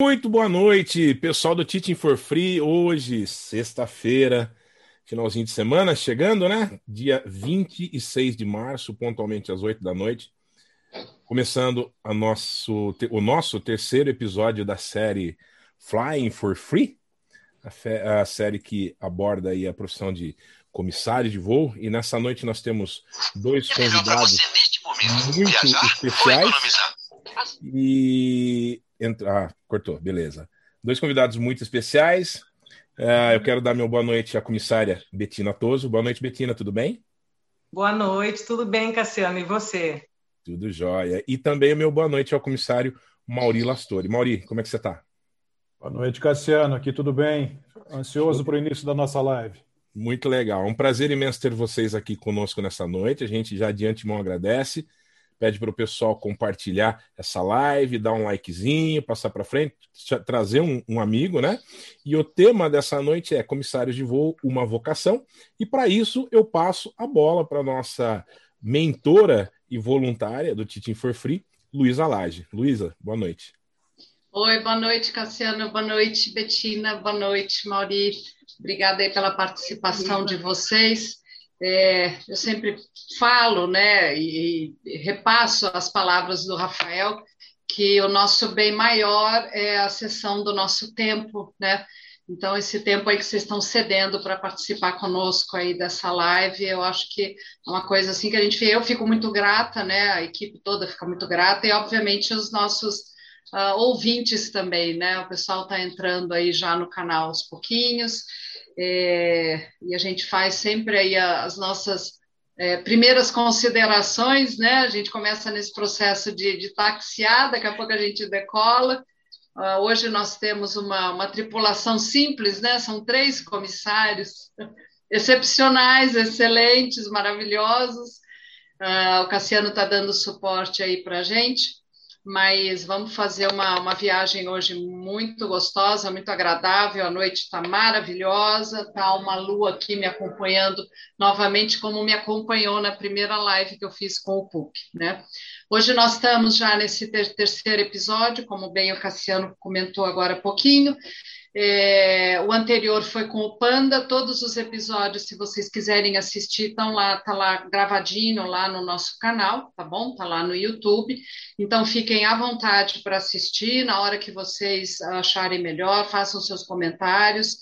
Muito boa noite, pessoal do Teaching for Free. Hoje, sexta-feira, finalzinho de semana, chegando, né? Dia 26 de março, pontualmente às 8 da noite. Começando nosso, o nosso terceiro episódio da série Flying for Free, a, a série que aborda aí a profissão de comissário de voo. E nessa noite nós temos dois convidados muito especiais. E entra... Ah, cortou, beleza. Dois convidados muito especiais. Uh, eu quero dar meu boa noite à comissária Betina Toso. Boa noite, Betina, tudo bem? Boa noite, tudo bem, Cassiano, e você? Tudo jóia. E também o meu boa noite ao comissário Mauri Lastori. Mauri, como é que você está? Boa noite, Cassiano, aqui tudo bem? Ansioso para o início da nossa live. Muito legal. É um prazer imenso ter vocês aqui conosco nessa noite. A gente já de antemão agradece pede para o pessoal compartilhar essa live, dar um likezinho, passar para frente, trazer um, um, amigo, né? E o tema dessa noite é Comissários de Voo, uma vocação. E para isso eu passo a bola para nossa mentora e voluntária do Teaching for Free, Luísa Lage. Luísa, boa noite. Oi, boa noite, Cassiano. Boa noite, Betina. Boa noite, Mauri. Obrigada aí pela participação de vocês. É, eu sempre falo, né, e, e repasso as palavras do Rafael, que o nosso bem maior é a sessão do nosso tempo, né? Então, esse tempo aí que vocês estão cedendo para participar conosco aí dessa live, eu acho que é uma coisa assim que a gente eu fico muito grata, né? A equipe toda fica muito grata, e obviamente os nossos uh, ouvintes também, né? O pessoal está entrando aí já no canal aos pouquinhos. É, e a gente faz sempre aí as nossas é, primeiras considerações, né? A gente começa nesse processo de, de taxiar, daqui a pouco a gente decola. Uh, hoje nós temos uma, uma tripulação simples, né? São três comissários excepcionais, excelentes, maravilhosos. Uh, o Cassiano está dando suporte aí para a gente mas vamos fazer uma, uma viagem hoje muito gostosa, muito agradável. A noite está maravilhosa, está uma lua aqui me acompanhando novamente, como me acompanhou na primeira live que eu fiz com o PUC. Né? Hoje nós estamos já nesse ter terceiro episódio, como bem o Cassiano comentou agora há pouquinho, é, o anterior foi com o Panda, todos os episódios, se vocês quiserem assistir, estão lá, tá lá gravadinho lá no nosso canal, tá bom? Tá lá no YouTube. Então fiquem à vontade para assistir na hora que vocês acharem melhor, façam seus comentários.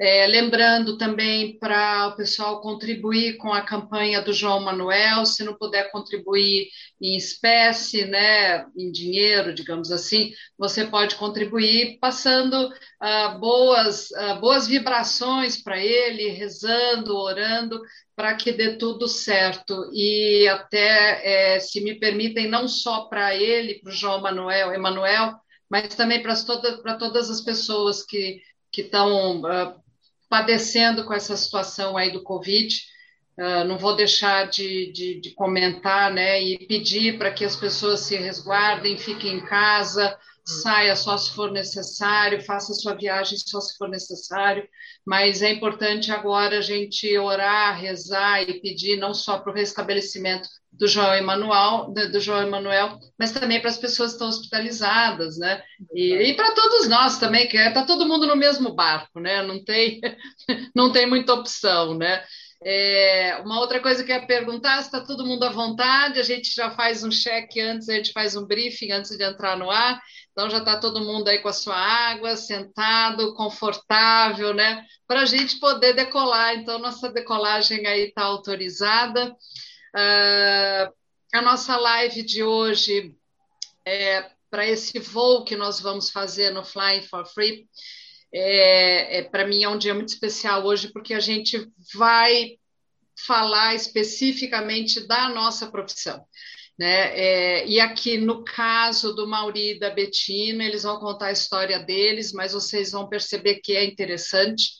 É, lembrando também para o pessoal contribuir com a campanha do João Manuel, se não puder contribuir em espécie, né, em dinheiro, digamos assim, você pode contribuir passando uh, boas, uh, boas vibrações para ele, rezando, orando, para que dê tudo certo. E até, é, se me permitem, não só para ele, para o João Manuel, Emanuel, mas também para todas, todas as pessoas que que estão uh, padecendo com essa situação aí do Covid. Uh, não vou deixar de, de, de, comentar, né, e pedir para que as pessoas se resguardem, fiquem em casa, saia só se for necessário, faça sua viagem só se for necessário, mas é importante agora a gente orar, rezar e pedir não só para o restabelecimento do João Emanuel, do João Emanuel, mas também para as pessoas que estão hospitalizadas, né? E, e para todos nós também, que está é, todo mundo no mesmo barco, né? Não tem, não tem muita opção, né? É, uma outra coisa que eu ia perguntar, se está todo mundo à vontade, a gente já faz um check antes, a gente faz um briefing antes de entrar no ar, então já está todo mundo aí com a sua água, sentado, confortável, né? Para a gente poder decolar. Então, nossa decolagem aí está autorizada. Uh, a nossa live de hoje é para esse voo que nós vamos fazer no Flying for Free. É, é para mim é um dia muito especial hoje porque a gente vai falar especificamente da nossa profissão. Né? É, e aqui no caso do Mauri e da Betina, eles vão contar a história deles, mas vocês vão perceber que é interessante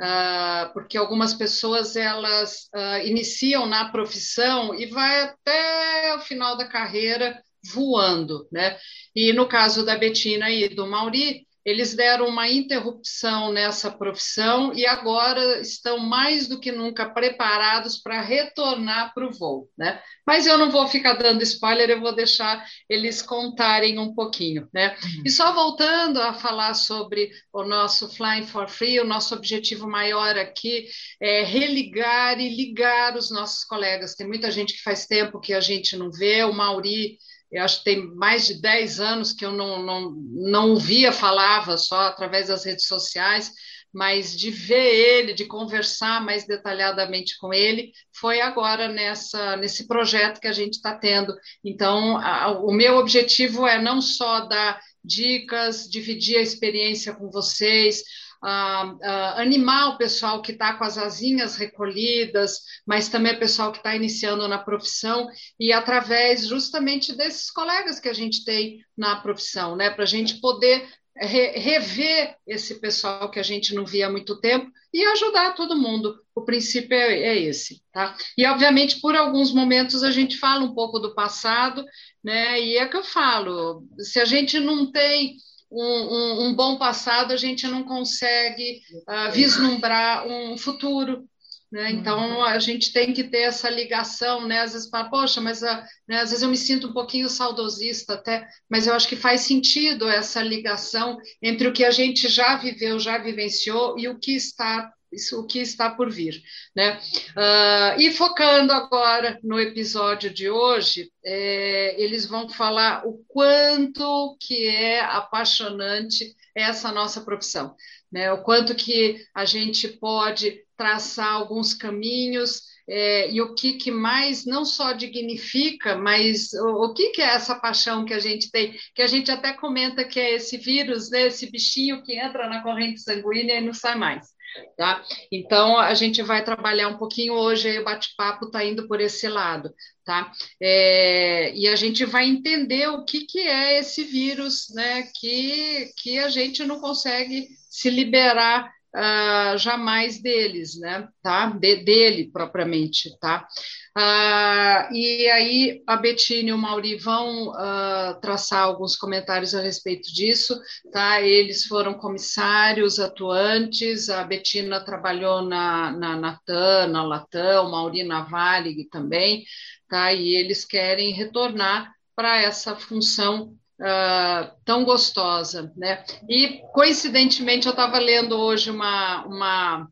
uh, porque algumas pessoas elas uh, iniciam na profissão e vai até o final da carreira voando, né? E no caso da Betina e do Mauri, eles deram uma interrupção nessa profissão e agora estão mais do que nunca preparados para retornar para o voo. Né? Mas eu não vou ficar dando spoiler, eu vou deixar eles contarem um pouquinho. Né? Uhum. E só voltando a falar sobre o nosso Flying for Free, o nosso objetivo maior aqui é religar e ligar os nossos colegas. Tem muita gente que faz tempo que a gente não vê, o Mauri eu acho que tem mais de 10 anos que eu não, não, não ouvia, falava só através das redes sociais, mas de ver ele, de conversar mais detalhadamente com ele, foi agora nessa, nesse projeto que a gente está tendo. Então, a, o meu objetivo é não só dar dicas, dividir a experiência com vocês, uh, animar o pessoal que está com as asinhas recolhidas, mas também o pessoal que está iniciando na profissão, e através justamente desses colegas que a gente tem na profissão, né, para a gente poder re rever esse pessoal que a gente não via há muito tempo e ajudar todo mundo. O princípio é, é, esse, tá? E obviamente por alguns momentos a gente fala um pouco do passado, né? E é que eu falo, se a gente não tem um, um, um, bom passado, a gente não consegue uh, vislumbrar um futuro. Né? Então, a gente tem que ter essa ligação, né? Às vezes fala, poxa, mas uh, né, às vezes eu me sinto um pouquinho saudosista até, mas eu acho que faz sentido essa ligação entre o que a gente já viveu, já vivenciou e o que está isso, o que está por vir. Né? Uh, e focando agora no episódio de hoje, é, eles vão falar o quanto que é apaixonante essa nossa profissão, né? o quanto que a gente pode traçar alguns caminhos é, e o que, que mais não só dignifica, mas o, o, que, que é essa paixão que a gente tem, que a gente até comenta que é esse vírus, né, esse bichinho que entra na corrente sanguínea e não sai mais. Tá? Então, a gente vai trabalhar um pouquinho hoje, aí o bate-papo está indo por esse lado. Tá? É, e a gente vai entender o que, que é esse vírus né, que, que a gente não consegue se liberar uh, jamais deles, né? Tá? De, dele propriamente, tá? Uh, e aí a Betina e o Mauri vão uh, traçar alguns comentários a respeito disso, tá? Eles foram comissários atuantes, a Betina trabalhou na, na Natan, na Latam, o Mauri na Varig também, tá? E eles querem retornar para essa função uh, tão gostosa, né? E coincidentemente eu estava lendo hoje uma, uma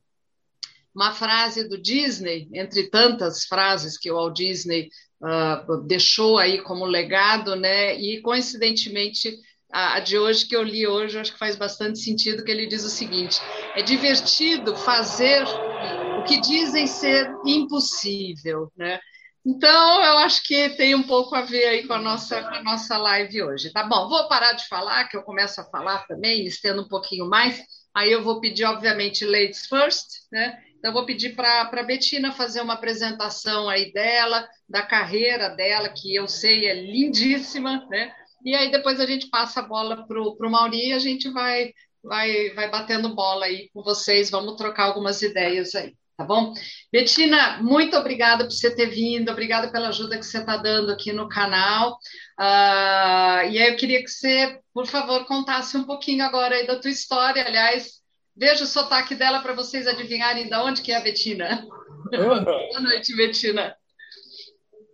uma frase do Disney, entre tantas frases que o Walt Disney uh, deixou aí como legado, né? E coincidentemente a, de hoje que eu li hoje, acho que faz bastante sentido que ele diz o seguinte: é divertido fazer o que dizem ser impossível, né? Então, eu acho que tem um pouco a ver aí com a nossa, com a nossa live hoje. Tá bom, vou parar de falar, que eu começo a falar também, estendo um pouquinho mais. Aí eu vou pedir, obviamente, ladies first, né? Então, vou pedir para a Betina fazer uma apresentação aí dela, da carreira dela, que eu sei é lindíssima, né? E aí depois a gente passa a bola para o Mauri e a gente vai, vai, vai batendo bola aí com vocês, vamos trocar algumas ideias aí tá bom? Betina, muito obrigada por você ter vindo, obrigada pela ajuda que você está dando aqui no canal. Uh, e aí eu queria que você, por favor, contasse um pouquinho agora aí da tua história. Aliás, veja o sotaque dela para vocês adivinharem de onde que é a Betina. Boa noite, Betina.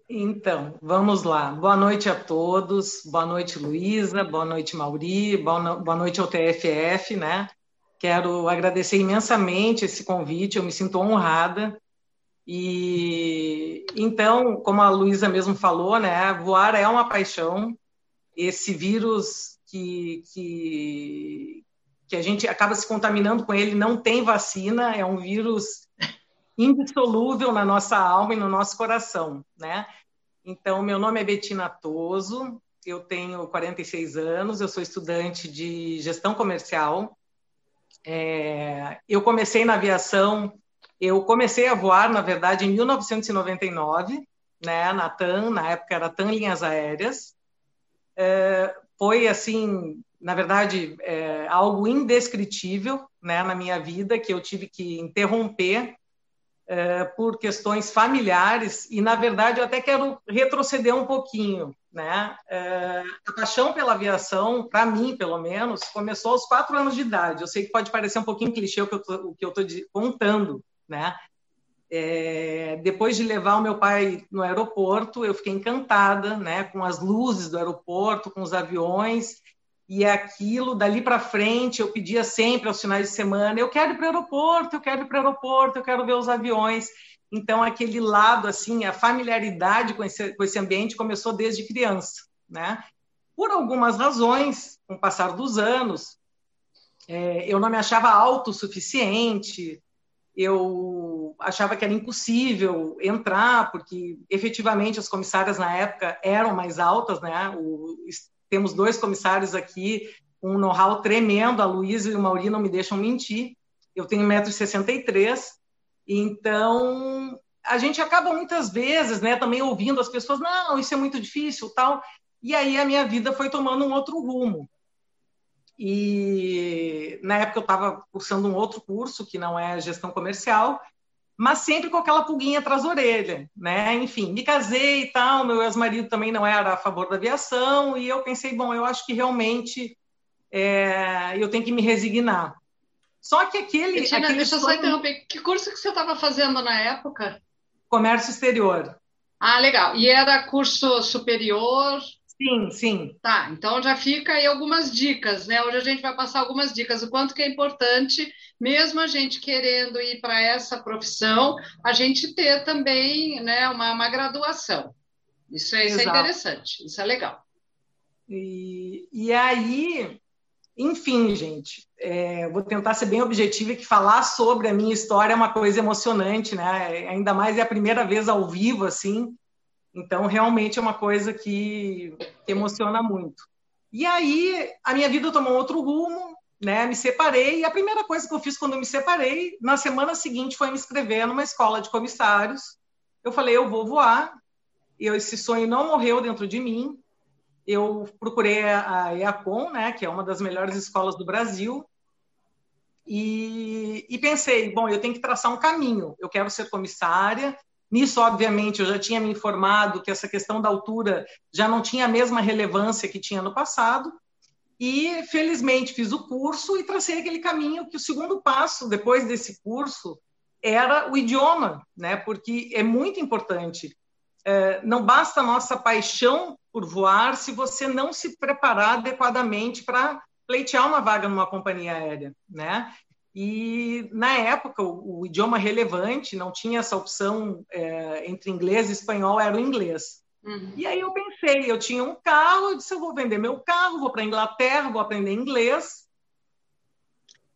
Então, vamos lá. Boa noite a todos. Boa noite, Luísa. Boa noite, Mauri. Boa noite ao TFF, né? Quero agradecer imensamente esse convite, eu me sinto honrada. E então, como a Luísa mesmo falou, né, voar é uma paixão. Esse vírus que, que, que a gente acaba se contaminando com ele não tem vacina, é um vírus indissolúvel na nossa alma e no nosso coração, né? Então, meu nome é Betina Toso, eu tenho 46 anos, eu sou estudante de gestão comercial é, eu comecei na aviação, eu comecei a voar, na verdade, em 1999, né, na TAM, na época era TAM Linhas Aéreas. É, foi, assim, na verdade, é, algo indescritível né, na minha vida, que eu tive que interromper é, por questões familiares, e na verdade eu até quero retroceder um pouquinho. Né? É, a paixão pela aviação, para mim, pelo menos, começou aos quatro anos de idade. Eu sei que pode parecer um pouquinho clichê o que eu estou contando, né? É, depois de levar o meu pai no aeroporto, eu fiquei encantada, né, com as luzes do aeroporto, com os aviões, e aquilo, dali para frente, eu pedia sempre aos finais de semana: eu quero ir para o aeroporto, eu quero ir para o aeroporto, eu quero ver os aviões. Então, aquele lado, assim, a familiaridade com esse, com esse ambiente começou desde criança, né? Por algumas razões, com o passar dos anos, é, eu não me achava autossuficiente, eu achava que era impossível entrar, porque efetivamente as comissárias na época eram mais altas, né? O, temos dois comissários aqui, um know-how tremendo, a Luísa e o Mauri não me deixam mentir. Eu tenho 1,63m, então a gente acaba muitas vezes, né, também ouvindo as pessoas, não, isso é muito difícil, tal. E aí a minha vida foi tomando um outro rumo. E na época eu estava cursando um outro curso, que não é gestão comercial, mas sempre com aquela pulguinha atrás da orelha, né? Enfim, me casei e tal, meu ex-marido também não era a favor da aviação, e eu pensei, bom, eu acho que realmente é, eu tenho que me resignar. Só que aquele. Betina, aquele deixa eu só interromper. Que curso que você estava fazendo na época? Comércio exterior. Ah, legal. E era curso superior? Sim, sim. Tá, então já fica aí algumas dicas, né? Hoje a gente vai passar algumas dicas, o quanto que é importante, mesmo a gente querendo ir para essa profissão, a gente ter também né, uma, uma graduação. Isso é, isso é interessante, isso é legal. E, e aí, enfim, gente, é, vou tentar ser bem objetiva e que falar sobre a minha história é uma coisa emocionante, né? Ainda mais é a primeira vez ao vivo, assim, então, realmente é uma coisa que, emociona muito. E aí, a minha vida tomou outro rumo, né? Me separei, e a primeira coisa que eu fiz quando me separei, na semana seguinte, foi me inscrever numa escola de comissários. Eu falei, eu vou voar. Eu, esse sonho não morreu dentro de mim. Eu procurei a EACOM, né, que é uma das melhores escolas do Brasil, e, e pensei, bom, eu tenho que traçar um caminho. Eu quero ser comissária, Nisso, obviamente, eu já tinha me informado que essa questão da altura já não tinha a mesma relevância que tinha no passado, e felizmente fiz o curso e tracei aquele caminho que o segundo passo depois desse curso era o idioma, né? Porque é muito importante. É, não basta a nossa paixão por voar se você não se preparar adequadamente para pleitear uma vaga numa companhia aérea, né? E, na época, o, o idioma relevante não tinha essa opção é, entre inglês e espanhol, era o inglês. Uhum. E aí eu pensei, eu tinha um carro, eu disse, eu vou vender meu carro, vou para a Inglaterra, vou aprender inglês.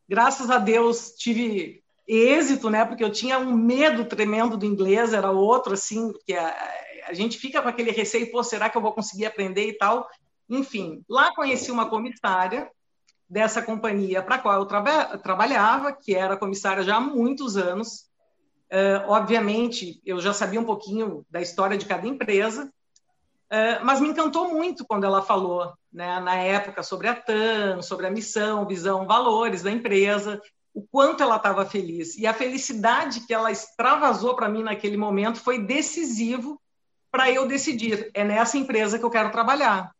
Graças a Deus tive êxito, né? Porque eu tinha um medo tremendo do inglês, era outro, assim, que a, a gente fica com aquele receio, pô, será que eu vou conseguir aprender e tal? Enfim, lá conheci uma comissária dessa companhia para a qual eu traba trabalhava, que era comissária já há muitos anos. Uh, obviamente, eu já sabia um pouquinho da história de cada empresa, uh, mas me encantou muito quando ela falou, né, na época, sobre a TAM, sobre a missão, visão, valores da empresa, o quanto ela estava feliz. E a felicidade que ela extravasou para mim naquele momento foi decisivo para eu decidir, é nessa empresa que eu quero trabalhar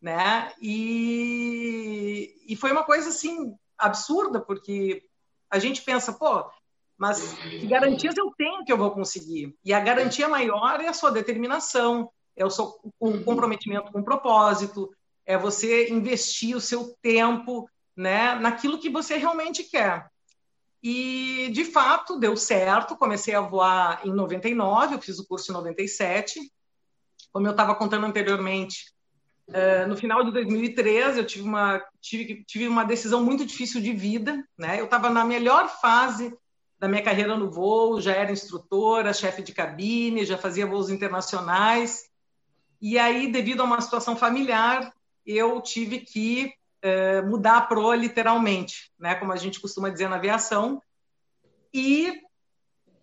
né? E, e foi uma coisa assim absurda, porque a gente pensa, pô, mas que garantias eu tenho que eu vou conseguir? E a garantia maior é a sua determinação, é o seu o comprometimento com o propósito, é você investir o seu tempo né, naquilo que você realmente quer. E, de fato, deu certo. Comecei a voar em 99, eu fiz o curso em 97. Como eu estava contando anteriormente, Uh, no final de 2013, eu tive uma, tive, tive uma decisão muito difícil de vida. Né? Eu estava na melhor fase da minha carreira no voo, já era instrutora, chefe de cabine, já fazia voos internacionais. E aí, devido a uma situação familiar, eu tive que uh, mudar a proa literalmente, né? como a gente costuma dizer na aviação. E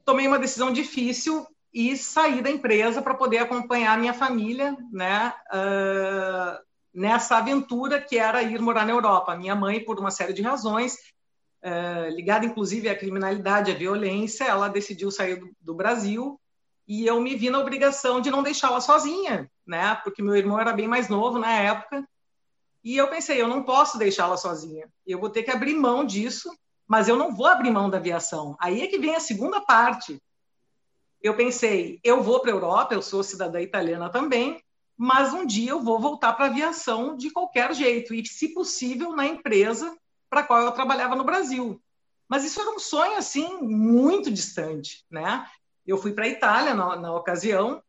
tomei uma decisão difícil e sair da empresa para poder acompanhar a minha família né, uh, nessa aventura que era ir morar na Europa. Minha mãe, por uma série de razões, uh, ligada inclusive à criminalidade, à violência, ela decidiu sair do, do Brasil e eu me vi na obrigação de não deixá-la sozinha, né? Porque meu irmão era bem mais novo na época. E eu pensei, eu não posso deixá-la sozinha. Eu vou ter que abrir mão disso, mas eu não vou abrir mão da aviação. Aí é que vem a segunda parte. Eu pensei, eu vou para a Europa, eu sou cidadã italiana também, mas um dia eu vou voltar para a aviação de qualquer jeito, e se possível na empresa para a qual eu trabalhava no Brasil. Mas isso era um sonho assim muito distante, né? Eu fui para a Itália na, na ocasião.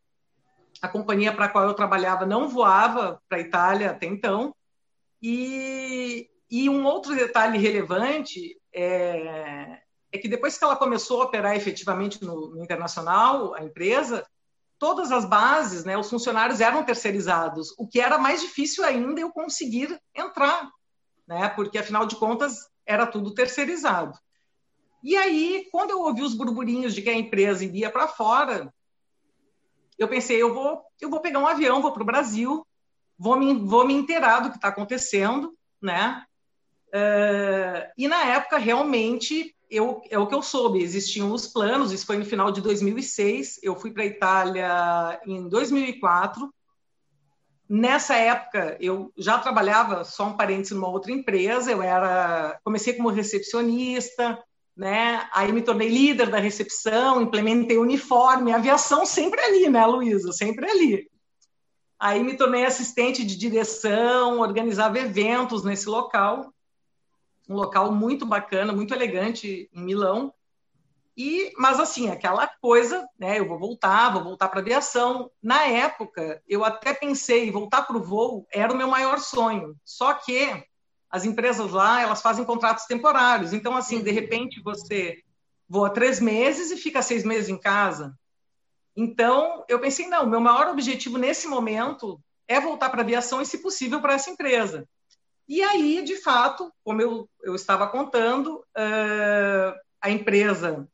A companhia para a qual eu trabalhava não voava para a Itália até então. E, e um outro detalhe relevante é, é, que depois que ela começou a operar efetivamente no, no internacional, a empresa, todas as bases, né, os funcionários eram terceirizados, o que era mais difícil ainda eu conseguir entrar, né, porque afinal de contas era tudo terceirizado. E aí, quando eu ouvi os burburinhos de que a empresa iria para fora, eu pensei, eu vou, eu vou pegar um avião, vou para o Brasil, vou me, vou me inteirar do que está acontecendo, né? Uh, e na época, realmente, eu, é o que eu soube, existiam os planos, isso foi no final de 2006, eu fui para a Itália em 2004. Nessa época, eu já trabalhava, só um parênteses, numa outra empresa, eu era, comecei como recepcionista, né? Aí me tornei líder da recepção, implementei uniforme, aviação sempre ali, né, Luísa? Sempre ali. Aí me tornei assistente de direção, organizava eventos nesse local, um local muito bacana, muito elegante em Milão. E, mas assim, aquela coisa, né? Eu vou voltar, vou voltar para aviação. Na época, eu até pensei voltar para o voo era o meu maior sonho. Só que as empresas lá, elas fazem contratos temporários. Então, assim, de repente você voa três meses e fica seis meses em casa. Então, eu pensei, não, meu maior objetivo nesse momento é voltar para a aviação e, se possível, para essa empresa. E aí, de fato, como eu, eu estava contando, uh, a empresa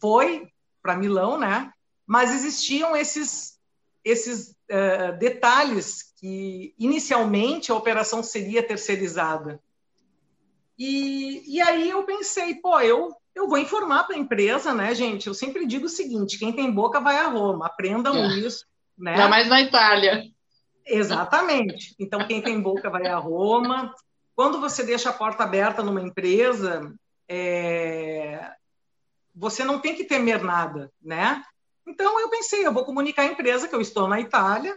foi para Milão, né? Mas existiam esses, esses uh, detalhes que inicialmente a operação seria terceirizada. E, e aí eu pensei, pô, eu, eu vou informar para a empresa, né, gente? Eu sempre digo o seguinte: quem tem boca vai a Roma, aprendam é. isso. Né? Ainda mais na Itália. Exatamente. Então, quem tem boca vai a Roma. Quando você deixa a porta aberta numa empresa, é... você não tem que temer nada, né? Então, eu pensei, eu vou comunicar à empresa que eu estou na Itália,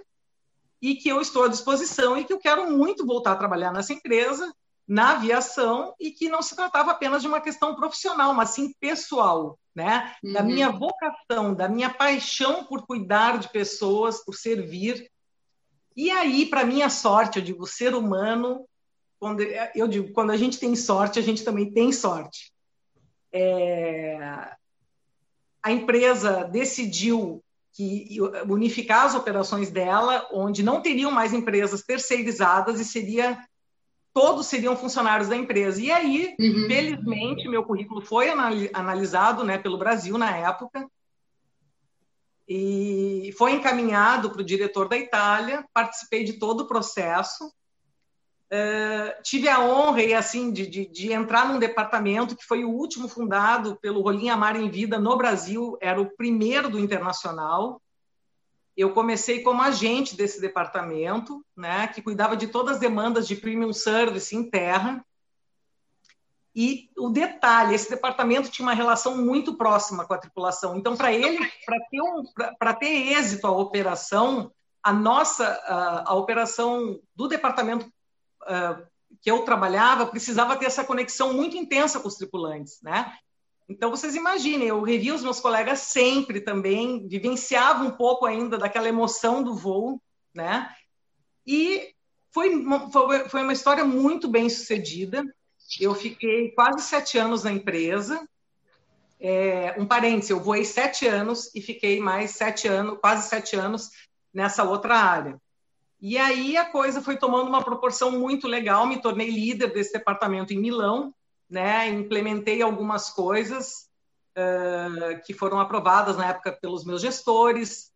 e que eu estou à disposição e que eu quero muito voltar a trabalhar nessa empresa, na aviação, e que não se tratava apenas de uma questão profissional, mas sim pessoal, né? Uhum. Da minha vocação, da minha paixão por cuidar de pessoas, por servir. E aí, para minha sorte, eu digo, o ser humano, quando eu digo, quando a gente tem sorte, a gente também tem sorte. É... A empresa decidiu que unificar as operações dela, onde não teriam mais empresas terceirizadas e seria todos seriam funcionários da empresa. E aí, uhum. felizmente, meu currículo foi analisado, né, pelo Brasil na época e foi encaminhado para o diretor da Itália. Participei de todo o processo. Uh, tive a honra e assim de, de, de, entrar num departamento que foi o último fundado pelo Rolim Amar em Vida no Brasil, era o primeiro do internacional. Eu comecei como agente desse departamento, né, que cuidava de todas as demandas de premium service em terra. E o detalhe, esse departamento tinha uma relação muito próxima com a tripulação. Então, para ele, para ter, um, ter êxito a operação, a nossa a, a operação do departamento que eu trabalhava precisava ter essa conexão muito intensa com os tripulantes, né? Então, vocês imaginem, eu revia os meus colegas sempre também, vivenciava um pouco ainda daquela emoção do voo, né? E foi, foi, foi uma história muito bem sucedida. Eu fiquei quase sete anos na empresa. É, um parêntese, eu voei sete anos e fiquei mais sete anos, quase sete anos nessa outra área. E aí a coisa foi tomando uma proporção muito legal, me tornei líder desse departamento em Milão, né? Implementei algumas coisas uh, que foram aprovadas na época pelos meus gestores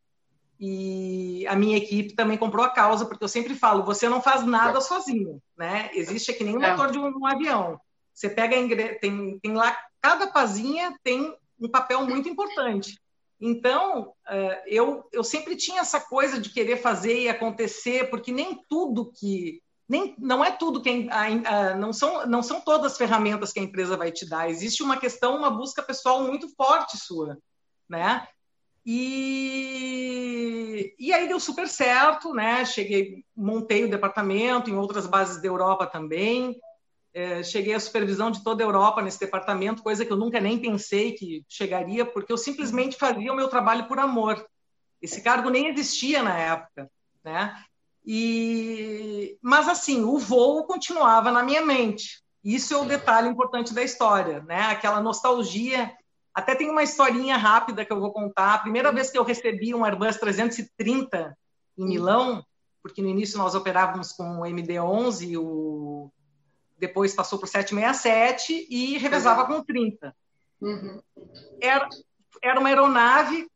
e a minha equipe também comprou a causa, porque eu sempre falo, você não faz nada sozinho, né? Existe aqui nem o é. motor de um, um avião. Você pega tem, tem lá cada pazinha tem um papel muito importante. Então, é, eu, eu sempre tinha essa coisa de querer fazer e acontecer, porque nem tudo que. Nem, não é tudo que a, a, não são não são todas as ferramentas que a empresa vai te dar. Existe uma questão, uma busca pessoal muito forte sua, né? E, e aí deu super certo, né? Cheguei, montei o departamento em outras bases da Europa também. É, cheguei à supervisão de toda a Europa nesse departamento, coisa que eu nunca nem pensei que chegaria, porque eu simplesmente fazia o meu trabalho por amor. Esse cargo nem existia na época, né? E, mas assim, o voo continuava na minha mente. Isso é o detalhe importante da história, né? Aquela nostalgia. Até tem uma historinha rápida que eu vou contar. A primeira vez que eu recebi um Airbus 330 em Milão, porque no início nós operávamos com o MD-11, o depois passou para o 767 e revezava uhum. com 30. Uhum. Era, era uma aeronave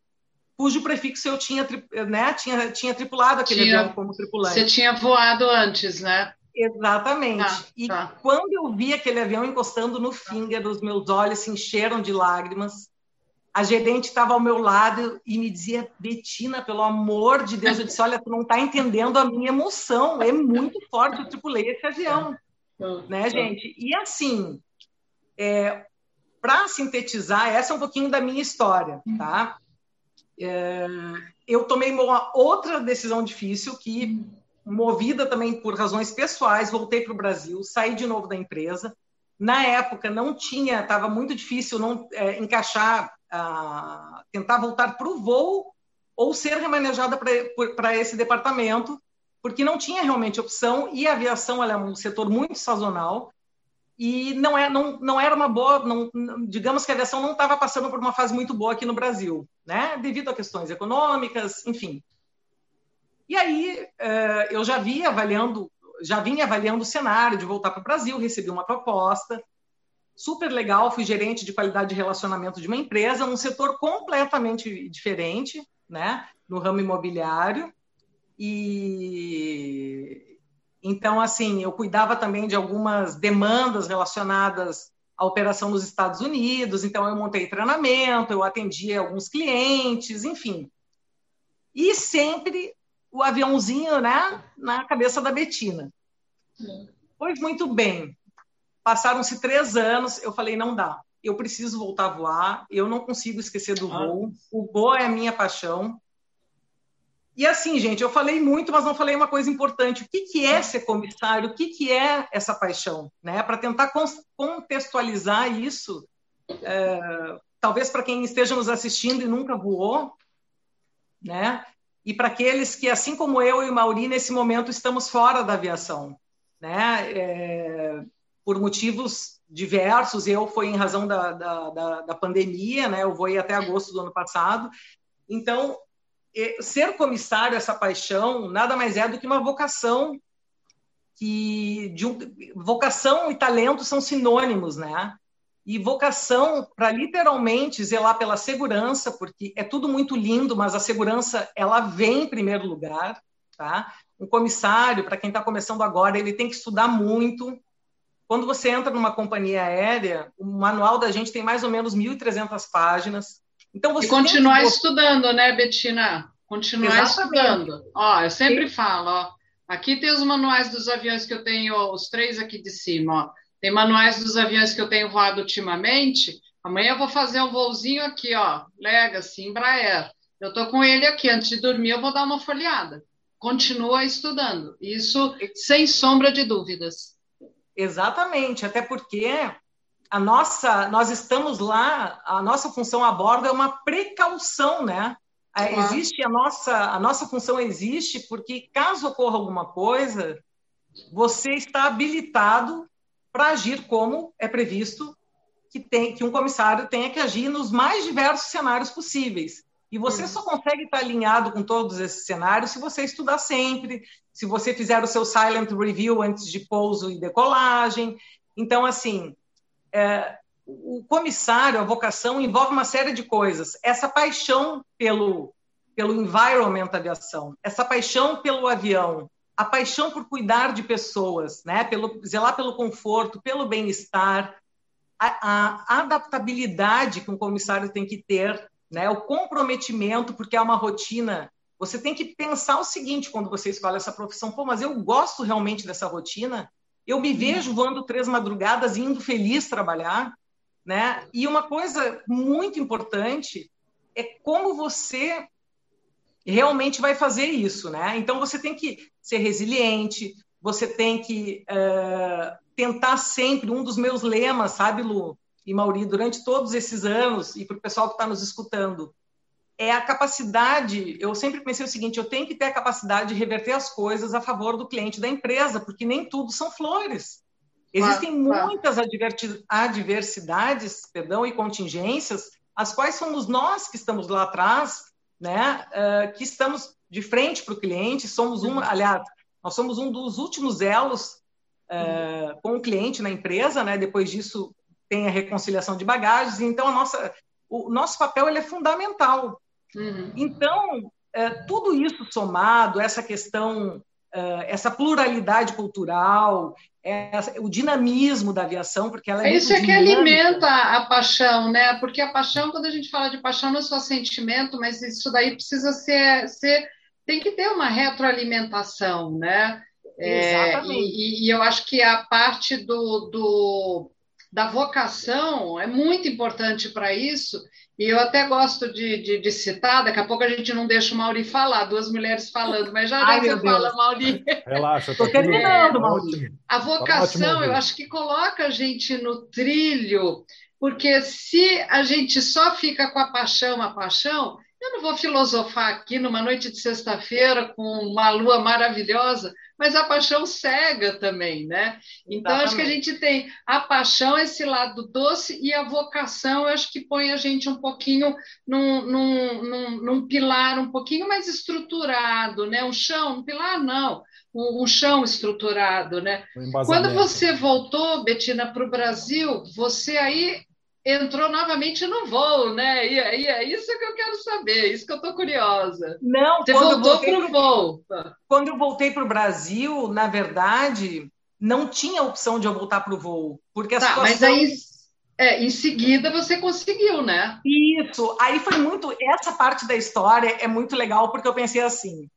cujo prefixo eu tinha, né, tinha, tinha tripulado aquele tinha, avião como tripulante. Você tinha voado antes, né? Exatamente. Tá, e tá. quando eu vi aquele avião encostando no finger, os meus olhos se encheram de lágrimas. A gerente estava ao meu lado e me dizia, Betina, pelo amor de Deus, eu disse, olha, tu não está entendendo a minha emoção, é muito forte, eu tripulei esse avião. Hum, né, gente? E assim, é, para sintetizar, essa é um pouquinho da minha história, tá? É, eu tomei uma outra decisão difícil que, movida também por razões pessoais, voltei para o Brasil, saí de novo da empresa. Na época não tinha, estava muito difícil não é, encaixar, ah, tentar voltar para o voo ou ser remanejada para esse departamento porque não tinha realmente opção e a aviação é um setor muito sazonal e não, é, não, não era uma boa, não, digamos que a aviação não estava passando por uma fase muito boa aqui no Brasil, né? devido a questões econômicas, enfim. E aí eh, eu já vi avaliando, já vinha avaliando o cenário de voltar para o Brasil, recebi uma proposta, super legal, fui gerente de qualidade de relacionamento de uma empresa, um setor completamente diferente, né, no ramo imobiliário, e então, assim, eu cuidava também de algumas demandas relacionadas à operação nos Estados Unidos, então eu montei treinamento, eu atendia alguns clientes, enfim. E sempre o aviãozinho né, na cabeça da Betina. Pois muito bem. Passaram-se três anos, eu falei, não dá. Eu preciso voltar a voar, eu não consigo esquecer do ah. voo. O voo é a minha paixão. E assim, gente, eu falei muito, mas não falei uma coisa importante. O que, que é ser comissário? O que, que é essa paixão? Né? Para tentar contextualizar isso, é, talvez para quem esteja nos assistindo e nunca voou, né? E para aqueles que, assim como eu e o Mauri, nesse momento estamos fora da aviação, né? É, por motivos diversos, eu foi em razão da, da, da, da pandemia, né? eu voei até agosto do ano passado, então ser comissário, essa paixão, nada mais é do que uma vocação que de um, vocação e talento são sinônimos, né? E vocação para literalmente zelar pela segurança, porque é tudo muito lindo, mas a segurança ela vem em primeiro lugar, tá? Um comissário, para quem está começando agora, ele tem que estudar muito. Quando você entra numa companhia aérea, o manual da gente tem mais ou menos 1.300 páginas. Então você e continuar estudando, né, Betina? Continuar Exatamente. estudando. Ó, eu sempre Sim. falo, ó, aqui tem os manuais dos aviões que eu tenho, os três aqui de cima, ó. Tem manuais dos aviões que eu tenho voado ultimamente. Amanhã eu vou fazer um voozinho aqui, ó, Legacy, Embraer. Eu tô com ele aqui, antes de dormir eu vou dar uma folheada. Continua estudando. Isso sem sombra de dúvidas. Exatamente, até porque a nossa, nós estamos lá, a nossa função a bordo é uma precaução, né? Uhum. Existe a nossa, a nossa função existe porque caso ocorra alguma coisa, você está habilitado para agir como é previsto que tem que um comissário tenha que agir nos mais diversos cenários possíveis. E você uhum. só consegue estar alinhado com todos esses cenários se você estudar sempre, se você fizer o seu silent review antes de pouso e decolagem. Então, assim, é, o comissário, a vocação, envolve uma série de coisas. Essa paixão pelo, pelo environment aviação, essa paixão pelo avião, a paixão por cuidar de pessoas, né? Pelo zelar pelo conforto, pelo bem-estar, a, a, adaptabilidade que um comissário tem que ter, né? O comprometimento, porque é uma rotina. Você tem que pensar o seguinte quando você escolhe essa profissão: pô, mas eu gosto realmente dessa rotina. Eu me vejo voando três madrugadas indo feliz trabalhar, né? E uma coisa muito importante é como você realmente vai fazer isso, né? Então você tem que ser resiliente, você tem que uh, tentar sempre um dos meus lemas, sabe, Lu e Mauri, durante todos esses anos e para o pessoal que está nos escutando, é a capacidade. Eu sempre pensei o seguinte: eu tenho que ter a capacidade de reverter as coisas a favor do cliente da empresa, porque nem tudo são flores. Existem muitas adversidades, perdão, e contingências, as quais somos nós que estamos lá atrás né, uh, que estamos de frente para o cliente, somos um, aliás, nós somos um dos últimos elos uh, com o cliente na empresa, né? Depois disso tem a reconciliação de bagagens, então a nossa, o nosso papel ele é fundamental. Uhum. Então uh, tudo isso somado, essa questão, essa pluralidade cultural, é o dinamismo da aviação, porque ela é, é Isso é que alimenta a paixão, né? Porque a paixão, quando a gente fala de paixão, não é só sentimento, mas isso daí precisa ser, ser tem que ter uma retroalimentação, né? É, e, e, eu acho que a parte do, do da vocação é muito importante para isso, e eu até gosto de, de, de, citar, daqui a pouco a gente não deixa o Mauri falar, duas mulheres falando, mas já, já você fala, Mauri. Relaxa, estou terminando, Mauri. A vocação, ótimo, eu acho que coloca a gente no trilho, porque se a gente só fica com a paixão, a paixão, eu não vou filosofar aqui numa noite de sexta-feira com uma lua maravilhosa, mas a paixão cega também, né? Então, Exatamente. acho que a gente tem a paixão, esse lado doce, e a vocação, acho que põe a gente um pouquinho num, num, num, num pilar um pouquinho mais estruturado, né? Um chão, um pilar não, um, um chão estruturado, né? Um Quando você voltou, Betina, para o Brasil, você aí entrou novamente no voo, né? E aí é isso que eu quero saber, isso que eu estou curiosa. Não, você voltou para o voo. Quando eu voltei para o Brasil, na verdade, não tinha opção de eu voltar para o voo, porque a tá, situação... Mas aí, é, em seguida você conseguiu, né? Isso. Aí foi muito. Essa parte da história é muito legal porque eu pensei assim.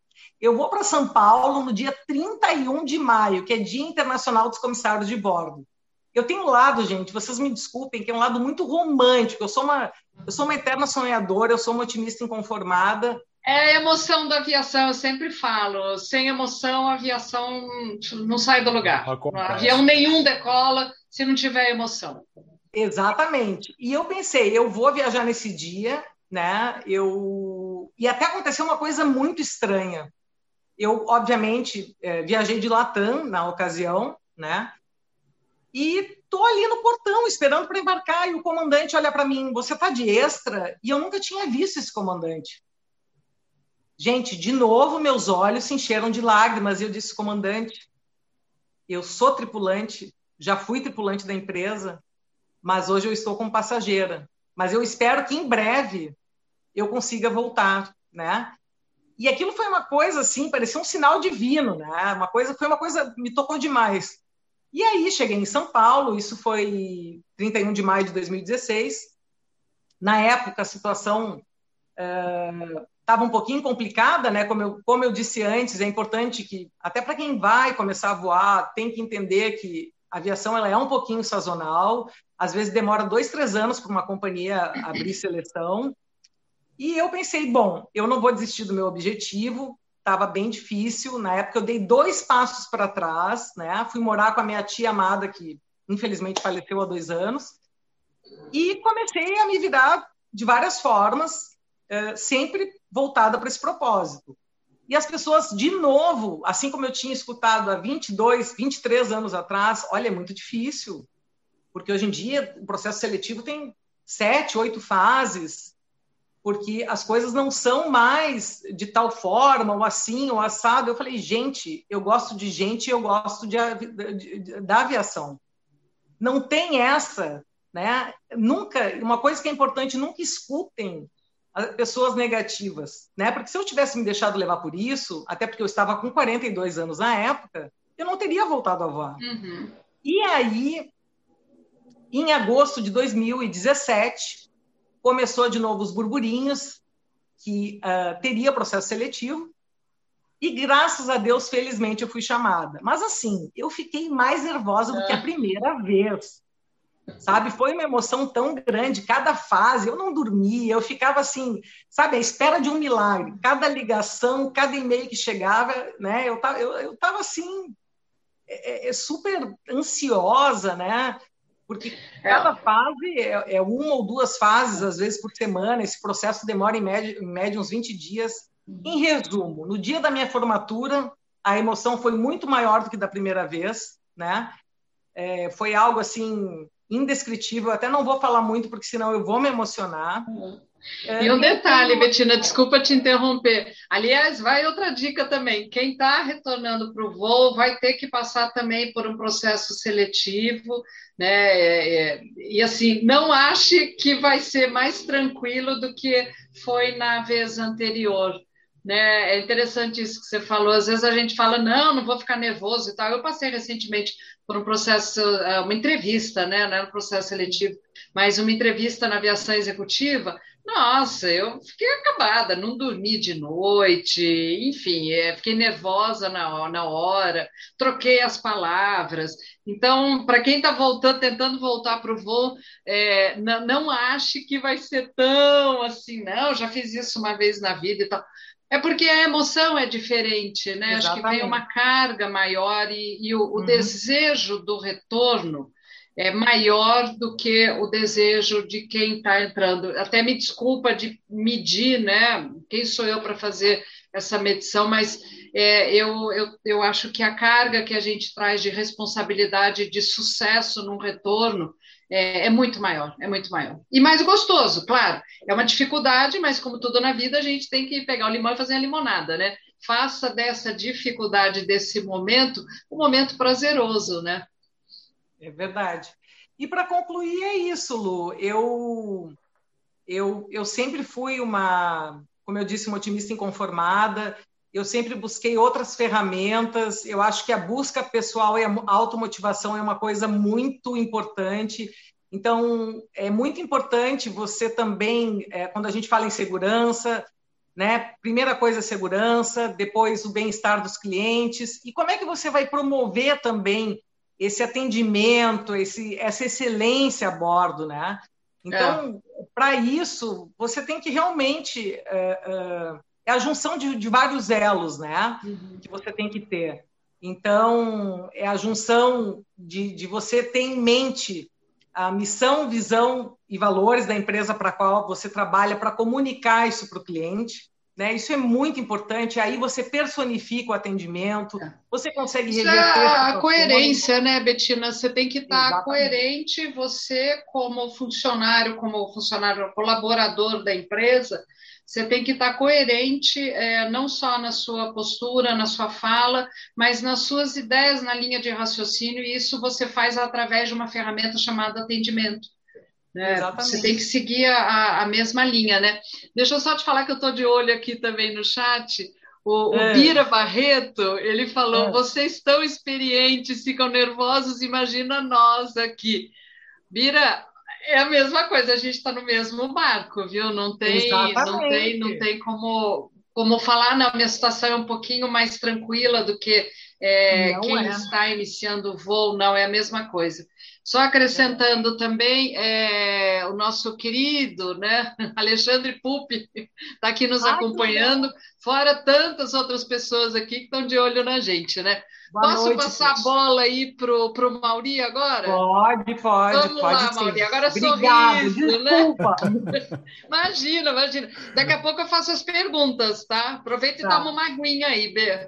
Eu vou para São Paulo no dia 31 de maio, que é Dia Internacional dos Comissários de Bordo. Eu tenho um lado, gente, vocês me desculpem, que é um lado muito romântico. Eu sou uma, eu sou uma eterna sonhadora, eu sou uma otimista inconformada. É a emoção da aviação, eu sempre falo. Sem emoção, a aviação não sai do lugar. Acontece. Avião nenhum decola se não tiver emoção. Exatamente. E eu pensei, eu vou viajar nesse dia, né? Eu e até aconteceu uma coisa muito estranha. Eu, obviamente, é, viajei de Latam na ocasião, né? E tô ali no portão esperando para embarcar e o comandante olha para mim, você tá de extra? E eu nunca tinha visto esse comandante. Gente, de novo meus olhos se encheram de lágrimas e eu disse, comandante, eu sou tripulante, já fui tripulante da empresa, mas hoje eu estou como passageira. Mas eu espero que em breve eu consiga voltar, né? E aquilo foi uma coisa assim, parecia um sinal divino, né? Uma coisa, foi uma coisa me tocou demais. E aí cheguei em São Paulo, isso foi 31 de maio de 2016. Na época, a situação estava uh, um pouquinho complicada, né? Como eu, como eu disse antes, é importante que, até para quem vai começar a voar, tem que entender que a aviação ela é um pouquinho sazonal, às vezes demora dois, três anos para uma companhia abrir seleção. E eu pensei, bom, eu não vou desistir do meu objetivo, estava bem difícil. Na época, eu dei dois passos para trás, né? Fui morar com a minha tia amada, que infelizmente faleceu há dois anos, e comecei a me virar de várias formas, eh, sempre voltada para esse propósito. E as pessoas, de novo, assim como eu tinha escutado há 22, 23 anos atrás, olha, é muito difícil, porque hoje em dia o processo seletivo tem sete, oito fases, porque as coisas não são mais de tal forma, ou assim, ou assado. Eu falei, gente, eu gosto de gente, eu gosto de, de, de, da aviação. Não tem essa, né? Nunca, uma coisa que é importante, nunca escutem pessoas negativas, né? Porque se eu tivesse me deixado levar por isso, até porque eu estava com 42 anos na época, eu não teria voltado a voar. Uhum. E aí, em agosto de 2017, começou de novo os burburinhos que uh, teria processo seletivo. E graças a Deus, felizmente, eu fui chamada. Mas assim, eu fiquei mais nervosa do que a é. primeira vez sabe? Foi uma emoção tão grande, cada fase, eu não dormia, eu ficava assim, sabe, à espera de um milagre. Cada ligação, cada e-mail que chegava, né? Eu tava, eu, eu tava assim, é, é, é super ansiosa, né? Porque cada fase é, é, uma ou duas fases, às vezes, por semana. Esse processo demora, em média, em média, uns 20 dias. Em resumo, no dia da minha formatura, a emoção foi muito maior do que da primeira vez, né? É, foi algo assim indescritível. Até não vou falar muito, porque senão eu vou me emocionar. É, e um detalhe, Betina, desculpa te interromper. Aliás, vai outra dica também. Quem está retornando para o voo vai ter que passar também por um processo seletivo, né? É, é, e assim, não ache que vai ser mais tranquilo do que foi na vez anterior. Né? É interessante isso que você falou. Às vezes a gente fala, não, não vou ficar nervoso e tal. Eu passei recentemente por um processo, é, uma entrevista, né? Não era um processo seletivo, mas uma entrevista na aviação executiva. Nossa, eu fiquei acabada, não dormi de noite, enfim, é, fiquei nervosa na, na hora, troquei as palavras. Então, para quem está voltando, tentando voltar para o voo, é, não, não ache que vai ser tão assim, não, já fiz isso uma vez na vida e tal. É porque a emoção é diferente, né? Exatamente. Acho que vem uma carga maior e, e o, o uhum. desejo do retorno é maior do que o desejo de quem está entrando. Até me desculpa de medir, né? Quem sou eu para fazer essa medição, mas é, eu, eu, eu acho que a carga que a gente traz de responsabilidade de sucesso num retorno é, é, muito maior, é muito maior. E mais gostoso, claro. É uma dificuldade, mas como tudo na vida, a gente tem que pegar o limão e fazer a limonada, né? Faça dessa dificuldade, desse momento, um momento prazeroso, né? É verdade. E para concluir, é isso, Lu. Eu, eu, eu sempre fui uma, como eu disse, uma otimista inconformada. Eu sempre busquei outras ferramentas. Eu acho que a busca pessoal e a automotivação é uma coisa muito importante. Então, é muito importante você também, é, quando a gente fala em segurança, né? Primeira coisa, segurança, depois o bem-estar dos clientes. E como é que você vai promover também esse atendimento, esse, essa excelência a bordo, né? Então, é. para isso, você tem que realmente é, é, é a junção de, de, vários elos, né? Uhum. Que você tem que ter. Então, é a junção de, de você ter em mente a missão, visão e valores da empresa para a qual você trabalha para comunicar isso para o cliente. Né? Isso é muito importante. Aí você personifica o atendimento, é. você consegue Isso reverter. É a coerência, né, Betina? Você tem que estar coerente, você, como funcionário, como funcionário colaborador da empresa, você tem que estar coerente é, não só na sua postura, na sua fala, mas nas suas ideias, na linha de raciocínio, e isso você faz através de uma ferramenta chamada atendimento. Né? Você tem que seguir a, a, mesma linha, né? Deixa eu só te falar que eu estou de olho aqui também no chat. O, é. o Bira Barreto, ele falou: é. vocês tão experientes, ficam nervosos, imagina nós aqui. Bira, é a mesma coisa, a gente está no mesmo barco, viu? Não tem, não tem, não tem como, como falar, não, minha situação é um pouquinho mais tranquila do que é, quem é. está iniciando o voo, não, é a mesma coisa. Só acrescentando também, é, o nosso querido né, Alexandre Pupi está aqui nos acompanhando, fora tantas outras pessoas aqui que estão de olho na gente, né? Boa Posso noite, passar gente. a bola aí para o Mauri agora? Pode, pode. Vamos pode lá, sim. Mauri. Agora Obrigado, sorriso, né? desculpa. né? imagina, imagina. Daqui a pouco eu faço as perguntas, tá? Aproveita tá. e toma uma aguinha aí, Bê.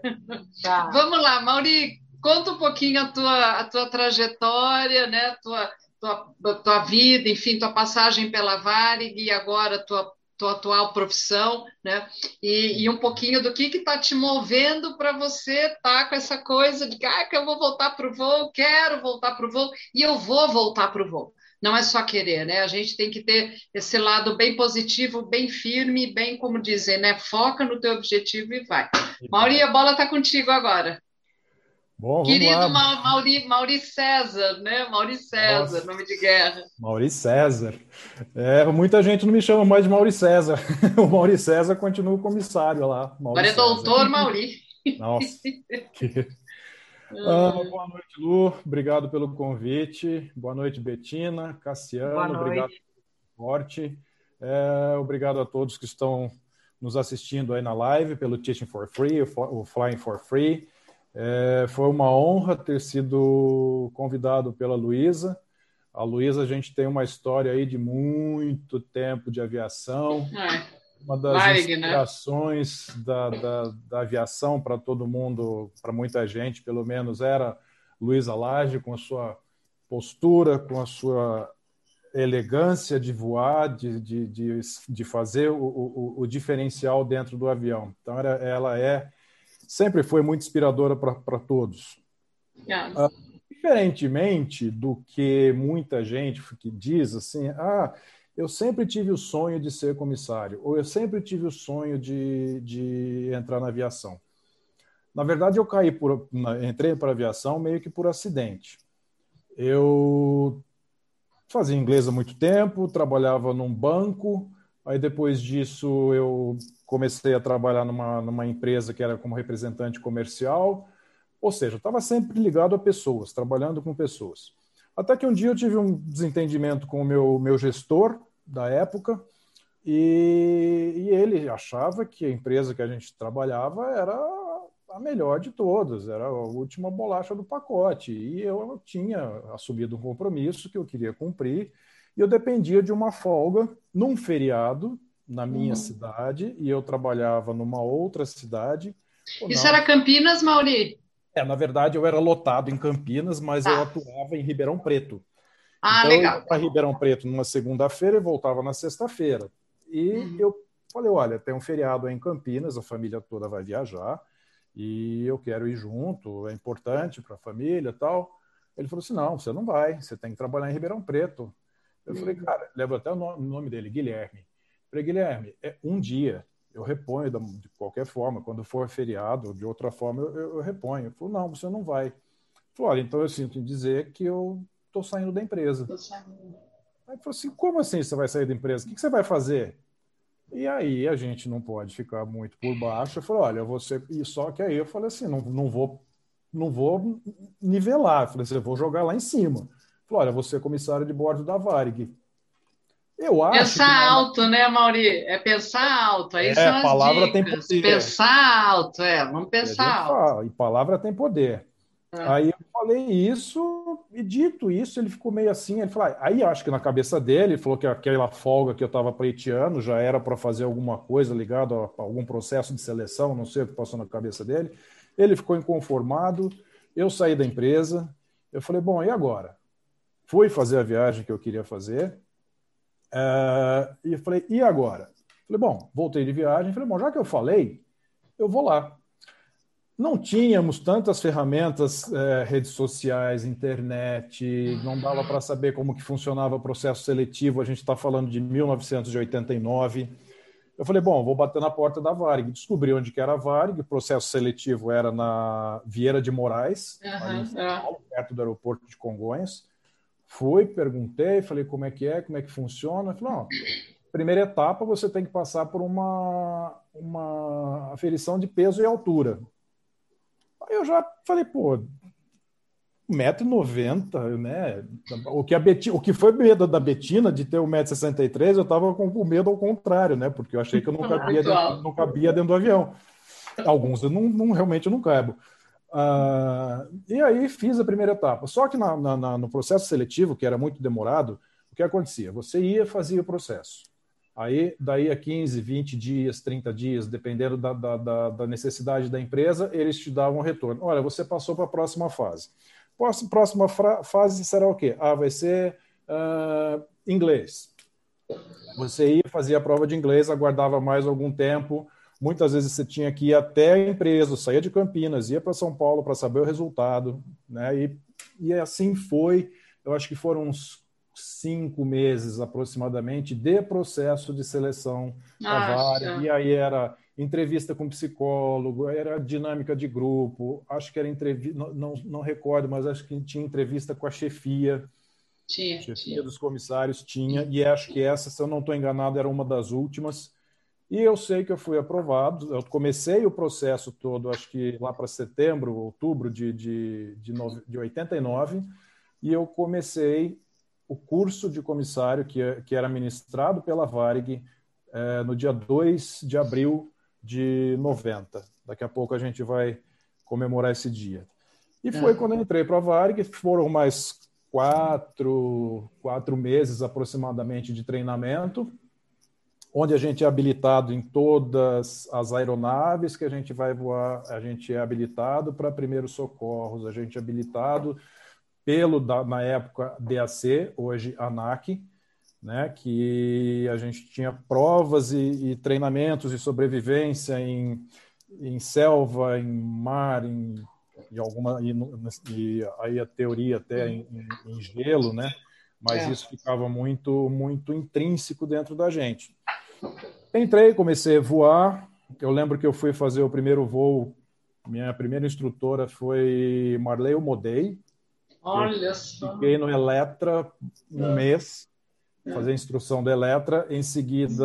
Tá. Vamos lá, Mauri, Conta um pouquinho a tua, a tua trajetória, né? A tua, tua, tua vida, enfim, tua passagem pela Varig e agora tua, tua atual profissão, né? E, e um pouquinho do que está te movendo para você estar tá com essa coisa de ah, que eu vou voltar para o voo, quero voltar para o voo e eu vou voltar para o voo. não é só querer, né? A gente tem que ter esse lado bem positivo, bem firme, bem, como dizem, né? Foca no teu objetivo e vai. Mauri, a bola está contigo agora. Bom, Querido Ma Mauri, Mauri César, né? Mauri César, Nossa. nome de guerra. Mauri César. É, muita gente não me chama mais de Mauri César. o Mauri César continua o comissário lá. Mauri Agora é doutor Mauri. Nossa. Que... Ah, boa noite, Lu. Obrigado pelo convite. Boa noite, Betina, Cassiano. Boa noite. Obrigado pelo forte. É, obrigado a todos que estão nos assistindo aí na live pelo Teaching for Free, o Flying for Free. É, foi uma honra ter sido convidado pela Luísa. A Luísa, a gente tem uma história aí de muito tempo de aviação. É. Uma das né? inspirações né? da, da, da, aviação para todo mundo, para muita gente, pelo menos, era Luísa Lage, com a sua postura, com a sua elegância de voar, de, de, de, de fazer o, o, o, diferencial dentro do avião. Então, era, ela é sempre foi muito inspiradora para todos. Yeah. Uh, diferentemente do que muita gente que diz assim, ah, eu sempre tive o sonho de ser comissário, ou eu sempre tive o sonho de, de entrar na aviação. Na verdade, eu caí por, entrei para a aviação meio que por acidente. Eu fazia inglês há muito tempo, trabalhava num banco, aí depois disso eu comecei a trabalhar numa, numa empresa que era como representante comercial, ou seja, estava sempre ligado a pessoas, trabalhando com pessoas. Até que um dia eu tive um desentendimento com o meu, meu gestor da época, e, e, ele achava que a empresa que a gente trabalhava era a melhor de todas, era a última bolacha do pacote. E eu tinha assumido um compromisso que eu queria cumprir, e eu dependia de uma folga num feriado na minha uhum. cidade, e eu trabalhava numa outra cidade. Isso não. era Campinas, Mauri? É, na verdade, eu era lotado em Campinas, mas tá. eu atuava em Ribeirão Preto. Ah, então, legal. Eu ia para Ribeirão Preto numa segunda-feira e voltava na sexta-feira. E uhum. eu falei: olha, tem um feriado aí em Campinas, a família toda vai viajar e eu quero ir junto, é importante para a família e tal. Ele falou assim: não, você não vai, você tem que trabalhar em Ribeirão Preto. Eu uhum. falei, cara, leva até o nome dele, Guilherme. Eu falei, Guilherme, é um dia eu reponho de qualquer forma. Quando for feriado, de outra forma, eu, eu, reponho. Ele falou, não, você não vai. Eu falei, olha, então eu sinto em dizer que eu estou saindo da empresa. Aí ele falou assim, como assim você vai sair da empresa? O que, que você vai fazer? E aí a gente não pode ficar muito por baixo. Eu falei, olha, você. E só que aí eu falei assim, não, não vou não vou nivelar. Eu falei assim, eu vou jogar lá em cima. Eu falei, olha, você é comissário de bordo da Varig. Eu acho. Pensar alto, né, Mauri? É pensar alto. Aí é, são as palavra dicas. tem poder. Pensar alto, é. Vamos pensar alto. Fala, e palavra tem poder. É. Aí eu falei isso, e dito isso, ele ficou meio assim. Ele falou, ah, aí acho que na cabeça dele, ele falou que aquela folga que eu estava pleiteando já era para fazer alguma coisa ligada a algum processo de seleção, não sei o que passou na cabeça dele. Ele ficou inconformado. Eu saí da empresa. Eu falei, bom, e agora? Fui fazer a viagem que eu queria fazer Uh, e eu falei, e agora? Falei, bom, voltei de viagem. Falei, bom, já que eu falei, eu vou lá. Não tínhamos tantas ferramentas, é, redes sociais, internet, não dava para saber como que funcionava o processo seletivo. A gente está falando de 1989. Eu falei, bom, vou bater na porta da Varig. Descobri onde que era a Varig. O processo seletivo era na Vieira de Moraes, uhum, Paulo, perto do aeroporto de Congonhas. Fui, perguntei, falei como é que é, como é que funciona. Falei, não, primeira etapa você tem que passar por uma, uma aferição de peso e altura. Aí eu já falei, pô, 1,90m, né? O que, a Betina, o que foi medo da Betina de ter 1,63m, eu estava com o medo ao contrário, né? Porque eu achei que eu não cabia, dentro, não cabia dentro do avião. Alguns eu não, não realmente eu não caibo. Uh, e aí fiz a primeira etapa. Só que na, na, no processo seletivo, que era muito demorado, o que acontecia? Você ia fazia o processo. Aí, daí a 15, 20 dias, 30 dias, dependendo da, da, da necessidade da empresa, eles te davam retorno. Olha, você passou para a próxima fase. Próxima fase será o quê? Ah, vai ser uh, inglês. Você ia fazer a prova de inglês, aguardava mais algum tempo, Muitas vezes você tinha que ir até a empresa, saía de Campinas, ia para São Paulo para saber o resultado, né? E, e assim foi. Eu acho que foram uns cinco meses aproximadamente de processo de seleção da VAR, e aí era entrevista com psicólogo, era dinâmica de grupo, acho que era entrevista, não, não, não, recordo, mas acho que tinha entrevista com a chefia. Tinha, chefia tinha. dos comissários tinha, e acho que essa, se eu não estou enganado, era uma das últimas. E eu sei que eu fui aprovado. Eu comecei o processo todo, acho que lá para setembro, outubro de, de, de, no, de 89, e eu comecei o curso de comissário que, que era ministrado pela Varig eh, no dia 2 de abril de 90. Daqui a pouco a gente vai comemorar esse dia. E foi é. quando eu entrei para a Varig, foram mais quatro, quatro meses aproximadamente de treinamento, onde a gente é habilitado em todas as aeronaves que a gente vai voar, a gente é habilitado para primeiros socorros, a gente é habilitado pelo, na época, DAC, hoje ANAC, né, que a gente tinha provas e, e treinamentos de sobrevivência em, em selva, em mar, em, em alguma e, e, aí a teoria até em, em gelo, né? Mas é. isso ficava muito muito intrínseco dentro da gente. Entrei, comecei a voar. Eu lembro que eu fui fazer o primeiro voo. Minha primeira instrutora foi Marley Modei. Olha só. Fiquei no Eletra um é. mês fazer a instrução da Eletra. Em seguida,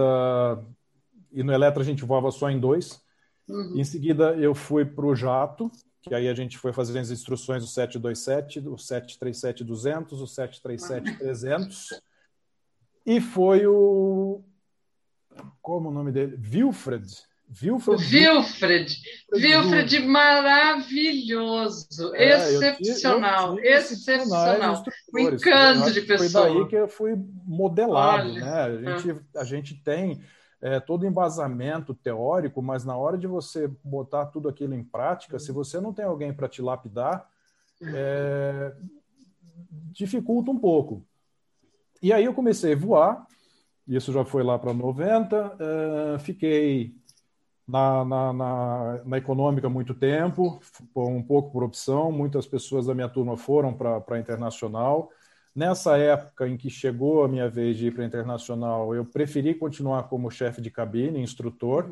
e no Eletra a gente voava só em dois. Uhum. Em seguida, eu fui para o Jato, que aí a gente foi fazer as instruções do 727, o 737-200, o 737-300. E foi o. Como o nome dele? Wilfred. Wilfred. Wilfred. Wilfred maravilhoso, é, excepcional, eu, eu excepcional. Um encanto de pessoa. Foi daí que eu fui modelado, Olha, né? A gente, a gente tem é, todo embasamento teórico, mas na hora de você botar tudo aquilo em prática, se você não tem alguém para te lapidar, é, dificulta um pouco. E aí eu comecei a voar, isso já foi lá para 90, é, fiquei na, na, na, na, econômica muito tempo, um pouco por opção. Muitas pessoas da minha turma foram para a internacional. Nessa época em que chegou a minha vez de ir para a internacional, eu preferi continuar como chefe de cabine, instrutor,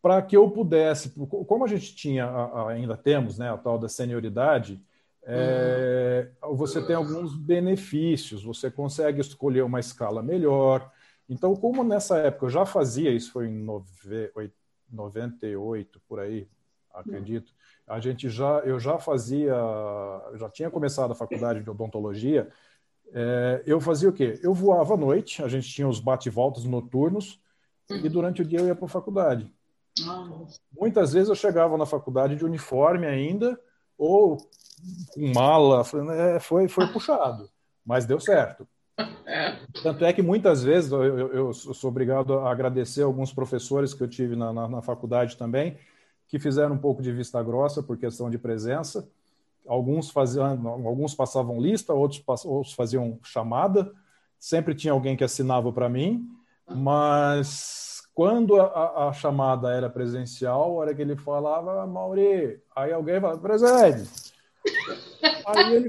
para que eu pudesse, como a gente tinha, ainda temos, né, a tal da senioridade, é, você tem alguns benefícios, você consegue escolher uma escala melhor, então, como nessa época eu já fazia, isso foi em 98, por aí, acredito, a gente já, eu já fazia, já tinha começado a faculdade de odontologia, é, eu fazia o quê? Eu voava à noite, a gente tinha os bate-voltas noturnos, e durante o dia eu ia para a faculdade. Muitas vezes eu chegava na faculdade de uniforme ainda, ou com mala, é, foi, foi puxado, mas deu certo. Tanto é que muitas vezes eu, eu, eu, sou obrigado a agradecer alguns professores que eu tive na, na, na, faculdade também, que fizeram um pouco de vista grossa por questão de presença. Alguns faziam, alguns passavam lista, outros, outros faziam chamada. Sempre tinha alguém que assinava para mim, mas quando a, a, chamada era presencial, a hora que ele falava, Mauri, aí alguém falava, presente. Aí ele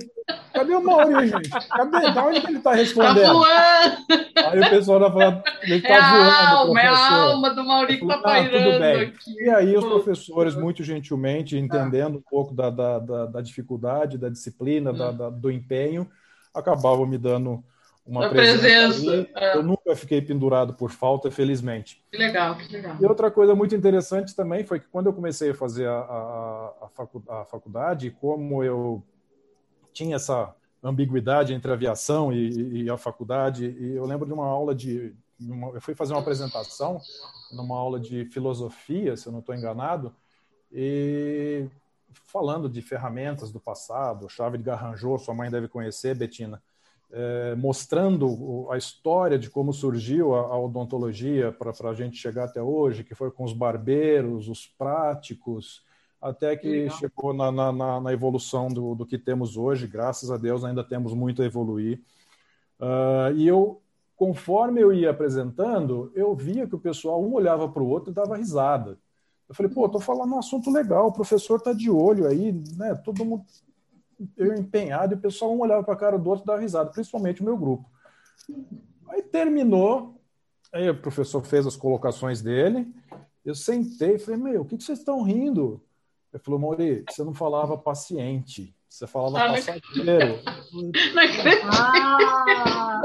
Cadê o Mauri, gente? Cadê? Da onde que ele está respondendo? Tá voando! Aí o pessoal vai falar, ele está é voando. A alma, é a alma do Mauri que está pairando ah, aqui. E aí os professores, muito gentilmente, entendendo um pouco da, da, da, da dificuldade, da disciplina, hum. da, do empenho, acabavam me dando uma presença. presença. É. Eu nunca fiquei pendurado por falta, felizmente. Que legal, que legal. E outra coisa muito interessante também foi que quando eu comecei a fazer a, a, a faculdade, como eu tinha essa ambiguidade entre a aviação e, e a faculdade. E eu lembro de uma aula de. Uma, eu fui fazer uma apresentação numa aula de filosofia, se eu não estou enganado, e falando de ferramentas do passado, chave de garranjou, sua mãe deve conhecer, Betina, é, mostrando a história de como surgiu a, a odontologia para a gente chegar até hoje, que foi com os barbeiros, os práticos, até que Legal. chegou na, na, na evolução do, do, que temos hoje. Graças a Deus ainda temos muito a evoluir. Uh, e eu, conforme eu ia apresentando, eu via que o pessoal um olhava para o outro e dava risada. Eu falei, pô, estou falando um assunto legal, o professor está de olho aí, né? Todo mundo. Eu empenhado e o pessoal um olhava para a cara do outro e dava risada, principalmente o meu grupo. Aí terminou, aí o professor fez as colocações dele, eu sentei e falei, meu, o que, que vocês estão rindo? Ele falou, Mauri, você não falava paciente. Você falava ah, passageiro. Não acredito. Ah,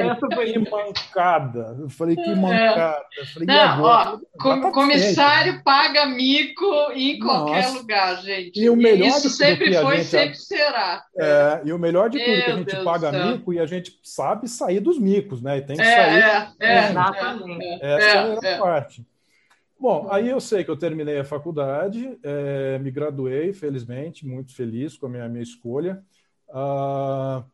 eu falei, que mancada. Eu falei, que é. mancada. Eu falei, não, ó, com, comissário paga mico em qualquer Nossa. lugar, gente. E o melhor Isso sempre foi, gente, sempre será. É, e o melhor de tudo, Meu que a gente Deus paga mico e a gente sabe sair dos micos, né? E tem que é, sair. É, é, exatamente. Essa é, é a parte. Bom, aí eu sei que eu terminei a faculdade, é, me graduei, felizmente, muito feliz com a minha, minha escolha. Ah,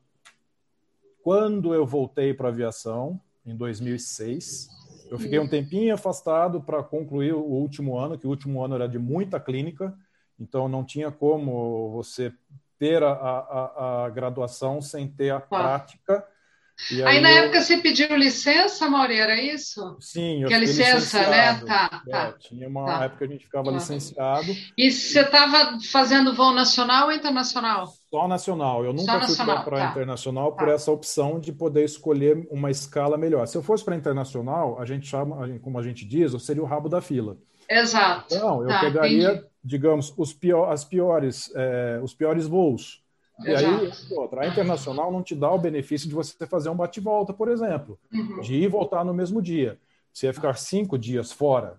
quando eu voltei para a aviação, em 2006, eu fiquei um tempinho afastado para concluir o último ano, que o último ano era de muita clínica, então não tinha como você ter a, a, a graduação sem ter a prática aí, aí, na eu... época você pediu licença, Mauri, era isso? Sim, eu Que a licença, né? Tá, é, tá. Tinha uma tá. época que a gente ficava tá. licenciado. E você estava fazendo voo nacional ou internacional? Só nacional. Eu nunca fui para tá. internacional por tá. essa opção de poder escolher uma escala melhor. Se eu fosse para internacional, a gente chama, como a gente diz, eu seria o rabo da fila. Exato. Então, eu tá, pegaria, entendi. digamos, os pior, as piores, é, os piores voos e aí, outra, a internacional não te dá o benefício de você fazer um bate-volta, por exemplo, uhum. de ir e voltar no mesmo dia. Você ia ficar cinco dias fora,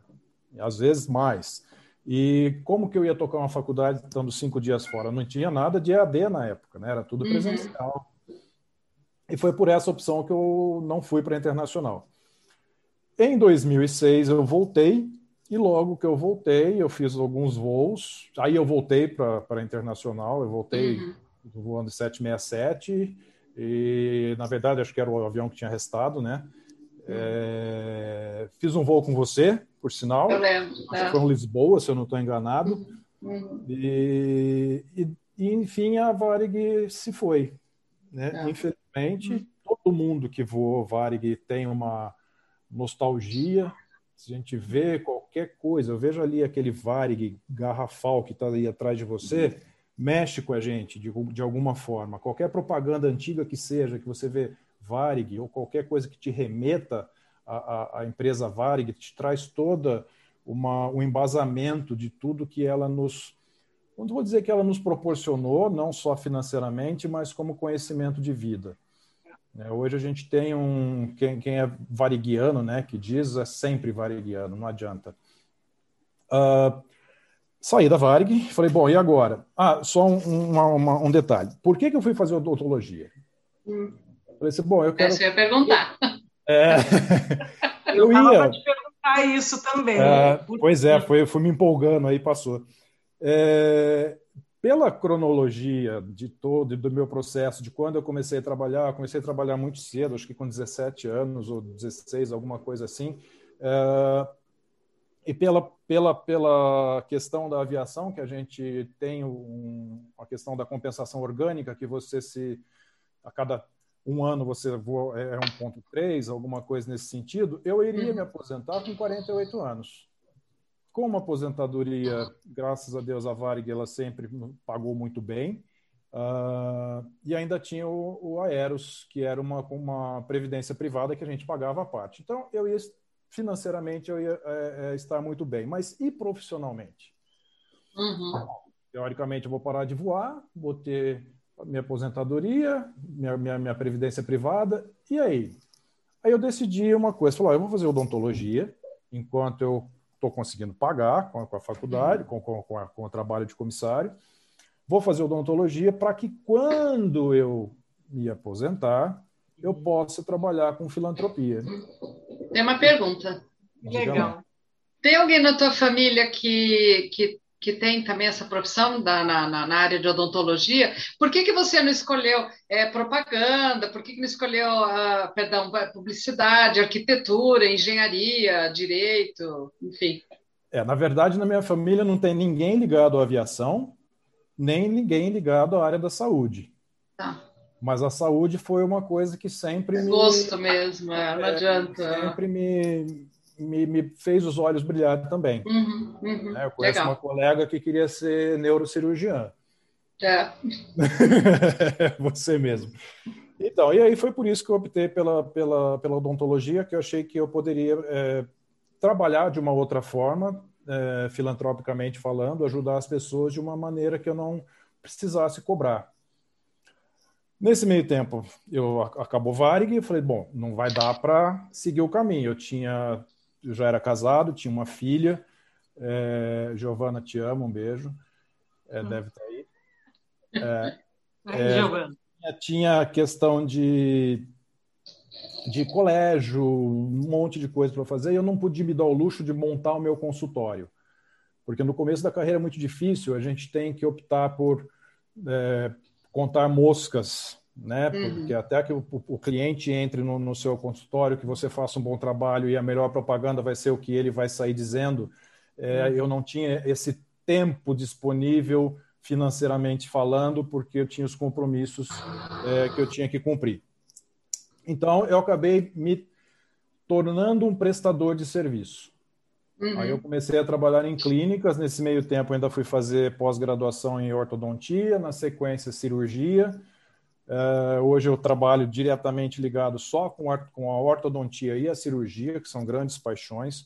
às vezes mais. E como que eu ia tocar uma faculdade estando cinco dias fora? Não tinha nada de EAD na época, né? Era tudo uhum. presencial. Uhum. E foi por essa opção que eu não fui para a internacional. Em 2006 eu voltei e logo que eu voltei eu fiz alguns voos. Aí eu voltei para a internacional. Eu voltei uhum voando 767 e, na verdade, acho que era o avião que tinha restado, né? É, fiz um voo com você, por sinal. Eu lembro. É. Foi em Lisboa, se eu não estou enganado. Uhum. E, e, e, enfim, a Varig se foi. Né? É. Infelizmente, uhum. todo mundo que voou Varig tem uma nostalgia. Se a gente vê qualquer coisa, eu vejo ali aquele Varig garrafal que está ali atrás de você. Uhum mexe com a gente de, de alguma forma. Qualquer propaganda antiga que seja, que você vê Varig, ou qualquer coisa que te remeta à, empresa Varig, te traz toda uma, um embasamento de tudo que ela nos. Não vou dizer que ela nos proporcionou, não só financeiramente, mas como conhecimento de vida. É, hoje a gente tem um. Quem, quem é variguiano, né, que diz, é sempre variguiano, não adianta. Uh, Saí da Varg, falei, bom, e agora? Ah, só um, uma, uma, um detalhe. Por que, que eu fui fazer odontologia? Hum. Falei assim, bom, eu quero... Essa eu ia perguntar. É... eu, eu ia... te perguntar isso também. É, pois é, foi, fui me empolgando, aí passou. É, pela cronologia de todo, do meu processo, de quando eu comecei a trabalhar, comecei a trabalhar muito cedo, acho que com 17 anos ou 16, alguma coisa assim, é, e pela, pela, pela questão da aviação, que a gente tem um, a questão da compensação orgânica, que você se a cada um ano você voa, é 1.3, alguma coisa nesse sentido, eu iria me aposentar com 48 anos. Com uma aposentadoria, graças a Deus, a Varig ela sempre pagou muito bem. Uh, e ainda tinha o, o Aeros, que era uma, uma previdência privada que a gente pagava a parte. Então, eu ia financeiramente eu ia é, é, estar muito bem, mas e profissionalmente? Uhum. Teoricamente, eu vou parar de voar, vou ter minha aposentadoria, minha, minha, minha previdência privada, e aí? Aí eu decidi uma coisa, falei, eu vou fazer odontologia, enquanto eu estou conseguindo pagar com a, com a faculdade, uhum. com, com, a, com o trabalho de comissário, vou fazer odontologia para que quando eu me aposentar, eu possa trabalhar com filantropia. Tem uma pergunta. Legal. Tem alguém na tua família que, que, que tem também essa profissão da, na, na área de odontologia? Por que, que você não escolheu é, propaganda? Por que, que não escolheu, uh, perdão, publicidade, arquitetura, engenharia, direito, enfim? É, na verdade, na minha família não tem ninguém ligado à aviação, nem ninguém ligado à área da saúde. Tá. Mas a saúde foi uma coisa que sempre me. Gosto mesmo, é, não é, adianta. Sempre me, me, me, fez os olhos brilhar também. Uhum, uhum, é, eu conheço legal. uma colega que queria ser neurocirurgiã. É. Você mesmo. Então, e aí foi por isso que eu optei pela, pela, pela odontologia, que eu achei que eu poderia é, trabalhar de uma outra forma, é, filantropicamente falando, ajudar as pessoas de uma maneira que eu não precisasse cobrar. Nesse meio tempo, eu acabou Varig e falei, bom, não vai dar para seguir o caminho. Eu tinha, eu já era casado, tinha uma filha, é, Giovana, te amo, um beijo. É, hum. Deve estar tá aí. É, é, Giovana. Tinha a questão de, de colégio, um monte de coisa para fazer, e eu não pude me dar o luxo de montar o meu consultório. Porque no começo da carreira é muito difícil, a gente tem que optar por é, contar moscas, né? Uhum. Porque até que o, o cliente entre no, no, seu consultório, que você faça um bom trabalho e a melhor propaganda vai ser o que ele vai sair dizendo. É, uhum. Eu não tinha esse tempo disponível financeiramente falando, porque eu tinha os compromissos é, que eu tinha que cumprir. Então, eu acabei me tornando um prestador de serviço. Uhum. Aí eu comecei a trabalhar em clínicas. Nesse meio tempo, ainda fui fazer pós-graduação em ortodontia, na sequência, cirurgia. Uh, hoje eu trabalho diretamente ligado só com a, com a ortodontia e a cirurgia, que são grandes paixões,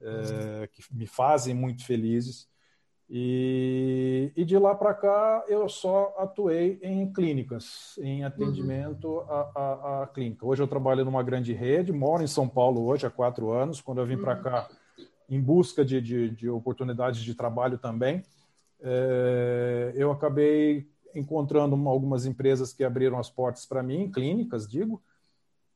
uh, que me fazem muito felizes. E, e de lá para cá eu só atuei em clínicas, em atendimento uhum. à, clínica. Hoje eu trabalho numa grande rede, moro em São Paulo hoje há quatro anos. Quando eu vim uhum. para cá, em busca de, de, de oportunidades de trabalho também. É, eu acabei encontrando algumas empresas que abriram as portas para mim, clínicas, digo,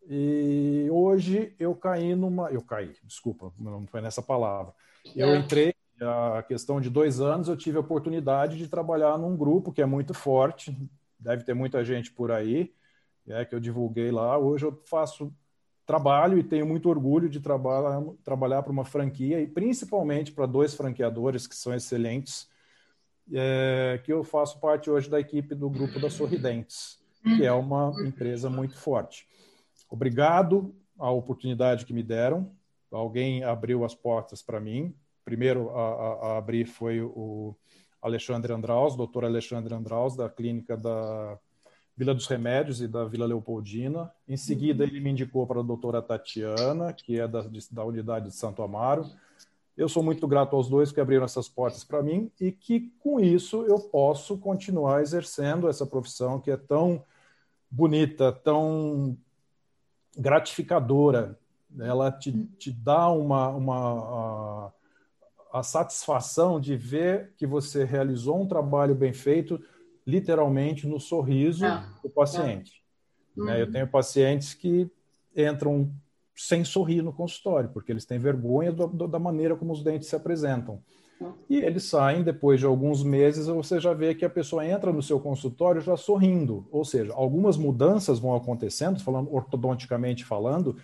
e hoje eu caí numa. Eu caí, desculpa, não foi nessa palavra. Eu é. entrei, a questão de dois anos, eu tive a oportunidade de trabalhar num grupo que é muito forte, deve ter muita gente por aí, é, que eu divulguei lá. Hoje eu faço trabalho e tenho muito orgulho de trabalhar, trabalhar para uma franquia e principalmente para dois franqueadores que são excelentes, é, que eu faço parte hoje da equipe do grupo da Sorridentes, que é uma empresa muito forte. Obrigado à oportunidade que me deram. Alguém abriu as portas para mim. Primeiro a, a, a, abrir foi o Alexandre Andraus, doutor Alexandre Andraus, da clínica da Vila dos Remédios e da Vila Leopoldina. Em seguida, ele me indicou para a doutora Tatiana, que é da, da unidade de Santo Amaro. Eu sou muito grato aos dois que abriram essas portas para mim e que, com isso, eu posso continuar exercendo essa profissão que é tão bonita, tão gratificadora. Ela te, te dá uma, uma a, a satisfação de ver que você realizou um trabalho bem feito literalmente no sorriso é. do paciente. É. Uhum. Eu tenho pacientes que entram sem sorrir no consultório, porque eles têm vergonha do, do, da maneira como os dentes se apresentam. E eles saem, depois de alguns meses, você já vê que a pessoa entra no seu consultório já sorrindo. Ou seja, algumas mudanças vão acontecendo, falando ortodonticamente falando,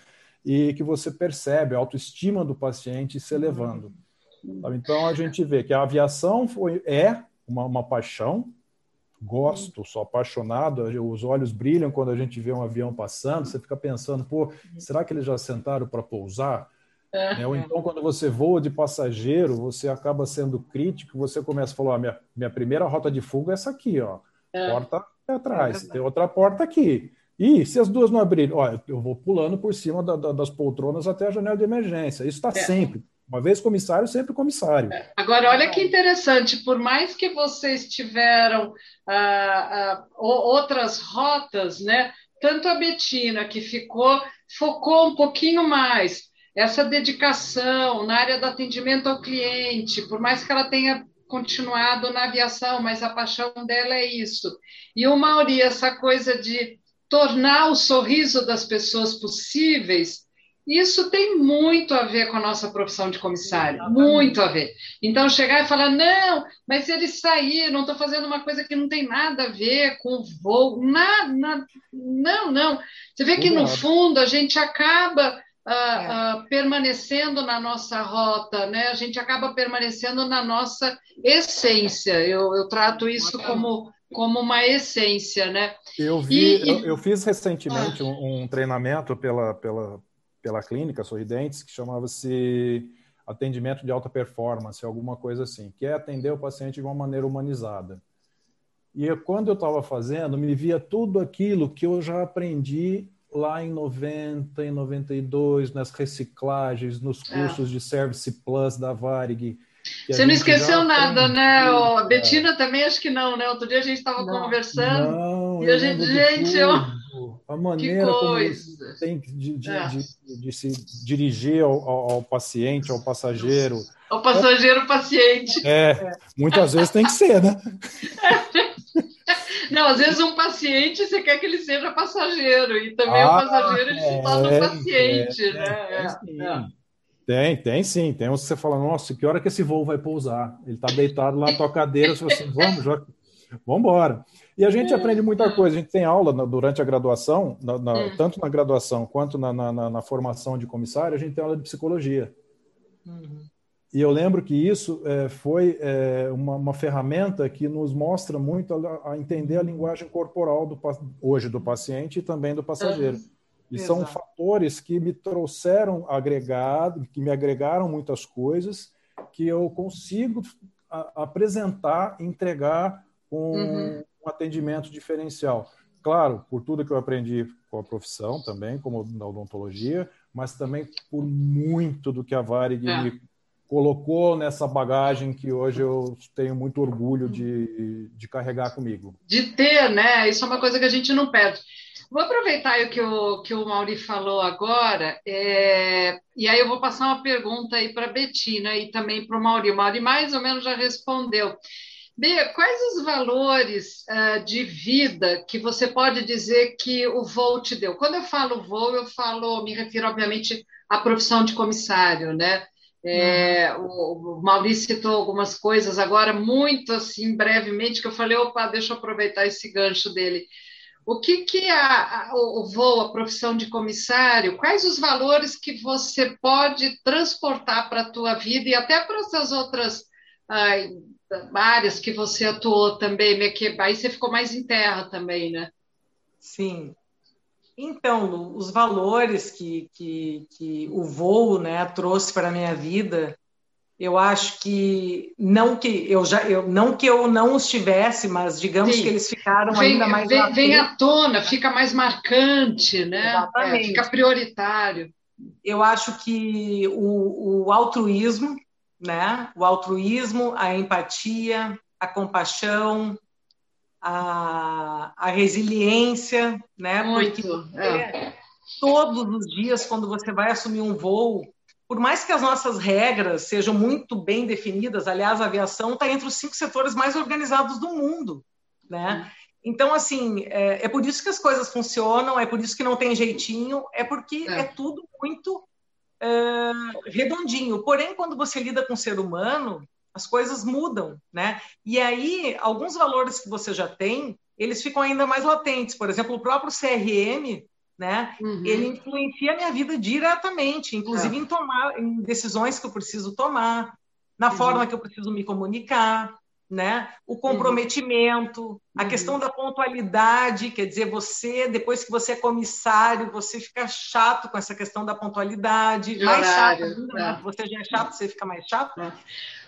e que você percebe a autoestima do paciente se elevando. Uhum. Então a gente vê que a aviação foi, é uma, uma paixão, gosto, sou apaixonado, os olhos brilham quando a gente vê um avião passando, você fica pensando, pô, será que eles já sentaram para pousar? É. Ou então, quando você voa de passageiro, você acaba sendo crítico, você começa a falar, ah, minha, minha primeira rota de fuga é essa aqui, ó, é. porta atrás, é tem outra porta aqui. E se as duas não abrirem, olha, eu vou pulando por cima da, da, das poltronas até a janela de emergência. Isso está é. sempre. Uma vez comissário, sempre comissário. Agora, olha que interessante, por mais que vocês tiveram ah, ah, outras rotas, né? Tanto a Betina, que ficou, focou um pouquinho mais, essa dedicação na área do atendimento ao cliente, por mais que ela tenha continuado na aviação, mas a paixão dela é isso. E o Mauri, essa coisa de tornar o sorriso das pessoas possíveis, isso tem muito a ver com a nossa profissão de comissário, muito a ver. Então, chegar e falar, não, mas eles saíram, estou fazendo uma coisa que não tem nada a ver com o voo, nada, nada não, não. Você vê que, no fundo, a gente acaba uh, uh, permanecendo na nossa rota, né? a gente acaba permanecendo na nossa essência. Eu, eu trato isso como como uma essência, né? Eu vi, e, eu, eu, fiz recentemente ah. um, um, treinamento pela, pela, pela clínica Sorridentes, que chamava-se atendimento de alta performance, alguma coisa assim, que é atender o paciente de uma maneira humanizada. E eu, quando eu estava fazendo, me via tudo aquilo que eu já aprendi lá em 90, em 92, nas reciclagens, nos é. cursos é. de Service Plus da Varig. Você não esqueceu nada, né? A Betina também acho que não, né? Outro dia a gente estava conversando não, e a gente, gente, eu... a maneira como tem de, de, é. de, de, se dirigir ao, ao, paciente, ao passageiro. Ao passageiro, paciente. É, muitas vezes tem que ser, né? Não, às vezes um paciente você quer que ele seja passageiro, e também ah, o passageiro ele se torna um paciente, é, né? É, tem, tem sim. Tem uns que você fala, nossa, que hora que esse voo vai pousar? Ele está deitado lá na tua cadeira, você fala assim, vamos, já... vamos embora. E a gente aprende muita coisa. A gente tem aula durante a graduação, na, na, hum. tanto na graduação quanto na, na, formação de comissário, a gente tem aula de psicologia. Uhum. E eu lembro que isso é, foi é, uma, uma, ferramenta que nos mostra muito a, a, entender a linguagem corporal do, hoje do paciente e também do passageiro. E Exato. são fatores que me trouxeram agregado, que me agregaram muitas coisas que eu consigo a, apresentar, entregar com uhum. Um atendimento diferencial. Claro, por tudo que eu aprendi com a profissão também, como na odontologia, mas também por muito do que a Varig é. me colocou nessa bagagem que hoje eu tenho muito orgulho de, de carregar comigo. De ter, né? Isso é uma coisa que a gente não perde. Vou aproveitar o que o, que o Mauri falou agora, é, e aí eu vou passar uma pergunta aí para a Betina e também para o Mauri. O Mauri mais ou menos já respondeu. Bia, quais os valores uh, de vida que você pode dizer que o voo te deu? Quando eu falo voo, eu falo, me refiro, obviamente, à profissão de comissário, né? É, uhum. o, o Maurício citou algumas coisas agora, muito assim, brevemente, que eu falei, opa, deixa eu aproveitar esse gancho dele. O que, que a, a, o voo, a profissão de comissário, quais os valores que você pode transportar para a tua vida e até para essas outras ai, áreas que você atuou também, né, que aí você ficou mais em terra também, né? Sim. Então, Lu, os valores que, que, que o voo né, trouxe para a minha vida eu acho que não que eu já eu não que eu não os tivesse, mas digamos Sim. que eles ficaram vem, ainda mais vem, vem à tona, fica mais marcante, né? É, fica prioritário. Eu acho que o, o altruísmo, né? O altruísmo, a empatia, a compaixão, a, a resiliência, né? Muito. Porque é. todos os dias, quando você vai assumir um voo, por mais que as nossas regras sejam muito bem definidas, aliás, a aviação está entre os cinco setores mais organizados do mundo, né? Então, assim, é, é, por isso que as coisas funcionam, é por isso que não tem jeitinho, é porque é, é tudo muito é, redondinho. Porém, quando você lida com o ser humano, as coisas mudam, né? E aí, alguns valores que você já tem, eles ficam ainda mais latentes. Por exemplo, o próprio CRM, né? Uhum. Ele influencia a minha vida diretamente, inclusive é. em tomar em decisões que eu preciso tomar, na uhum. forma que eu preciso me comunicar, né? O uhum. comprometimento, uhum. a questão da pontualidade, quer dizer, você depois que você é comissário, você fica chato com essa questão da pontualidade, De mais chato, ainda, né? é. você já é chato, você fica mais chato. É.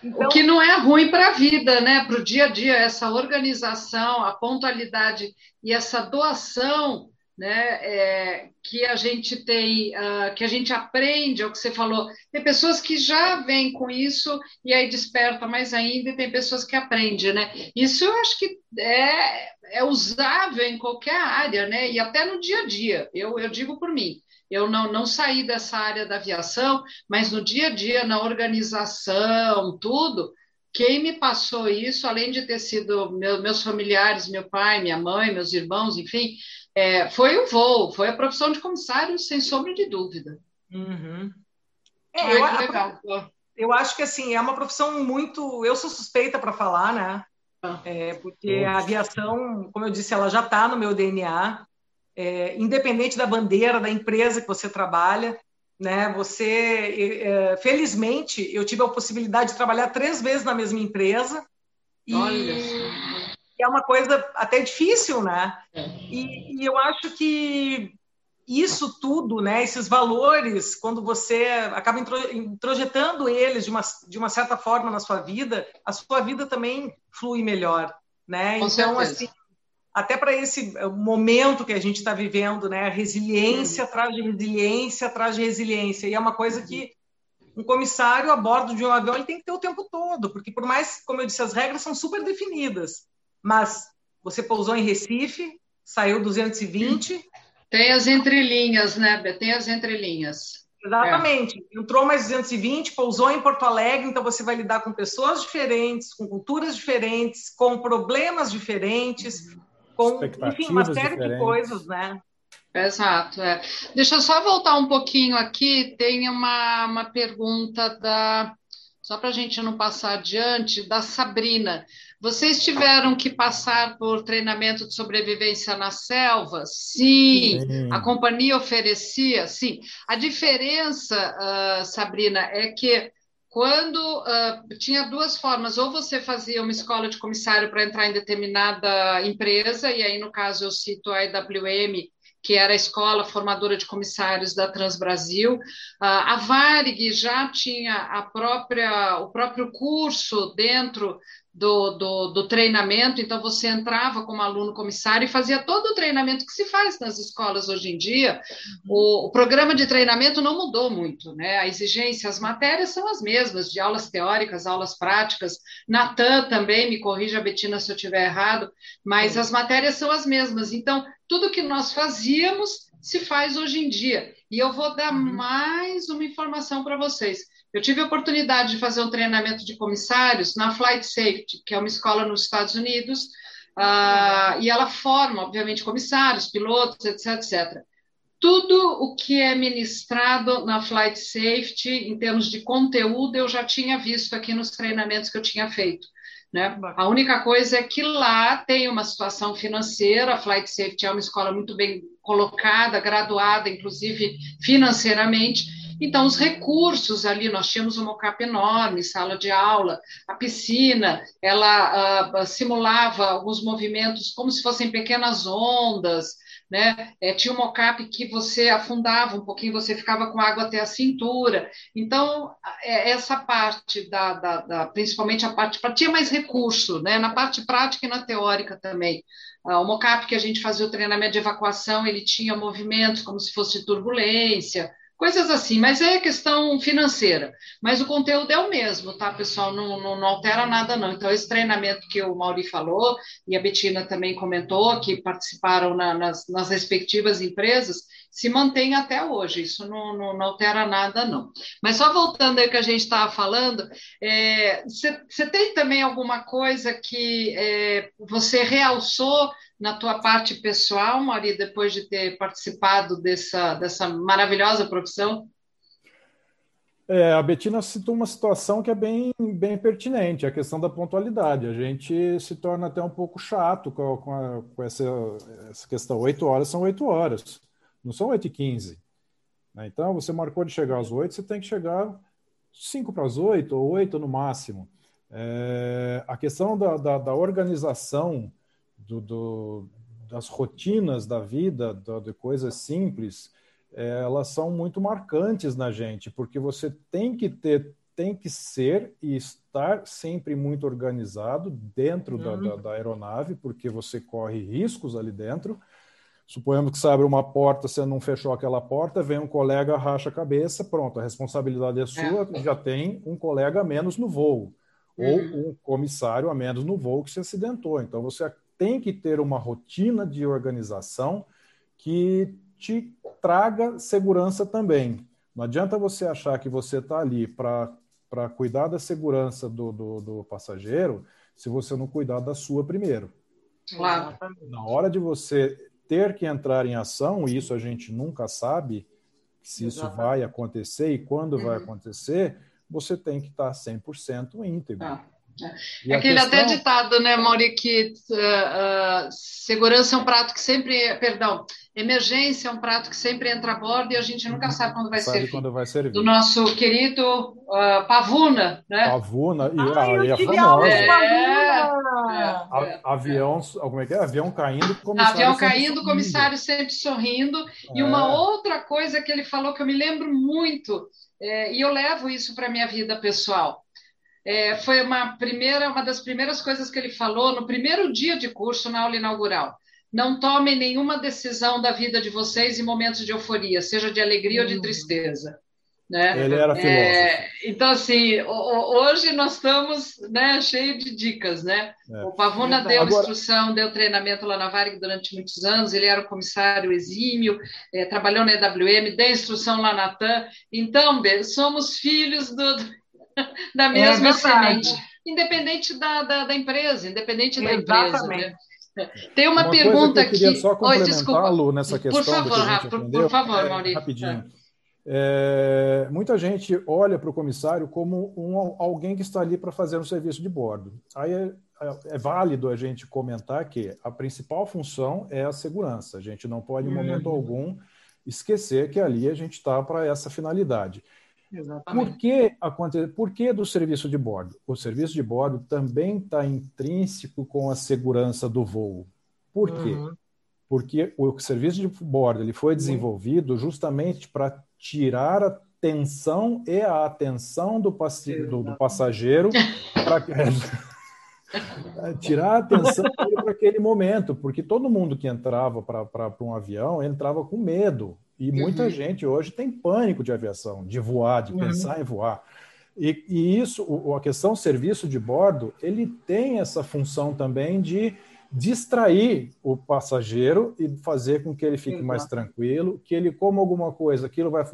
Então, o que não é ruim para a vida, né? Para o dia a dia, essa organização, a pontualidade e essa doação né, é, que a gente tem, uh, que a gente aprende, é o que você falou, tem pessoas que já vêm com isso e aí desperta mais ainda, e tem pessoas que aprendem, né? Isso eu acho que é, é usável em qualquer área, né? E até no dia a dia, eu, eu digo por mim. Eu não, não saí dessa área da aviação, mas no dia a dia, na organização, tudo, quem me passou isso, além de ter sido meu, meus familiares, meu pai, minha mãe, meus irmãos, enfim, é, foi o voo, foi a profissão de comissário, sem sombra de dúvida. Uhum. É, Ai, eu, legal. eu acho que assim, é uma profissão muito. Eu sou suspeita para falar, né? Ah. É, porque a aviação, como eu disse, ela já está no meu DNA. É, independente da bandeira da empresa que você trabalha, né? Você, é, felizmente, eu tive a possibilidade de trabalhar três vezes na mesma empresa. Olha. É uma coisa até difícil, né? É. E, e, eu acho que isso tudo, né, esses valores, quando você acaba introjetando eles de uma, de uma certa forma na sua vida, a sua vida também flui melhor, né? Com então, certeza. assim, até para esse momento que a gente está vivendo, né? Resiliência atrás de resiliência atrás de resiliência. E é uma coisa que um comissário a bordo de um avião ele tem que ter o tempo todo, porque por mais, como eu disse, as regras são super definidas, mas você pousou em Recife, saiu 220. Tem as entrelinhas, né? Tem as entrelinhas. Exatamente. É. Entrou mais 220, pousou em Porto Alegre, então você vai lidar com pessoas diferentes, com culturas diferentes, com problemas diferentes, com enfim, uma série diferentes. de coisas, né? Exato. É. Deixa eu só voltar um pouquinho aqui. Tem uma, uma pergunta da. Só para a gente não passar adiante, da Sabrina. Vocês tiveram que passar por treinamento de sobrevivência na selva? Sim. A companhia oferecia? Sim. A diferença, uh, Sabrina, é que quando uh, tinha duas formas, ou você fazia uma escola de comissário para entrar em determinada empresa, e aí no caso eu cito a IWM, que era a escola formadora de comissários da Transbrasil. Ah, a Varig já tinha a própria, o próprio curso dentro do, do, do, treinamento, então você entrava como aluno comissário e fazia todo o treinamento que se faz nas escolas hoje em dia. Uhum. O, o, programa de treinamento não mudou muito, né? A exigência, as matérias são as mesmas, de aulas teóricas, aulas práticas. Natan também, me corrija, Betina, se eu estiver errado, mas as matérias são as mesmas. Então, tudo que nós fazíamos se faz hoje em dia. E eu vou dar uhum. mais uma informação para vocês. Eu tive a oportunidade de fazer um treinamento de comissários na Flight Safety, que é uma escola nos Estados Unidos, uh, e ela forma, obviamente, comissários, pilotos, etc, etc. Tudo o que é ministrado na Flight Safety, em termos de conteúdo, eu já tinha visto aqui nos treinamentos que eu tinha feito. Né? A única coisa é que lá tem uma situação financeira, a Flight Safety é uma escola muito bem colocada, graduada, inclusive financeiramente, então, os recursos ali, nós tínhamos uma mocap enorme, sala de aula, a piscina, ela uh, simulava alguns movimentos como se fossem pequenas ondas, né? É, tinha um mocap que você afundava um pouquinho, você ficava com água até a cintura. Então, é, essa parte da, da, da principalmente a parte, tinha mais recurso, né? Na parte prática e na teórica também. Uh, o mocap que a gente fazia o treinamento de evacuação, ele tinha movimentos como se fosse turbulência, coisas assim, mas é questão financeira. Mas o conteúdo é o mesmo, tá, pessoal? Não, não, não, altera nada, não. Então, esse treinamento que o Mauri falou, e a Betina também comentou, que participaram na, nas, nas respectivas empresas, se mantém até hoje, isso não, não, não, altera nada, não. Mas só voltando aí que a gente estava falando, você é, tem também alguma coisa que é, você realçou na tua parte pessoal, Mari, depois de ter participado dessa, dessa maravilhosa profissão? É, a Betina citou uma situação que é bem, bem pertinente, a questão da pontualidade. A gente se torna até um pouco chato com, com, a, com essa, essa questão. Oito horas são oito horas, não são oito e quinze. Né? Então, você marcou de chegar às oito, você tem que chegar cinco para as oito, ou oito no máximo. É, a questão da, da, da organização do, do, das rotinas da vida, do, de coisas simples, é, elas são muito marcantes na gente, porque você tem que ter, tem que ser e estar sempre muito organizado dentro uhum. da, da, da, aeronave, porque você corre riscos ali dentro. Suponhamos que você abre uma porta, você não fechou aquela porta, vem um colega, racha a cabeça, pronto, a responsabilidade é sua, é. já tem um colega a menos no voo, uhum. ou um comissário a menos no voo que se acidentou. Então você tem que ter uma rotina de organização que te traga segurança também. Não adianta você achar que você está ali para cuidar da segurança do, do, do, passageiro se você não cuidar da sua primeiro. Claro. Na hora de você ter que entrar em ação, e isso a gente nunca sabe se isso vai acontecer e quando uhum. vai acontecer, você tem que estar 100% íntegro. Ah. É aquele questão... até ditado, né, Mauri, que uh, uh, segurança é um prato que sempre, perdão, emergência é um prato que sempre entra a bordo e a gente nunca sabe quando vai, sabe servir. Quando vai servir. Do nosso querido uh, Pavuna, né? Pavuna, e, e a famosa. É, é, avião, como é que é? Avião caindo, comissário Avião caindo, comissário sempre sorrindo. É. E uma outra coisa que ele falou que eu me lembro muito, é, e eu levo isso para a minha vida pessoal é, foi uma primeira, uma das primeiras coisas que ele falou no primeiro dia de curso na aula inaugural. Não tomem nenhuma decisão da vida de vocês em momentos de euforia, seja de alegria ou de hum. tristeza. Né? Ele era filósofo. É, então, assim, hoje nós estamos né, cheios de dicas, né? É. O Pavuna deu Agora... instrução, deu treinamento lá na Varig durante muitos anos, ele era o comissário exímio, é, trabalhou na EWM, deu instrução lá na TAM. Então, somos filhos do, da mesma é semente, independente da, da, da, empresa, independente da empresa. Né? Tem uma, uma pergunta que eu aqui. Só complementar, Lu, nessa questão. Por favor, Rafa, por, por, favor, é, Maurício. Rapidinho. É, muita gente olha para o comissário como um, alguém que está ali para fazer um serviço de bordo. Aí é, é, é, válido a gente comentar que a principal função é a segurança. A gente não pode, em momento uhum. algum, esquecer que ali a gente está para essa finalidade. Exatamente. Por que, aconte... Por que do serviço de bordo? O serviço de bordo também está intrínseco com a segurança do voo. Por quê? Uhum. Porque o serviço de bordo ele foi desenvolvido justamente para tirar a tensão e a atenção do, passe... do, do passageiro para tirar a atenção para aquele momento, porque todo mundo que entrava para um avião entrava com medo. E muita uhum. gente hoje tem pânico de aviação, de voar, de uhum. pensar em voar. E, e, isso, a questão serviço de bordo, ele tem essa função também de distrair o passageiro e fazer com que ele fique mais tranquilo, que ele coma alguma coisa, aquilo vai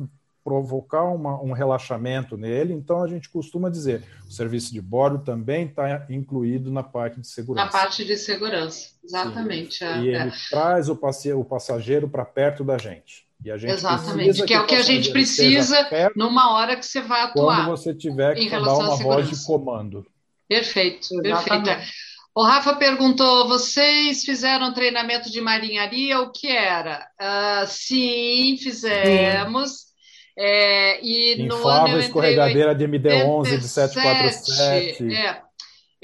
provocar uma, um relaxamento nele. Então, a gente costuma dizer, o serviço de bordo também está incluído na parte de segurança. Na parte de segurança, exatamente. É, e ele é. traz o, passe o passageiro para perto da gente. Exatamente, que, é o que a gente precisa numa hora que você vai atuar. Quando você tiver que dar uma voz de comando. Perfeito, Exatamente. perfeito. O Rafa perguntou: vocês fizeram treinamento de marinharia? O que era? Uh, sim, fizemos. Sim. É, e Inflável no ano eu escorregadeira de MD-11 de 747. É,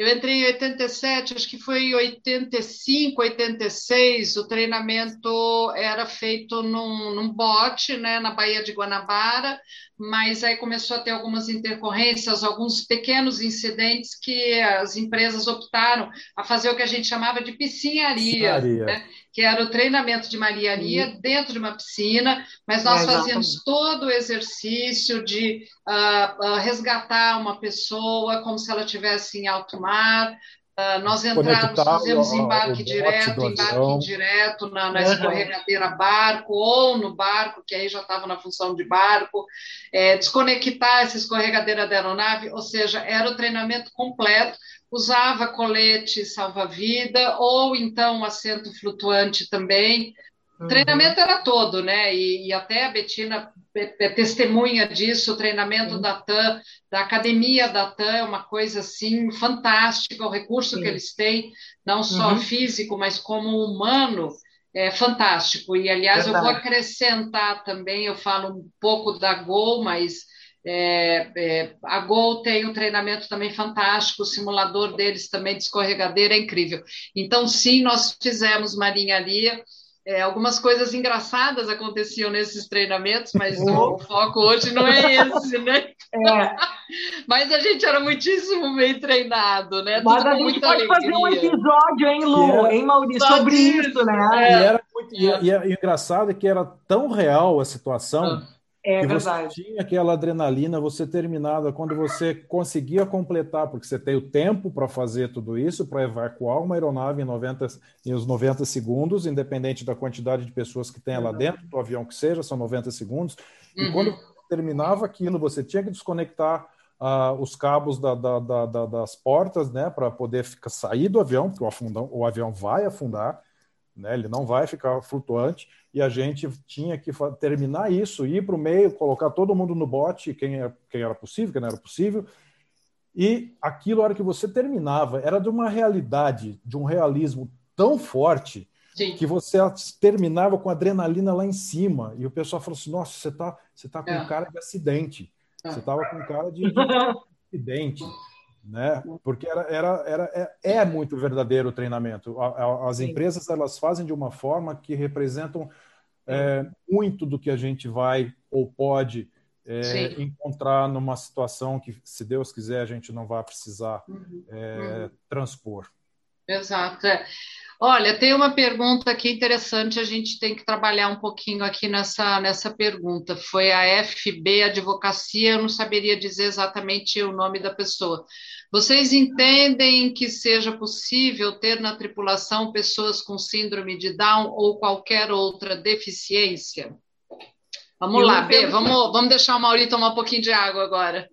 eu entrei em 87, acho que foi em 85, 86, o treinamento era feito num, num bote, né, na Baía de Guanabara, mas aí começou a ter algumas intercorrências, alguns pequenos incidentes que as empresas optaram a fazer o que a gente chamava de piscinaria, né? Que era o treinamento de mariaria dentro de uma piscina, mas nós é, fazíamos todo o exercício de uh, uh, resgatar uma pessoa como se ela estivesse em alto mar, Uh, nós entramos, fazemos embarque direto, embarque direto na, na escorregadeira barco ou no barco, que aí já estava na função de barco, é, desconectar essa escorregadeira da aeronave, ou seja, era o treinamento completo usava colete salva-vida ou então assento flutuante também. O uhum. treinamento era todo, né? E, e, até a Betina é, é testemunha disso, o treinamento uhum. da TAM, da academia da TAM, é uma coisa assim fantástica, o recurso Sim. que eles têm, não só uhum. físico, mas como humano, é fantástico. E, aliás, Verdade. eu vou acrescentar também, eu falo um pouco da Gol, mas é, é, a Gol tem um treinamento também fantástico, o simulador deles também de escorregadeira é incrível. Então, sim, nós fizemos marinharia. É, algumas coisas engraçadas aconteciam nesses treinamentos, mas o foco hoje não é esse, né? É. Mas a gente era muitíssimo bem treinado, né? Mas a gente pode alegria. fazer um episódio, hein, Lu, era... hein, Maurício, sobre isso, né? É. E, era muito, e, e, e, engraçado é que era tão real a situação. É que verdade. Você tinha aquela adrenalina, você terminava quando você conseguia completar, porque você tem o tempo para fazer tudo isso, para evacuar uma aeronave em, 90, em os 90 segundos, independente da quantidade de pessoas que tem lá dentro, do avião que seja, são 90 segundos. E uhum. quando terminava aquilo, você tinha que desconectar uh, os cabos da, da, da, das portas, né, para poder ficar, sair do avião, porque o, afundão, o avião vai afundar, né, ele não vai ficar flutuante e a gente tinha que terminar isso, ir para o meio, colocar todo mundo no bote, quem era, quem era possível, quem não era possível. E aquilo, a hora que você terminava, era de uma realidade, de um realismo tão forte Sim. que você terminava com adrenalina lá em cima. E o pessoal falou assim: Nossa, você está você tá com é. cara de acidente. É. Você estava com cara de, de acidente né? Porque era, era, era, é, é muito verdadeiro o treinamento. As empresas elas fazem de uma forma que representam é, muito do que a gente vai ou pode é, encontrar numa situação que, se Deus quiser, a gente não vai precisar uhum. É, uhum. transpor. Exato. É. Olha, tem uma pergunta aqui interessante, a gente tem que trabalhar um pouquinho aqui nessa, nessa pergunta. Foi a FB Advocacia, eu não saberia dizer exatamente o nome da pessoa. Vocês entendem que seja possível ter na tripulação pessoas com síndrome de Down ou qualquer outra deficiência? Vamos eu lá, B, vamos, vamos deixar o Mauri tomar um pouquinho de água agora.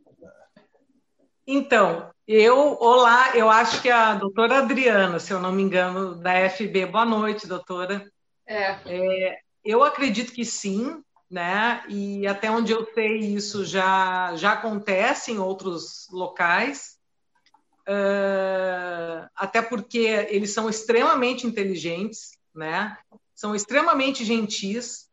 Então, eu, olá, eu acho que a doutora Adriana, se eu não me engano, da FB. Boa noite, doutora. É. é. eu acredito que sim, né? E até onde eu sei, isso já, já acontece em outros locais. Uh, até porque eles são extremamente inteligentes, né? São extremamente gentis,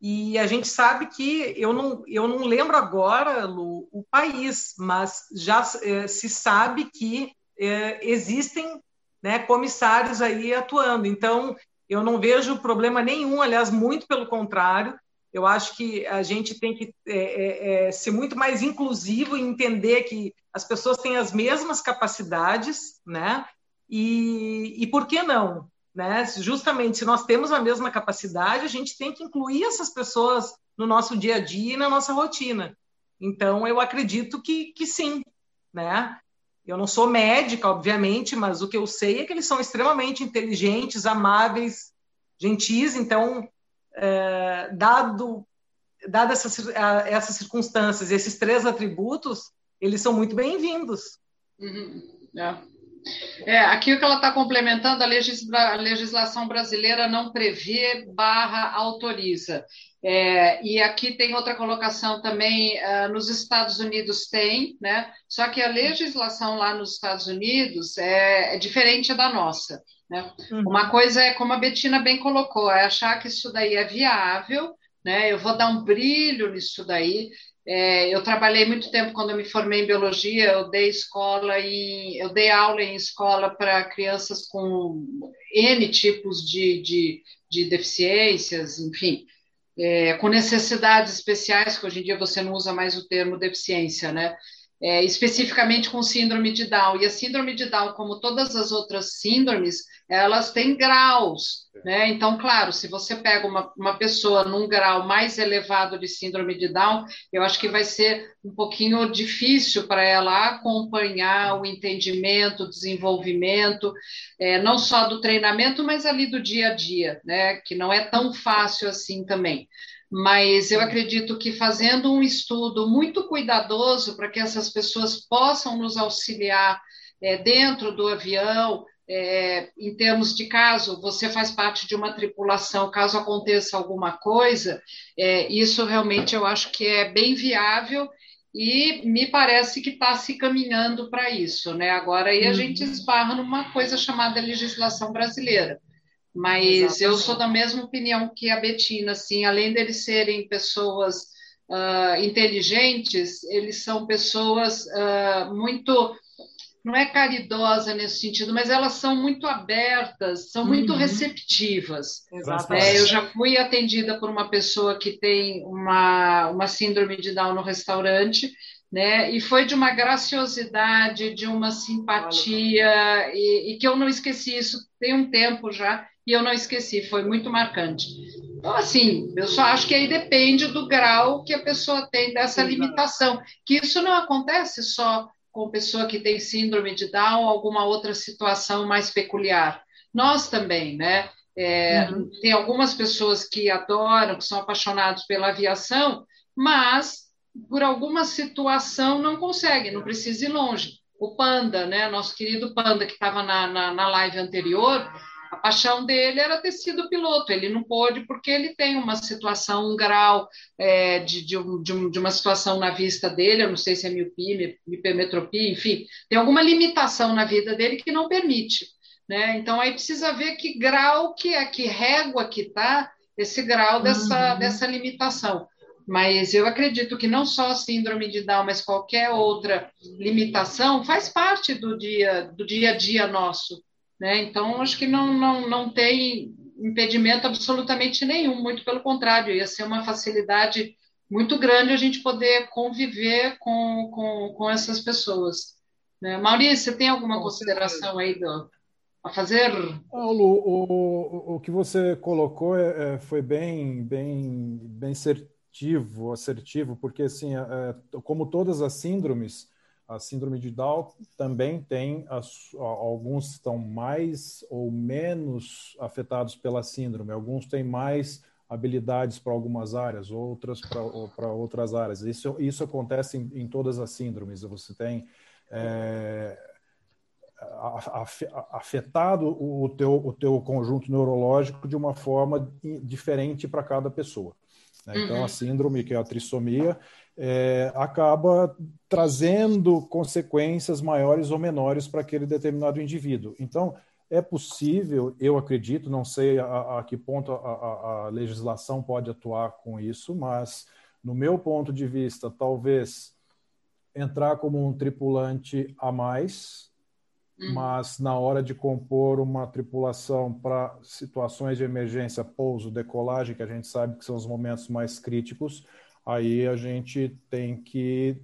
e a gente sabe que eu não, eu não lembro agora Lu, o país, mas já é, se sabe que é, existem né, comissários aí atuando. Então, eu não vejo problema nenhum, aliás, muito pelo contrário. Eu acho que a gente tem que é, é ser muito mais inclusivo e entender que as pessoas têm as mesmas capacidades, né? E, e por que não? Né? Justamente, se nós temos a mesma capacidade, a gente tem que incluir essas pessoas no nosso dia a dia e na nossa rotina. Então, eu acredito que, que sim. Né? Eu não sou médica, obviamente, mas o que eu sei é que eles são extremamente inteligentes, amáveis, gentis. Então, é, dado, dado essas, essas circunstâncias, esses três atributos, eles são muito bem-vindos. Uhum. É. É, aqui o que ela está complementando, a, legisla, a, legislação brasileira não prevê barra autoriza. É, e aqui tem outra colocação também, uh, nos Estados Unidos tem, né? Só que a legislação lá nos Estados Unidos é, é diferente da nossa. Né? Uhum. Uma coisa é, como a Betina bem colocou, é achar que isso daí é viável, né? Eu vou dar um brilho nisso daí, é, eu trabalhei muito tempo quando eu me formei em biologia, eu dei escola eu dei aula em escola para crianças com N tipos de, de, de deficiências, enfim, é, com necessidades especiais, que hoje em dia você não usa mais o termo deficiência, né? é, especificamente com síndrome de Down. E a síndrome de Down, como todas as outras síndromes, elas têm graus. Né? Então, claro, se você pega uma, uma pessoa num grau mais elevado de síndrome de Down, eu acho que vai ser um pouquinho difícil para ela acompanhar o entendimento, o desenvolvimento, é, não só do treinamento, mas ali do dia a dia, né? que não é tão fácil assim também mas eu acredito que fazendo um estudo muito cuidadoso para que essas pessoas possam nos auxiliar é, dentro do avião, é, em termos de caso você faz parte de uma tripulação, caso aconteça alguma coisa, é, isso realmente eu acho que é bem viável e me parece que está se caminhando para isso, né? Agora aí a uhum. gente esbarra numa coisa chamada legislação brasileira. Mas Exatamente. eu sou da mesma opinião que a Betina, assim, além deles serem pessoas uh, inteligentes, eles são pessoas uh, muito não é caridosa nesse sentido, mas elas são muito abertas, são muito uhum. receptivas. É, eu já fui atendida por uma pessoa que tem uma, uma síndrome de Down no restaurante, né? E foi de uma graciosidade, de uma simpatia, e, e que eu não esqueci isso tem um tempo já, e eu não esqueci, foi muito marcante. Então, assim, eu só acho que aí depende do grau que a pessoa tem dessa limitação, que isso não acontece só com pessoa que tem síndrome de Down ou alguma outra situação mais peculiar. Nós também, né? É, uhum. Tem algumas pessoas que adoram, que são apaixonados pela aviação, mas por alguma situação não conseguem, não precisa ir longe. O Panda, né? Nosso querido Panda, que estava na, na, na live anterior, a paixão dele era ter sido piloto. Ele não pôde porque ele tem uma situação, um grau é, de, de, um, de, um, de, uma situação na vista dele, eu não sei se é miopia, hipermetropia, enfim, tem alguma limitação na vida dele que não permite. Né? Então aí precisa ver que grau que é, que régua que está esse grau dessa, uhum. dessa limitação. Mas eu acredito que não só a síndrome de Down, mas qualquer outra limitação faz parte do dia, do dia a dia nosso. Né? Então, acho que não, não, não tem impedimento absolutamente nenhum, muito pelo contrário, ia ser uma facilidade muito grande a gente poder conviver com, com, com essas pessoas. Né? Maurício, você tem alguma consideração aí do, a fazer? Paulo, o, o, o que você colocou é, é, foi bem, bem, bem assertivo, assertivo, porque assim, é, é como todas as síndromes, a síndrome de Down também tem as, alguns estão mais ou menos afetados pela síndrome, alguns têm mais habilidades para algumas áreas, outras para outras áreas. Isso, isso acontece em, em todas as síndromes. Você tem é, afetado o teu, o teu conjunto neurológico de uma forma diferente para cada pessoa. Né? Então, a uhum. síndrome, que é a trissomia, é, acaba trazendo consequências maiores ou menores para aquele determinado indivíduo. Então, é possível, eu acredito, não sei a, a que ponto a, a, a, legislação pode atuar com isso, mas, no meu ponto de vista, talvez entrar como um tripulante a mais Uhum. mas na hora de compor uma tripulação para situações de emergência, pouso, decolagem, que a gente sabe que são os momentos mais críticos, aí a gente tem que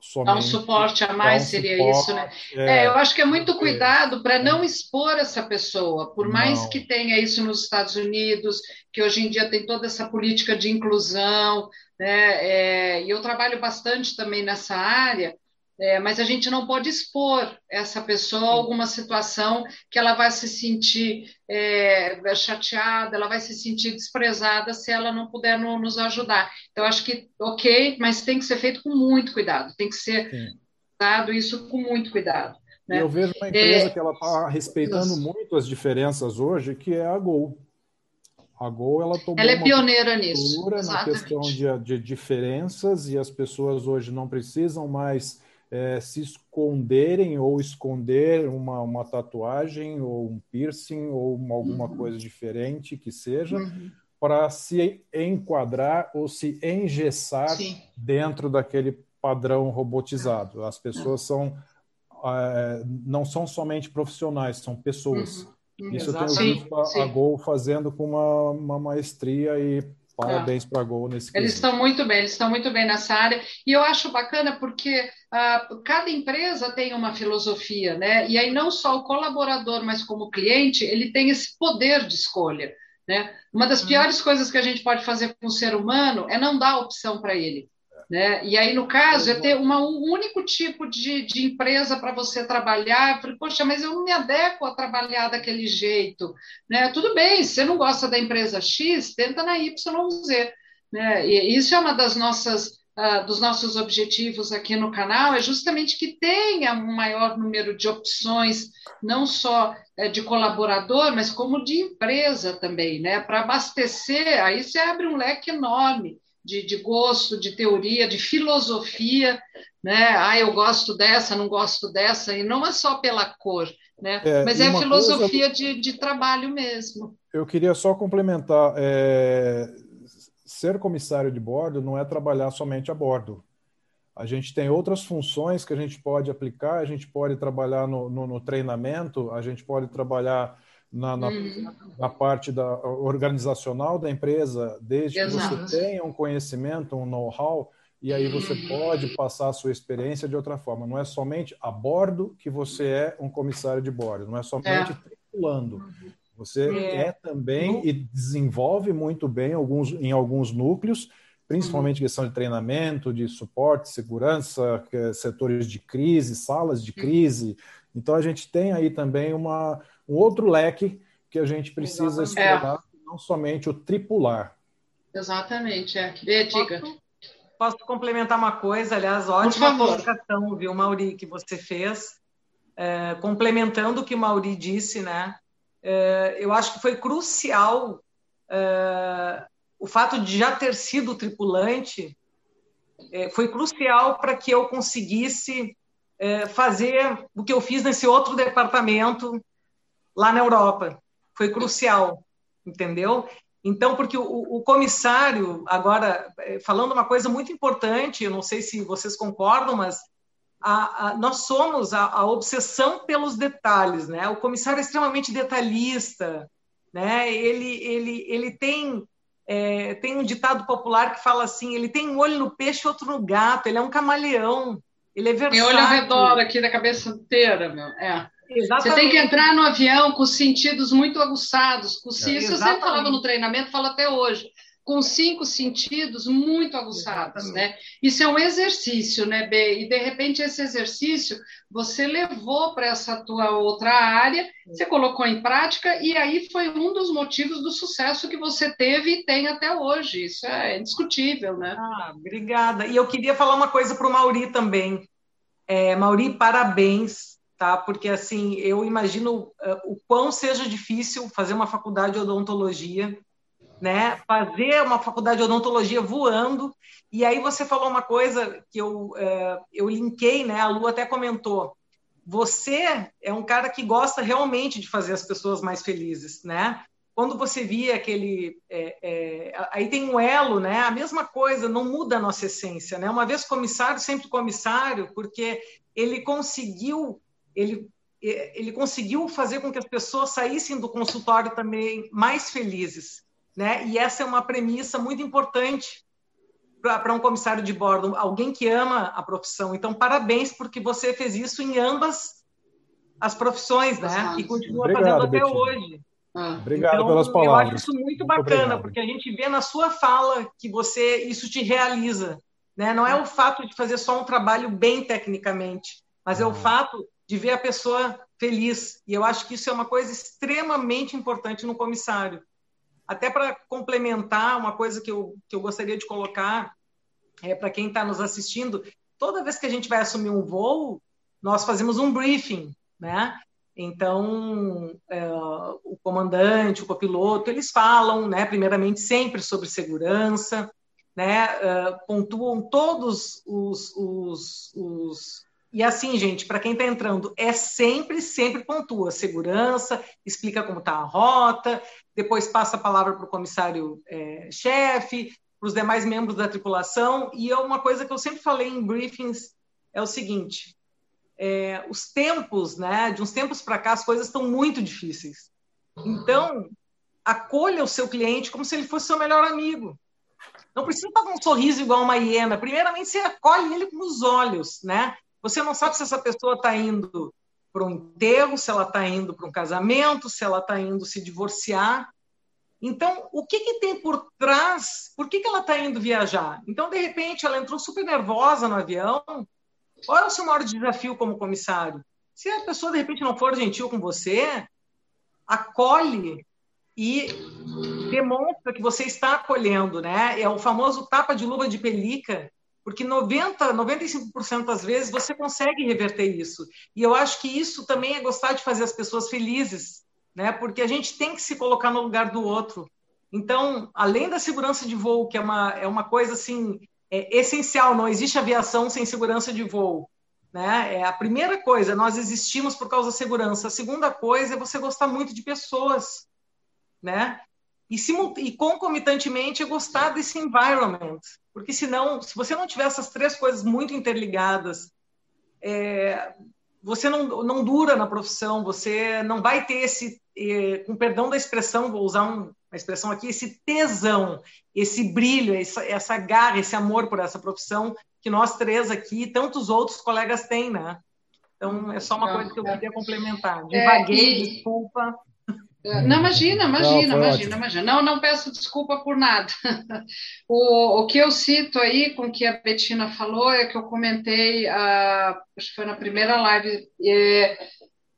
Somente dar um suporte a mais um seria suporte, isso, né? É, é, eu acho que é muito é. cuidado para não expor essa pessoa, por mais não. que tenha isso nos Estados Unidos, que hoje em dia tem toda essa política de inclusão, né? É, e eu trabalho bastante também nessa área. É, mas a gente não pode expor essa pessoa a alguma situação que ela vai se sentir é, chateada, ela vai se sentir desprezada se ela não puder no, nos ajudar. Então, acho que, ok, mas tem que ser feito com muito cuidado, tem que ser dado isso com muito cuidado. Né? Eu vejo uma empresa é, que ela está respeitando isso. muito as diferenças hoje, que é a Gol. A Gol ela tomou ela é pioneira nisso, na questão de, de diferenças e as pessoas hoje não precisam mais é, se esconderem ou esconder uma, uma tatuagem ou um piercing ou uma, alguma uhum. coisa diferente que seja, uhum. para se enquadrar ou se engessar Sim. dentro daquele padrão robotizado. As pessoas são é, não são somente profissionais, são pessoas. Uhum. Isso Exato. eu tenho visto a, a Gol fazendo com uma, uma maestria e Parabéns é. para a Gol nesse Eles estão muito bem, eles estão muito bem nessa área. E eu acho bacana porque uh, cada empresa tem uma filosofia, né? E aí não só o colaborador, mas como cliente, ele tem esse poder de escolha. Né? Uma das uhum. piores coisas que a gente pode fazer com o ser humano é não dar opção para ele. Né? E aí, no caso, é ter uma, um único tipo de, de empresa para você trabalhar. Eu falei, poxa, mas eu não me adequo a trabalhar daquele jeito. Né? Tudo bem, se você não gosta da empresa X, tenta na YZ. Né? E isso é uma das nossas. Uh, dos nossos objetivos aqui no canal é justamente que tenha um maior número de opções, não só uh, de colaborador, mas como de empresa também, né? Para abastecer, aí você abre um leque enorme de, de gosto, de teoria, de filosofia, né? Ah, eu gosto dessa, não gosto dessa, e não é só pela cor, né? É, Mas é a filosofia coisa... de, de trabalho mesmo. Eu queria só complementar. É... Ser comissário de bordo não é trabalhar somente a bordo. A gente tem outras funções que a gente pode aplicar, a gente pode trabalhar no, no, no treinamento, a gente pode trabalhar na, na, uhum. na, parte da, organizacional da empresa, desde Exato. que você tenha um conhecimento, um know-how, e aí você uhum. pode passar a sua experiência de outra forma. Não é somente a bordo que você é um comissário de bordo, não é somente é. tripulando. Você é, é também e desenvolve muito bem alguns, em alguns núcleos, principalmente uhum. questão de treinamento, de suporte, segurança, setores de crise, salas de crise. Então a gente tem aí também uma, um outro leque que a gente precisa explorar, é. não somente o tripular. Exatamente, é. Dê, diga. Posso, posso, complementar uma coisa, aliás, ótima colocação, viu, Mauri, que você fez, é, complementando o que o Mauri disse, né? É, eu acho que foi crucial é, o fato de já ter sido tripulante, é, foi crucial para que eu conseguisse é, fazer o que eu fiz nesse outro departamento lá na Europa. Foi crucial, entendeu? Então, porque o, o, comissário, agora, é, falando uma coisa muito importante, eu não sei se vocês concordam, mas a, a, nós somos a, a, obsessão pelos detalhes, né? O comissário é extremamente detalhista, né? Ele, ele, ele tem É, tem um ditado popular que fala assim: ele tem um olho no peixe e outro no gato, ele é um camaleão, ele é versátil. Tem olho ao redor aqui da cabeça inteira, meu. É. Exatamente. Você tem que entrar no avião com os sentidos muito aguçados. Com é. Isso eu sempre falava no treinamento, falo até hoje com cinco sentidos muito aguçados, né? Isso é um exercício, né, B? E de repente esse exercício você levou para essa tua outra área, você colocou em prática e aí foi um dos motivos do sucesso que você teve e tem até hoje. Isso é indiscutível, né? Ah, obrigada. E eu queria falar uma coisa para o Mauri também. É, Mauri, parabéns, tá? Porque assim eu imagino uh, o quão seja difícil fazer uma faculdade de odontologia né? Fazer uma faculdade de odontologia voando. E aí você falou uma coisa que eu, é, eu linkei, né? A Lu até comentou. Você é um cara que gosta realmente de fazer as pessoas mais felizes, né? Quando você via aquele, é, é, aí tem um elo, né? A mesma coisa, não muda a nossa essência, né? Uma vez comissário, sempre comissário, porque ele conseguiu, ele ele conseguiu fazer com que as pessoas saíssem do consultório também mais felizes né? E essa é uma premissa muito importante para um comissário de bordo, alguém que ama a profissão. Então, parabéns, porque você fez isso em ambas as profissões, né? E continua obrigado, fazendo até Betinho. hoje. Ah, obrigado então, pelas palavras. Eu acho isso muito, muito bacana, obrigado. porque a gente vê na sua fala que você isso te realiza. Né? Não é o fato de fazer só um trabalho bem tecnicamente, mas é o fato de ver a pessoa feliz. E eu acho que isso é uma coisa extremamente importante no comissário. Até para complementar, uma coisa que eu, que eu gostaria de colocar é, para quem está nos assistindo, toda vez que a gente vai assumir um voo, nós fazemos um briefing, né? Então, é, o comandante, o copiloto, eles falam, né, primeiramente, sempre sobre segurança, né, é, pontuam todos os, os, os... E assim, gente, para quem está entrando, é sempre, sempre pontua segurança, explica como está a rota, depois passa a palavra para o comissário-chefe, é, para os demais membros da tripulação. E é uma coisa que eu sempre falei em briefings é o seguinte: é, os tempos, né, de uns tempos para cá, as coisas estão muito difíceis. Então, acolha o seu cliente como se ele fosse seu melhor amigo. Não precisa estar com um sorriso igual uma hiena. Primeiramente, você acolhe ele com os olhos, né? Você não sabe se essa pessoa está indo para um enterro, se ela está indo para um casamento, se ela está indo se divorciar. Então, o que, que tem por trás? Por que, que ela está indo viajar? Então, de repente, ela entrou super nervosa no avião. É o seu maior desafio como comissário? Se a pessoa, de repente, não for gentil com você, acolhe e demonstra que você está acolhendo, né? É o famoso tapa de luva de pelica porque 90, 95% das vezes você consegue reverter isso. E eu acho que isso também é gostar de fazer as pessoas felizes, né? Porque a gente tem que se colocar no lugar do outro. Então, além da segurança de voo, que é uma, é uma coisa assim é essencial, não existe aviação sem segurança de voo. Né? É a primeira coisa, nós existimos por causa da segurança. A segunda coisa é você gostar muito de pessoas, né? E, e concomitantemente é gostar desse environment, porque senão, se você não tiver essas três coisas muito interligadas, é, você não, não dura na profissão, você não vai ter esse, é, com perdão da expressão, vou usar um, uma expressão aqui, esse tesão, esse brilho, essa, essa garra, esse amor por essa profissão que nós três aqui e tantos outros colegas têm, né? Então, é só uma coisa que eu queria complementar. Devaguei, é, e... desculpa. Não, imagina, imagina, não, imagina, imagina. Não, não peço desculpa por nada. O, o que eu cito aí com o que a Betina falou é que eu comentei, a, acho que foi na primeira live, é,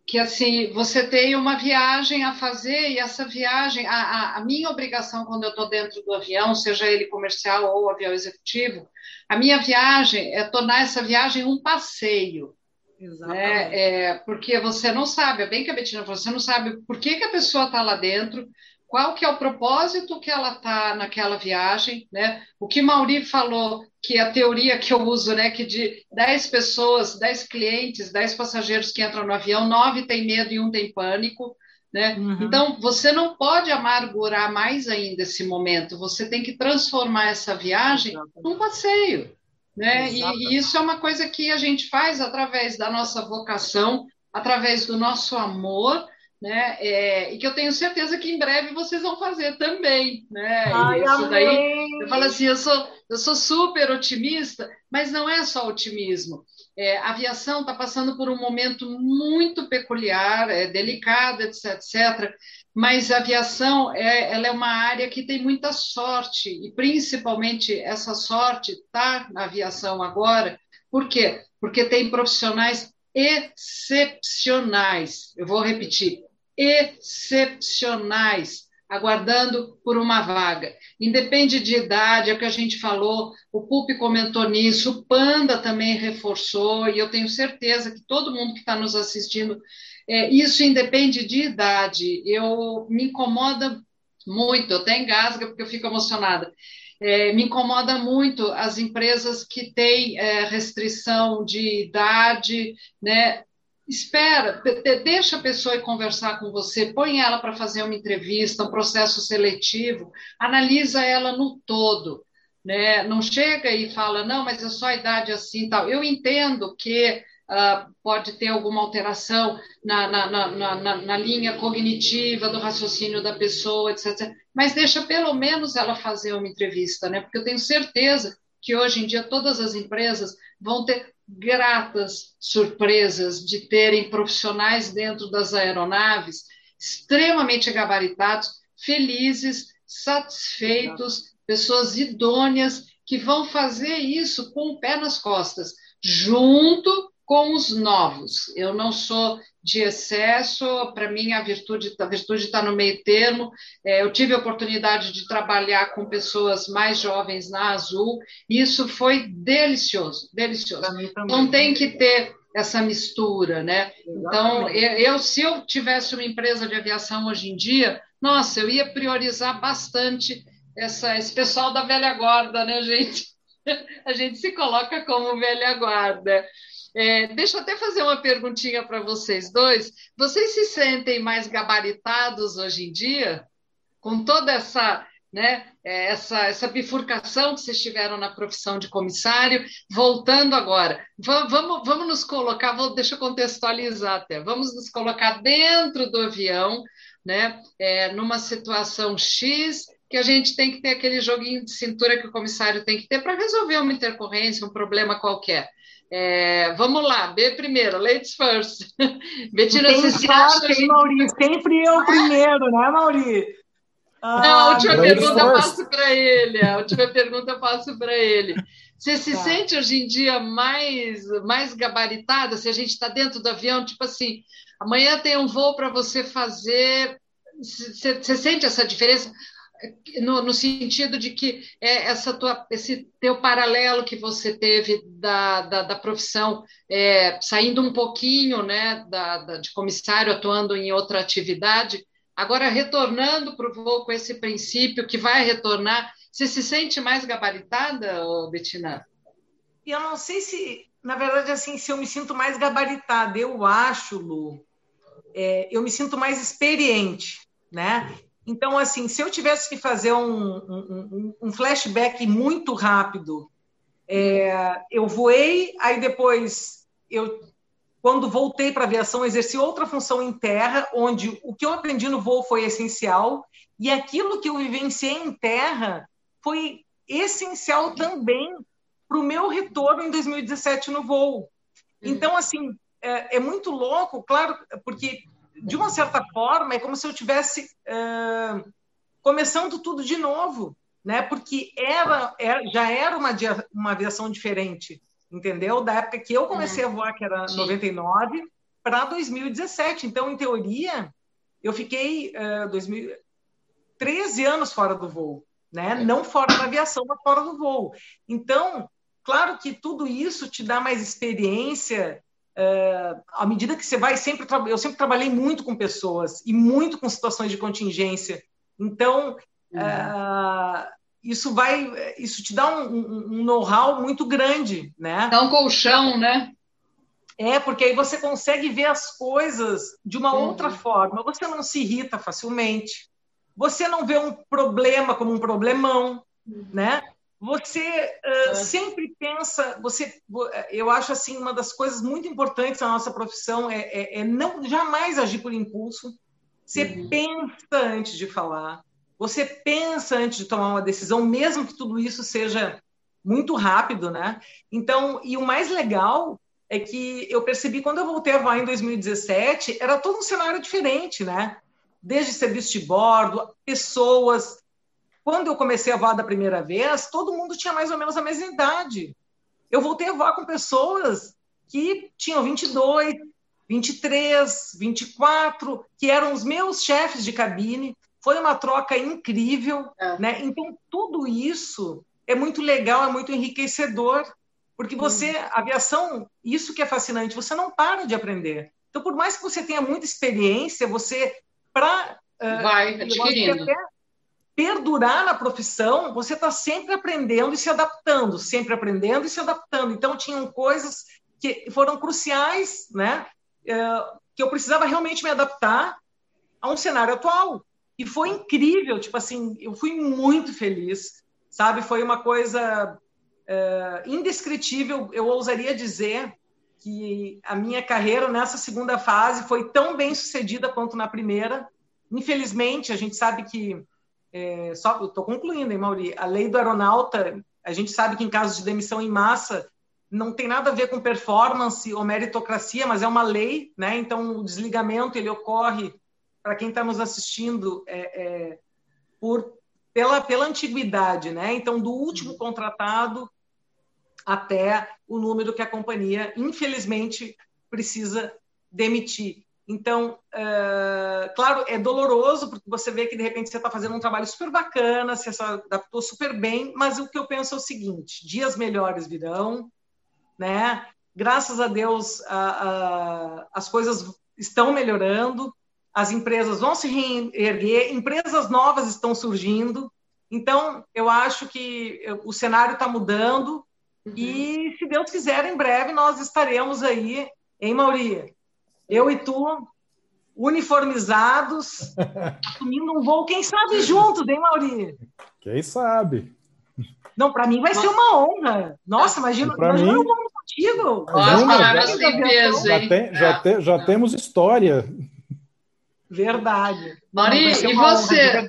que assim, você tem uma viagem a fazer e essa viagem, a, a, a minha obrigação quando eu estou dentro do avião, seja ele comercial ou avião executivo, a minha viagem é tornar essa viagem um passeio. Né? É, porque você não sabe, é bem que a Betina falou, você não sabe por que, que a pessoa está lá dentro, qual que é o propósito que ela está naquela viagem, né? O que Mauri falou, que a teoria que eu uso, né, que de 10 pessoas, 10 clientes, 10 passageiros que entram no avião, 9 tem medo e um tem pânico, né? Uhum. Então, você não pode amargurar mais ainda esse momento, você tem que transformar essa viagem num passeio. Né? E, e, isso é uma coisa que a gente faz através da nossa vocação, através do nosso amor, né? É, e que eu tenho certeza que em breve vocês vão fazer também, né? Ai, Isso daí, eu falo assim, eu sou, eu sou super otimista, mas não é só otimismo. É, a aviação está passando por um momento muito peculiar, é delicado, etc, etc. Mas a aviação é, ela é uma área que tem muita sorte e principalmente essa sorte está na aviação agora. Por quê? Porque tem profissionais excepcionais. Eu vou repetir, excepcionais aguardando por uma vaga. Independe de idade, é o que a gente falou, o Pup comentou nisso, o Panda também reforçou, e eu tenho certeza que todo mundo que está nos assistindo, é, isso independe de idade. Eu me incomoda muito, eu até engasga porque eu fico emocionada. É, me incomoda muito as empresas que têm é, restrição de idade, né? espera, deixa a pessoa conversar com você, põe ela para fazer uma entrevista, um processo seletivo, analisa ela no todo. Né? Não chega e fala, não, mas é só a idade assim tal. Eu entendo que uh, pode ter alguma alteração na, na, na, na, linha cognitiva do raciocínio da pessoa, etc. Mas deixa pelo menos ela fazer uma entrevista, né? Porque eu tenho certeza que hoje em dia todas as empresas vão ter gratas surpresas de terem profissionais dentro das aeronaves extremamente gabaritados, felizes, satisfeitos, pessoas idôneas que vão fazer isso com o pé nas costas, junto com os novos. Eu não sou de excesso, para mim a virtude a virtude está no meio termo. É, eu tive a oportunidade de trabalhar com pessoas mais jovens na Azul, e isso foi delicioso, delicioso. Então tem que ter essa mistura, né? Então eu, eu, se eu tivesse uma empresa de aviação hoje em dia, nossa, eu ia priorizar bastante essa, esse pessoal da velha guarda, né, gente? A gente se coloca como velha guarda. É, deixa eu até fazer uma perguntinha para vocês dois. Vocês se sentem mais gabaritados hoje em dia? Com toda essa, né, é, essa, essa bifurcação que vocês tiveram na profissão de comissário, voltando agora, vamos, vamos nos colocar, vou, deixa eu contextualizar até, vamos nos colocar dentro do avião, né, é, numa situação X, que a gente tem que ter aquele joguinho de cintura que o comissário tem que ter para resolver uma intercorrência, um problema qualquer. É, vamos lá, B primeiro, ladies first. Betina, você se acha... Hein? Sempre eu primeiro, né, Maurício? Ah, Não, a última pergunta eu passo para ele. A última pergunta eu passo para ele. Você se tá. sente hoje em dia mais, mais gabaritada? Se a gente está dentro do avião, tipo assim, amanhã tem um voo para você fazer. Você sente essa diferença? No, no, sentido de que é essa tua, esse teu paralelo que você teve da, da, da profissão, é, saindo um pouquinho né, da, da, de comissário, atuando em outra atividade, agora retornando para o voo com esse princípio que vai retornar, você se sente mais gabaritada, Betina? Eu não sei se, na verdade, assim, se eu me sinto mais gabaritada. Eu acho, Lu, é, eu me sinto mais experiente, né? Então, assim, se eu tivesse que fazer um, um, um flashback muito rápido, é, eu voei, aí depois eu, quando voltei para a aviação, exerci outra função em terra, onde o que eu aprendi no voo foi essencial, e aquilo que eu vivenciei em terra foi essencial também para o meu retorno em 2017 no voo. Uhum. Então, assim, é, é muito louco, claro, porque de uma certa forma, é como se eu tivesse uh, começando tudo de novo, né? Porque era, era é, já era uma, uma aviação diferente, entendeu? Da época que eu comecei a voar, que era Sim. 99, para 2017. Então, em teoria, eu fiquei uh, 2000, 13 anos fora do voo, né? Não fora da aviação, mas fora do voo. Então, claro que tudo isso te dá mais experiência Uh, à medida que você vai sempre eu sempre trabalhei muito com pessoas e muito com situações de contingência então uhum. uh, isso vai isso te dá um, um, um know-how muito grande né dá um colchão né é porque aí você consegue ver as coisas de uma uhum. outra forma você não se irrita facilmente você não vê um problema como um problemão uhum. né você uh, sempre pensa, você, eu acho assim uma das coisas muito importantes da nossa profissão é, é, é, não jamais agir por impulso, Você uhum. pensa antes de falar, você pensa antes de tomar uma decisão, mesmo que tudo isso seja muito rápido, né? Então, e o mais legal é que eu percebi quando eu voltei a voar em 2017, era todo um cenário diferente, né? Desde serviço de bordo, pessoas. Quando eu comecei a voar da primeira vez, todo mundo tinha mais ou menos a mesma idade. Eu voltei a voar com pessoas que tinham 22, 23, 24, que eram os meus chefes de cabine. Foi uma troca incrível, é. né? Então tudo isso é muito legal, é muito enriquecedor, porque você, a aviação, isso que é fascinante, você não para de aprender. Então, por mais que você tenha muita experiência, você para uh, vai adquirindo. Perdurar na profissão, você está sempre aprendendo e se adaptando, sempre aprendendo e se adaptando. Então, tinham coisas que foram cruciais, né? Uh, que eu precisava realmente me adaptar a um cenário atual. E foi incrível, tipo assim, eu fui muito feliz sabe? Foi uma coisa uh, indescritível. Eu ousaria dizer que a minha carreira nessa segunda fase foi tão bem sucedida quanto na primeira. Infelizmente, a gente sabe que é, só estou concluindo, hein, Mauri? A lei do aeronauta, a gente sabe que em caso de demissão em massa não tem nada a ver com performance ou meritocracia, mas é uma lei, né? Então o desligamento ele ocorre para quem está nos assistindo é, é, por pela, pela antiguidade, né? Então, do último uhum. contratado até o número que a companhia, infelizmente, precisa demitir. Então, uh, claro, é doloroso, porque você vê que de repente você está fazendo um trabalho super bacana, você se adaptou super bem, mas o que eu penso é o seguinte: dias melhores virão, né? Graças a Deus, a, a, as coisas estão melhorando, as empresas vão se reerguer, empresas novas estão surgindo. Então, eu acho que o cenário está mudando uhum. e, se Deus quiser, em breve nós estaremos aí, em Mauri? Eu e tu, uniformizados, assumindo um voo, quem sabe juntos, hein, Mauri? Quem sabe? Não, para mim vai ser uma honra. Nossa, imagina, imagina mim... contigo. Nossa, já, tem, já, te, já temos história. Verdade. Mari, e você?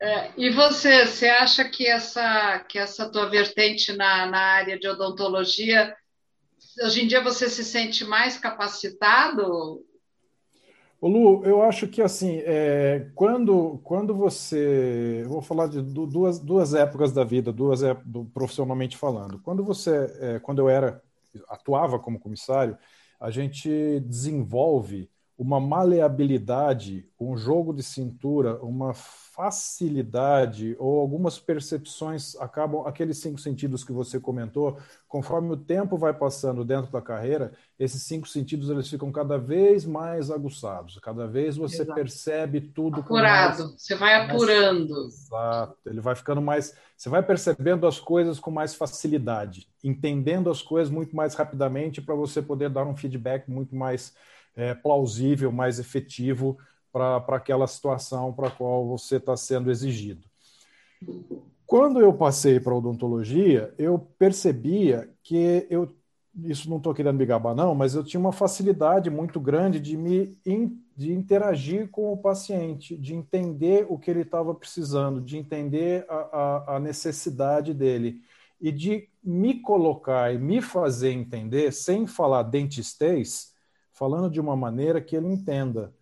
É, e você, você acha que essa, que essa tua vertente na, na área de odontologia, hoje em dia você se sente mais capacitado? Ô Lu, eu acho que assim, é, quando, quando você. Vou falar de duas, duas épocas da vida, duas profissionalmente falando. Quando você, é, quando eu era, atuava como comissário, a gente desenvolve uma maleabilidade, um jogo de cintura, uma facilidade ou algumas percepções acabam aqueles cinco sentidos que você comentou, conforme o tempo vai passando dentro da carreira, esses cinco sentidos eles ficam cada vez mais aguçados, cada vez você Exato. percebe tudo apurado, mais, você vai apurando. Mais, exato, ele vai ficando mais, você vai percebendo as coisas com mais facilidade, entendendo as coisas muito mais rapidamente para você poder dar um feedback muito mais é, plausível, mais efetivo para aquela situação para a qual você está sendo exigido. Quando eu passei para odontologia, eu percebia que eu, isso não estou querendo me gabar não, mas eu tinha uma facilidade muito grande de me de interagir com o paciente, de entender o que ele estava precisando, de entender a, a, a necessidade dele e de me colocar e me fazer entender, sem falar dentistês, falando de uma maneira que ele entenda.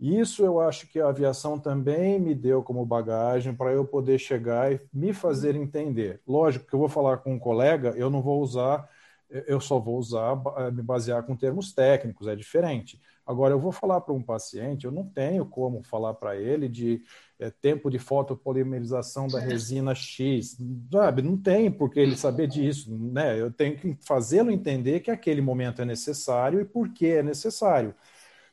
Isso eu acho que a aviação também me deu como bagagem para eu poder chegar e me fazer entender. Lógico que eu vou falar com um colega, eu não vou usar, eu só vou usar, eh, me basear com termos técnicos, é diferente. Agora, eu vou falar para um paciente, eu não tenho como falar para ele de é, tempo de fotopolimerização da resina X, sabe? Não tem por que ele saber disso, né? Eu tenho que fazê-lo entender que aquele momento é necessário e por que é necessário.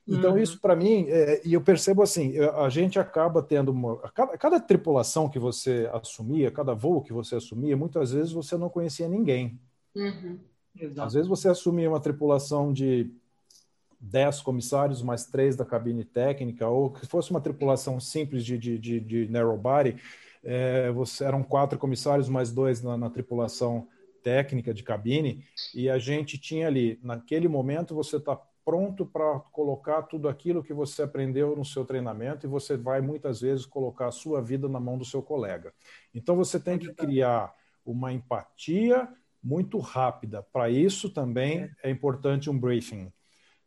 Então, uhum. isso para mim, é, e eu percebo assim, a gente acaba tendo uma. Cada, cada, tripulação que você assumia, cada voo que você assumia, muitas vezes você não conhecia ninguém. Uhum. Às vezes você assumia uma tripulação de 10 comissários, mais três da cabine técnica, ou que fosse uma tripulação simples de, de, de, de narrow body, é, você, eram quatro comissários, mais dois na, na, tripulação técnica de cabine, e a gente tinha ali, naquele momento, você está pronto para colocar tudo aquilo que você aprendeu no seu treinamento e você vai muitas vezes colocar a sua vida na mão do seu colega. Então você tem que criar uma empatia muito rápida. Para isso também é. é importante um briefing.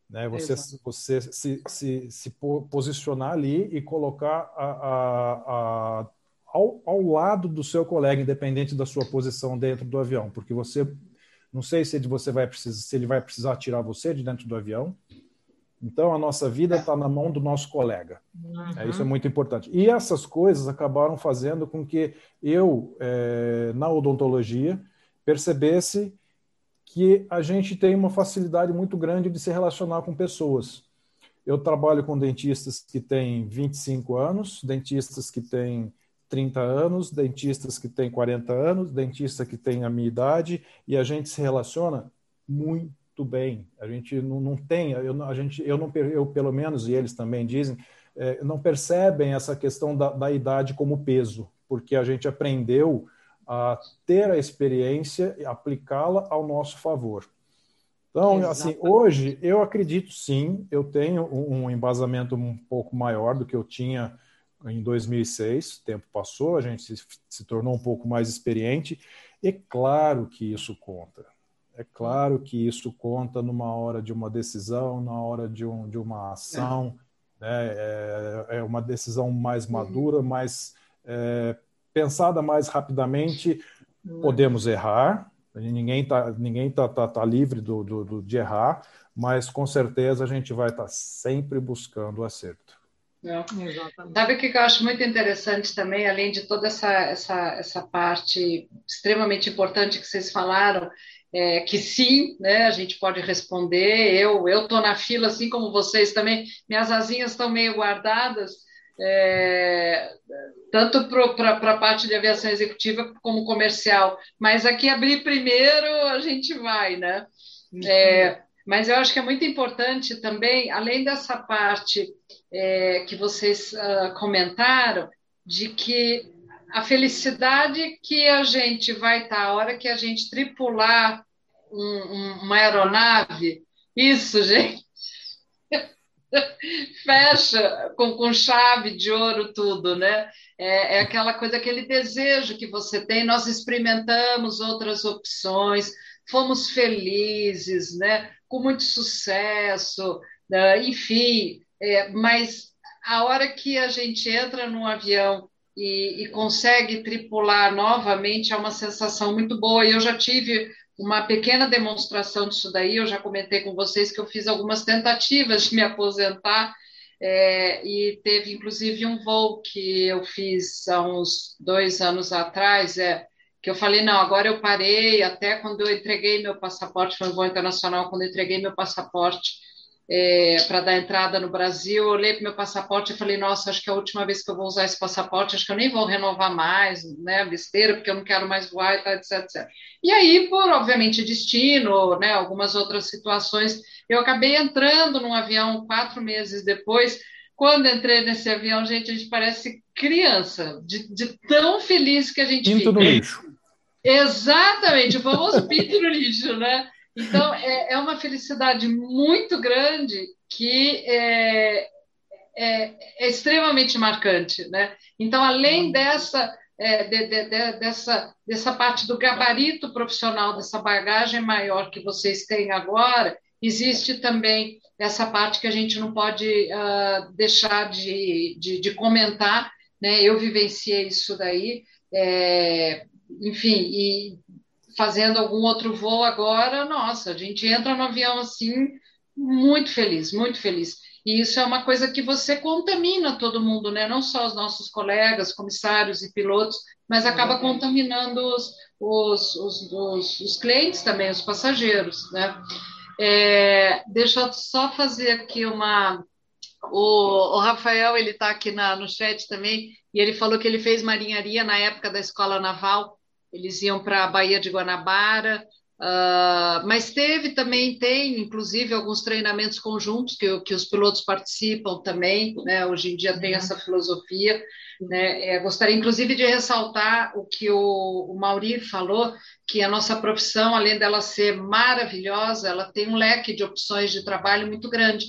Né? Você, você se, se, se, posicionar ali e colocar a, a, a, ao, ao lado do seu colega, independente da sua posição dentro do avião, porque você não sei se você vai precisar, se ele vai precisar tirar você de dentro do avião. Então, a nossa vida está na mão do nosso colega. Uhum. É, isso é muito importante. E essas coisas acabaram fazendo com que eu, é, na odontologia, percebesse que a gente tem uma facilidade muito grande de se relacionar com pessoas. Eu trabalho com dentistas que têm 25 anos, dentistas que têm 30 anos, dentistas que têm 40 anos, dentista que tem a minha idade, e a gente se relaciona muito bem. A gente não, não tem, eu, a gente, eu, não, eu pelo menos, e eles também dizem, é, não percebem essa questão da, da idade como peso, porque a gente aprendeu a ter a experiência e aplicá-la ao nosso favor. Então, assim, Exatamente. assim, hoje eu acredito sim, eu tenho um embasamento um pouco maior do que eu tinha em 2006. O tempo passou, a gente se, se tornou um pouco mais experiente. É claro que isso conta. É claro que isso conta numa hora de uma decisão, na hora de, um, de uma ação. É. Né? É, é uma decisão mais madura, mais é, pensada mais rapidamente, podemos errar, ninguém está ninguém tá, tá, tá livre do, do, do, de errar, mas com certeza a gente vai estar tá sempre buscando o acerto. É. Sabe o que eu acho muito interessante também, além de toda essa, essa, essa parte extremamente importante que vocês falaram, é, que sim, né, a gente pode responder. Eu eu estou na fila, assim como vocês também. Minhas asinhas estão meio guardadas, é, tanto para a parte de aviação executiva como comercial. Mas aqui abrir primeiro a gente vai, né? É, mas eu acho que é muito importante também, além dessa parte é, que vocês uh, comentaram, de que a felicidade que a gente vai estar, a hora que a gente tripular um, um, uma aeronave, isso, gente, fecha com, com chave de ouro tudo, né? É, é, aquela coisa, aquele desejo que você tem. Nós experimentamos outras opções, fomos felizes, né? Com muito sucesso, né? enfim. É, mas a hora que a gente entra num avião e, e consegue tripular novamente é uma sensação muito boa. Eu já tive uma pequena demonstração disso daí. Eu já comentei com vocês que eu fiz algumas tentativas de me aposentar, é, e teve inclusive um voo que eu fiz há uns dois anos atrás, é, que eu falei, não, agora eu parei, até quando eu entreguei meu passaporte, foi um voo internacional, quando eu entreguei meu passaporte é, para dar entrada no Brasil, eu olhei para meu passaporte e falei, nossa, acho que é a última vez que eu vou usar esse passaporte, acho que eu nem vou renovar mais, né, besteira, porque eu não quero mais voar, etc, etc. E aí, por, obviamente, destino, né, algumas outras situações, eu acabei entrando num avião quatro meses depois, quando entrei nesse avião, gente, a gente parece criança, de, de tão feliz que a gente pinto fica. no lixo. Exatamente, o famoso pinto no lixo, né? Então, é, é uma felicidade muito grande que é, é, é extremamente marcante. Né? Então, além dessa, é, de, de, de, dessa, dessa parte do gabarito profissional, dessa bagagem maior que vocês têm agora, existe também essa parte que a gente não pode uh, deixar de, de, de, comentar. Né? Eu vivenciei isso daí. É, enfim, e fazendo algum outro voo agora, nossa, a gente entra no avião assim, muito feliz, muito feliz. E isso é uma coisa que você contamina todo mundo, né? Não só os nossos colegas, comissários e pilotos, mas acaba contaminando os, os, os, os, os clientes também, os passageiros, né? É, deixa eu só fazer aqui uma. O, o Rafael ele está aqui na, no chat também e ele falou que ele fez marinharia na época da escola naval eles iam para a Baía de Guanabara, Uh, mas teve também, tem, inclusive, alguns treinamentos conjuntos que, que os pilotos participam também, né? Hoje em dia tem uhum. essa filosofia. Né? É, gostaria, inclusive, de ressaltar o que o, o Mauri falou, que a nossa profissão, além dela ser maravilhosa, ela tem um leque de opções de trabalho muito grande.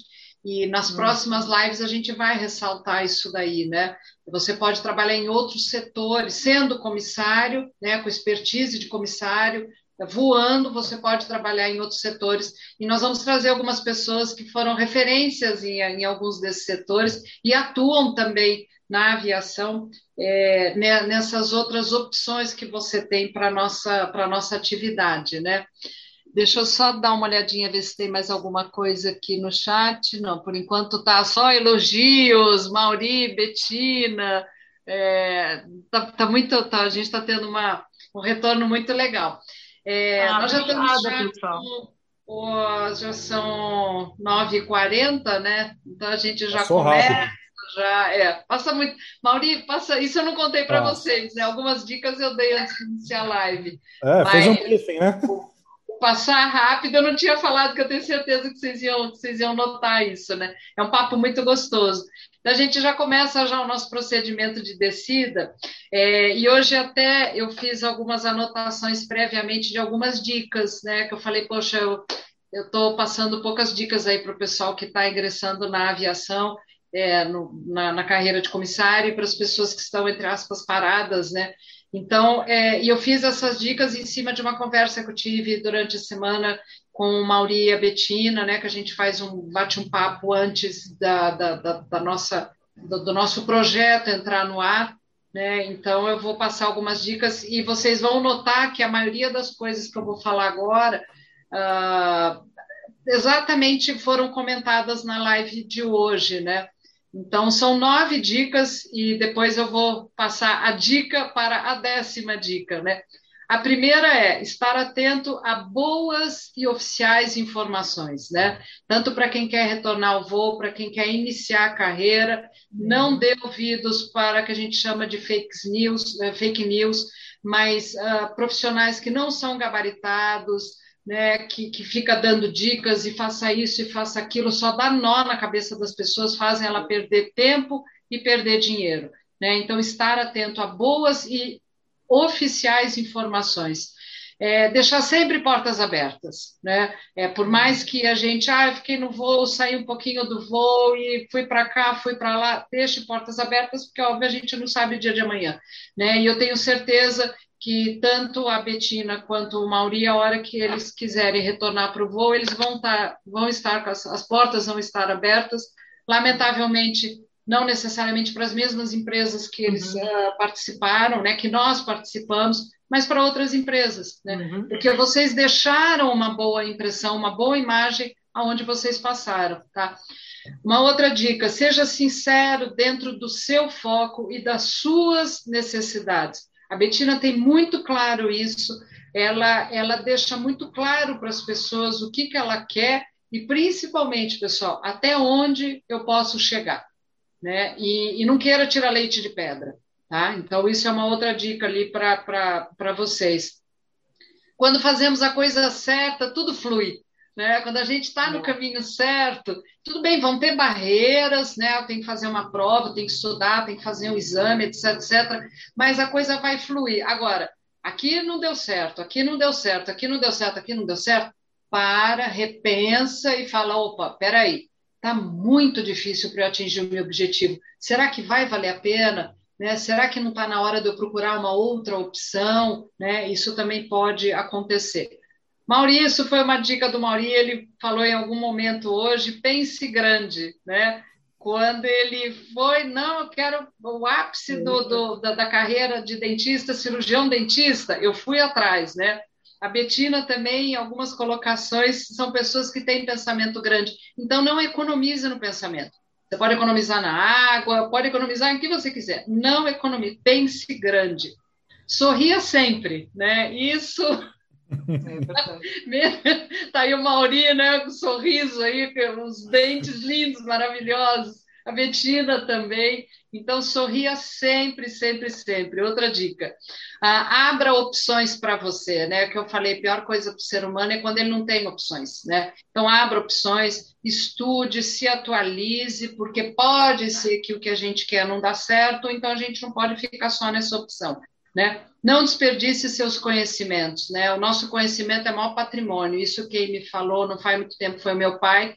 E nas uhum. próximas lives a gente vai ressaltar isso daí, né? Você pode trabalhar em outros setores, sendo comissário, né, com expertise de comissário, voando, você pode trabalhar em outros setores. E nós vamos trazer algumas pessoas que foram referências em, em alguns desses setores e atuam também na aviação, é, nessas outras opções que você tem para a nossa, nossa atividade, né? Deixa eu só dar uma olhadinha, ver se tem mais alguma coisa aqui no chat. Não, por enquanto tá só elogios, Mauri, Betina. É, tá, tá muito, tá, a gente está tendo uma, um retorno muito legal. É, ah, nós já estamos já, já são 9h40, né? Então a gente já Passou começa. Rápido. Já, é, passa muito. Mauri, passa. Isso eu não contei para ah. vocês, né? Algumas dicas eu dei antes de iniciar a live. É, mas, fez um briefing, né? Passar rápido, eu não tinha falado que eu tenho certeza que vocês iam, que vocês iam notar isso, né? É um papo muito gostoso. Então, a gente já começa já o nosso procedimento de descida, é, e hoje até eu fiz algumas anotações previamente de algumas dicas, né? Que eu falei, poxa, eu estou passando poucas dicas aí para o pessoal que está ingressando na aviação, é, no, na, na, carreira de comissário, e para as pessoas que estão, entre aspas, paradas, né? Então, é, e eu fiz essas dicas em cima de uma conversa que eu tive durante a semana com o Mauri e a Betina, né, que a gente faz um bate um papo antes da, da, da, da nossa do, do, nosso projeto entrar no ar, né? Então eu vou passar algumas dicas e vocês vão notar que a maioria das coisas que eu vou falar agora uh, exatamente foram comentadas na live de hoje, né? Então são nove dicas e depois eu vou passar a dica para a décima dica, né? A primeira é estar atento a boas e oficiais informações, né? Tanto para quem quer retornar ao voo, para quem quer iniciar a carreira, não dê ouvidos para o que a gente chama de fake news, né? fake news, mas uh, profissionais que não são gabaritados, né? Que, que fica dando dicas e faça isso e faça aquilo, só dá nó na cabeça das pessoas, fazem ela perder tempo e perder dinheiro. Né? Então, estar atento a boas e oficiais informações. É, deixar sempre portas abertas, né? É, por mais que a gente, ah, eu fiquei no voo, saí um pouquinho do voo e fui para cá, fui para lá, deixe portas abertas, porque óbvio a gente não sabe o dia de amanhã, né? E eu tenho certeza que tanto a Betina quanto o Mauri, a hora que eles quiserem retornar para o voo, eles vão estar, tá, vão estar, as, as portas vão estar abertas. Lamentavelmente, não necessariamente para as mesmas empresas que eles uhum. uh, participaram, né, que nós participamos, mas para outras empresas, né? Uhum. Porque vocês deixaram uma boa impressão, uma boa imagem aonde vocês passaram, tá? Uma outra dica: seja sincero dentro do seu foco e das suas necessidades. A Betina tem muito claro isso. Ela, ela deixa muito claro para as pessoas o que, que ela quer e, principalmente, pessoal, até onde eu posso chegar né? E, e não queira tirar leite de pedra, tá? Então, isso é uma outra dica ali para vocês. Quando fazemos a coisa certa, tudo flui. Né? Quando a gente está no caminho certo, tudo bem, vão ter barreiras, né? Tem que fazer uma prova, tem que estudar, tem que fazer um exame, etc, etc. Mas a coisa vai fluir. Agora, aqui não deu certo, aqui não deu certo, aqui não deu certo, aqui não deu certo. Para, repensa e fala: opa, peraí, está muito difícil para eu atingir o meu objetivo. Será que vai valer a pena? Né? Será que não está na hora de eu procurar uma outra opção? Né? Isso também pode acontecer. Maurício, foi uma dica do Maurício, ele falou em algum momento hoje, pense grande, né? Quando ele foi, não, eu quero o ápice do, do da, da carreira de dentista, cirurgião dentista, eu fui atrás, né? A Betina também, algumas colocações, são pessoas que têm pensamento grande. Então, não economize no pensamento. Você pode economizar na água, pode economizar em que você quiser. Não economize, pense grande. Sorria sempre, né? Isso. É tá aí o Mauri, né? Com sorriso aí, com os dentes lindos, maravilhosos. A Betina também. Então, sorria sempre, sempre, sempre. Outra dica: ah, abra opções para você, né? Que eu falei, a pior coisa para o ser humano é quando ele não tem opções, né? Então, abra opções, estude, se atualize, porque pode ser que o que a gente quer não dá certo, então a gente não pode ficar só nessa opção, né? Não desperdice seus conhecimentos, né? O nosso conhecimento é maior patrimônio. Isso quem me falou não faz muito tempo foi meu pai,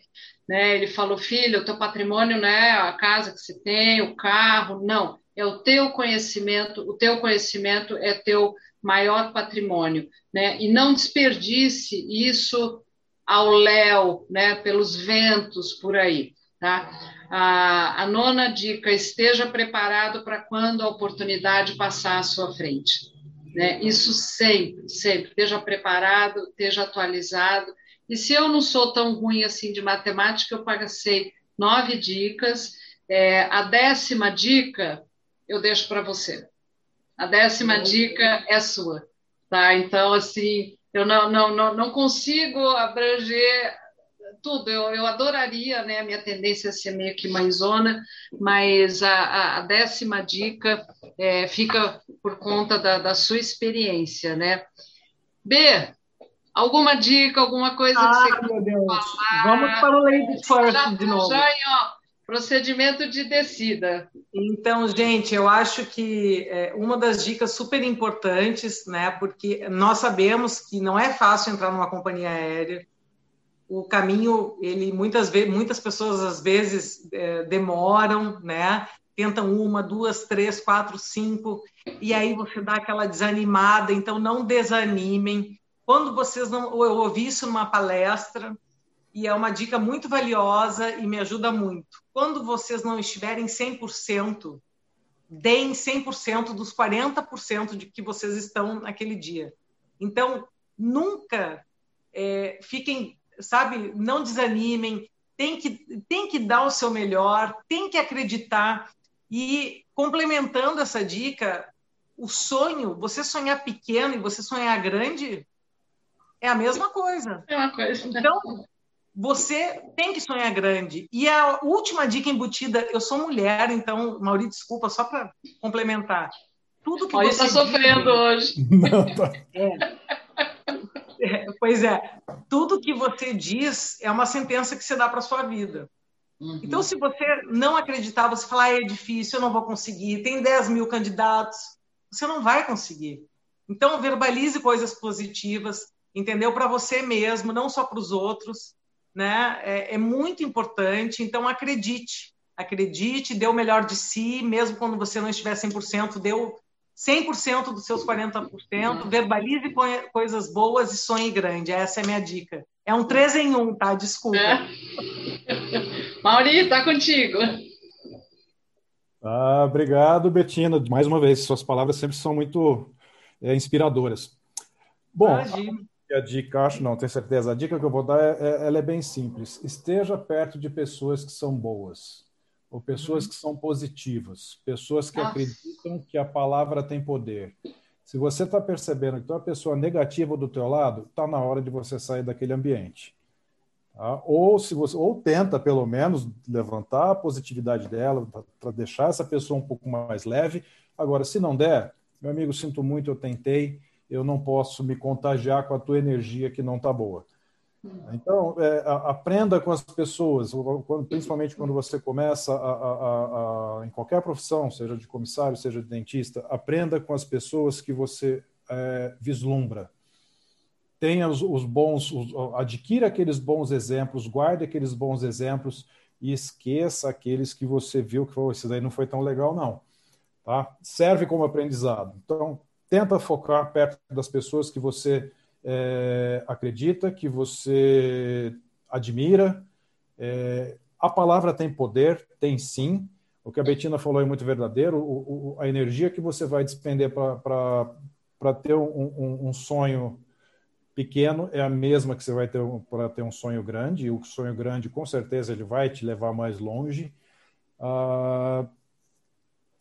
né? Ele falou, filho, o teu patrimônio não é a casa que você tem, o carro, não, é o teu conhecimento, o teu conhecimento é teu maior patrimônio, né? E não desperdice isso ao léu, né? Pelos ventos por aí, tá? A, a nona dica: esteja preparado para quando a oportunidade passar à sua frente. Né? Isso sempre, sempre. Esteja preparado, esteja atualizado e se eu não sou tão ruim assim de matemática, eu passei nove dicas. É, a décima dica eu deixo para você. A décima dica é sua, tá? Então, assim, eu não, não, não, não consigo abranger tudo. Eu, eu adoraria, né? A minha tendência é ser meio que mãezona, mas a, a décima dica é, fica por conta da, da sua experiência, né? B, Alguma dica, alguma coisa ah, que você meu Deus. Falar? Vamos para o Lady First de novo. Já, ó, procedimento de descida. Então, gente, eu acho que é, uma das dicas super importantes, né? Porque nós sabemos que não é fácil entrar numa companhia aérea. O caminho, ele muitas vezes, muitas pessoas às vezes é, demoram, né? Tentam uma, duas, três, quatro, cinco, e aí você dá aquela desanimada. Então, não desanimem quando vocês não. Eu ouvi isso numa palestra e é uma dica muito valiosa e me ajuda muito. Quando vocês não estiverem 100%, deem 100% dos 40% de que vocês estão naquele dia. Então, nunca é, fiquem, sabe, não desanimem, tem que, tem que dar o seu melhor, tem que acreditar. E complementando essa dica, o sonho, você sonhar pequeno e você sonhar grande, é a mesma coisa. É uma coisa. Né? Então, você tem que sonhar grande. E a última dica embutida, eu sou mulher, então, Maurício, desculpa, só para complementar. Tudo que Olha, você está sofrendo hoje. Não, tá. É. Pois é, tudo que você diz é uma sentença que você dá para sua vida. Uhum. Então, se você não acreditar, você falar, ah, é difícil, eu não vou conseguir, tem 10 mil candidatos, você não vai conseguir. Então, verbalize coisas positivas, entendeu? Para você mesmo, não só para os outros, né? É, é, muito importante. Então, acredite, acredite, dê o melhor de si, mesmo quando você não estiver 100%, deu 100% dos seus 40%, verbalize coisas boas e sonhe grande. Essa é a minha dica. É um três em um, tá? Desculpa. É. Mauri, tá contigo. Ah, obrigado, Betina. Mais uma vez, suas palavras sempre são muito é, inspiradoras. Bom, Imagina a dica, acho não, tenho certeza. A dica que eu vou dar é, é, ela é bem simples. Esteja perto de pessoas que são boas, ou pessoas que são positivas, pessoas que Nossa. acreditam que a palavra tem poder. Se você está percebendo que tem uma pessoa negativa do teu lado, está na hora de você sair daquele ambiente. Tá? Ou se você, ou tenta pelo menos levantar a positividade dela para deixar essa pessoa um pouco mais leve. Agora, se não der, meu amigo, sinto muito, eu tentei eu não posso me contagiar com a tua energia que não está boa. Então, é, aprenda com as pessoas, principalmente quando você começa a, a, a, em qualquer profissão, seja de comissário, seja de dentista, aprenda com as pessoas que você é, vislumbra. Tenha os, os bons, os, adquira aqueles bons exemplos, guarde aqueles bons exemplos e esqueça aqueles que você viu que oh, esse daí não foi tão legal, não. Tá? Serve como aprendizado. Então, tenta focar perto das pessoas que você é, acredita, que você admira. É, a palavra tem poder, tem sim. O que a Betina falou é muito verdadeiro. O, o, a energia que você vai despender para ter um, um, um, sonho pequeno é a mesma que você vai ter para ter um sonho grande. E o sonho grande, com certeza, ele vai te levar mais longe. Ah,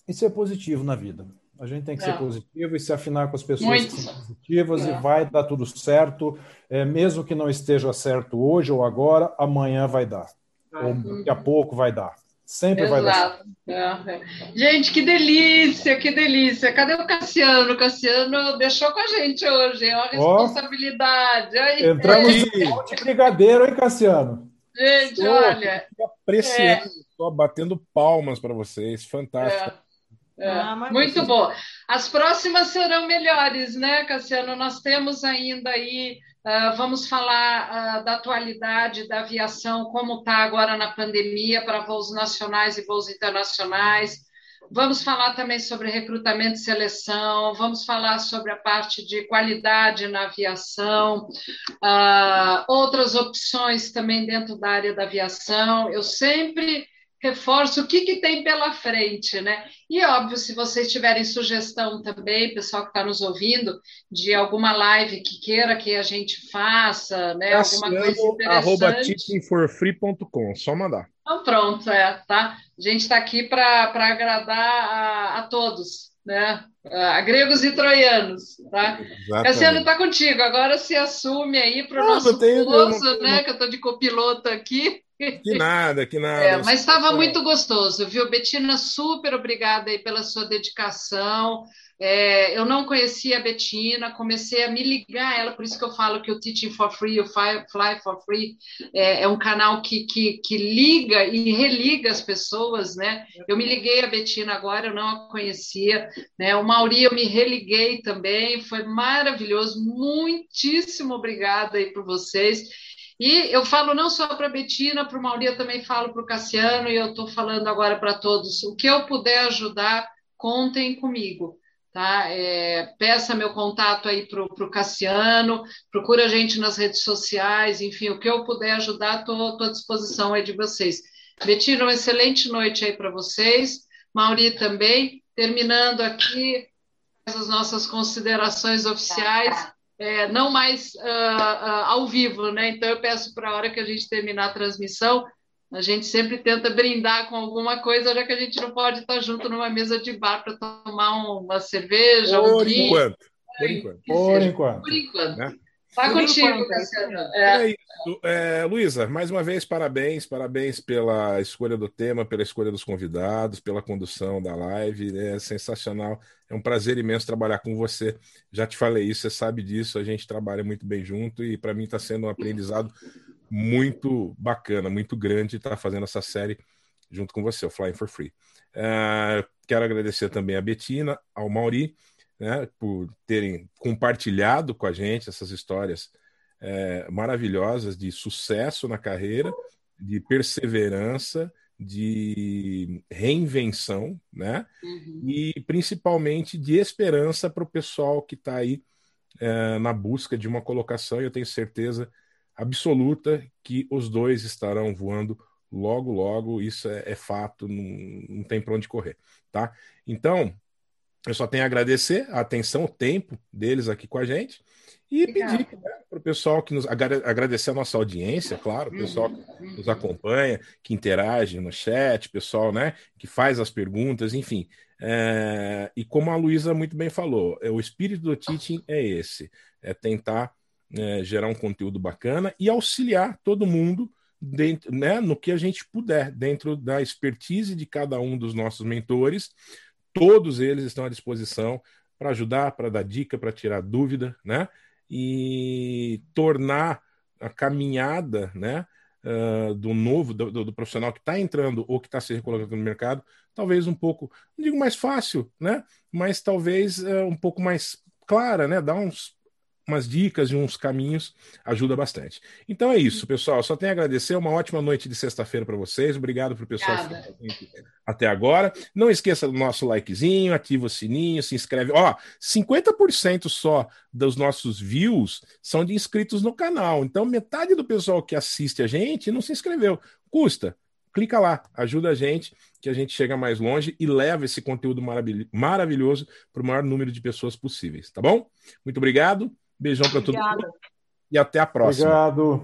e ser positivo na vida. A gente tem que é. ser positivo e se afinar com as pessoas Muito. que são positivas é. e vai dar tudo certo. É, mesmo que não esteja certo hoje ou agora, amanhã vai dar. Ou daqui a pouco vai dar. Sempre Exato. vai dar certo. É. Gente, que delícia, que delícia. Cadê o Cassiano? O Cassiano deixou com a gente hoje, é uma responsabilidade. Entramos de brigadeiro, hein, Cassiano? Gente, estou, olha. Apreciando, estou é. batendo palmas para vocês. Fantástico. É. É. Ah, muito bom. As próximas serão melhores, né, Cassiano? Nós temos ainda aí Uh, vamos falar uh, da atualidade da aviação, como está agora na pandemia para voos nacionais e voos internacionais. Vamos falar também sobre recrutamento e seleção, vamos falar sobre a parte de qualidade na aviação, uh, outras opções também dentro da área da aviação. Eu sempre reforço o que, que tem pela frente, né? E óbvio, se vocês tiverem sugestão também, pessoal que está nos ouvindo, de alguma live que queira que a gente faça, né? Alguma coisa interessante. só mandar. Então pronto, é, tá? A gente está aqui para agradar a, a todos, né? A gregos e troianos, tá? Exatamente. Cassiano está contigo, agora se assume aí para o ah, nosso esposo, né? Que eu estou de copiloto aqui. Que nada, que nada. É, mas estava muito gostoso, viu? Betina, super obrigada aí pela sua dedicação. É, eu não conhecia a Betina, comecei a me ligar a ela, por isso que eu falo que o Teaching for Free, o Fly for Free, é, é um canal que, que, que, liga e religa as pessoas, né? Eu me liguei a Betina agora, eu não a conhecia, né? O Mauri eu me religuei também, foi maravilhoso, muitíssimo obrigada aí por vocês. E eu falo não só para a Betina, para o Mauri, eu também falo para o Cassiano, e eu estou falando agora para todos. O que eu puder ajudar, contem comigo. Tá? É, peça meu contato aí para o Cassiano, procura a gente nas redes sociais, enfim, o que eu puder ajudar, estou à disposição aí de vocês. Betina, uma excelente noite aí para vocês. Mauri também. Terminando aqui as nossas considerações oficiais é, não mais uh, uh, ao vivo, né? Então eu peço para a hora que a gente terminar a transmissão, a gente sempre tenta brindar com alguma coisa, já que a gente não pode estar junto numa mesa de bar para tomar uma cerveja, por um enquanto. Por enquanto. Por enquanto. Por enquanto. Né? Tá contigo, Cassiano. É. é isso. É, Luísa, mais uma vez, parabéns, parabéns pela escolha do tema, pela escolha dos convidados, pela condução da live. É sensacional. É um prazer imenso trabalhar com você. Já te falei isso, você sabe disso. A gente trabalha muito bem junto e para mim está sendo um aprendizado muito bacana, muito grande estar fazendo essa série junto com você, o Flying for Free. É, quero agradecer também a Betina, ao Mauri né, por terem compartilhado com a gente essas histórias é, maravilhosas de sucesso na carreira, de perseverança, de reinvenção, né? Uhum. E principalmente de esperança para o pessoal que está aí é, na busca de uma colocação. E eu tenho certeza absoluta que os dois estarão voando logo, logo. Isso é, é fato, não, não tem para onde correr, tá? Então, eu só tenho a agradecer a atenção, o tempo deles aqui com a gente e Obrigada. pedir né, para o pessoal que nos agradecer a nossa audiência, claro, o pessoal que nos acompanha, que interage no chat, pessoal, né, que faz as perguntas, enfim. É, e como a Luísa muito bem falou, é, o espírito do teaching é esse, é tentar é, gerar um conteúdo bacana e auxiliar todo mundo dentro, né, no que a gente puder, dentro da expertise de cada um dos nossos mentores Todos eles estão à disposição para ajudar, para dar dica, para tirar dúvida, né? E tornar a caminhada, né? Uh, do novo, do, do profissional que está entrando ou que está se recolocando no mercado, talvez um pouco, não digo mais fácil, né? Mas talvez uh, um pouco mais clara, né? Dar uns umas dicas e uns caminhos ajuda bastante. Então é isso, pessoal. Só tenho a agradecer. Uma ótima noite de sexta-feira para vocês. Obrigado para o pessoal até agora. Não esqueça do nosso likezinho, ativa o sininho, se inscreve. Ó, 50% só dos nossos views são de inscritos no canal. Então metade do pessoal que assiste a gente não se inscreveu. Custa. Clica lá, ajuda a gente, que a gente chega mais longe e leva esse conteúdo maravilhoso para o maior número de pessoas possíveis, tá bom? Muito obrigado. Beijão para todo mundo. E até a próxima. Obrigado.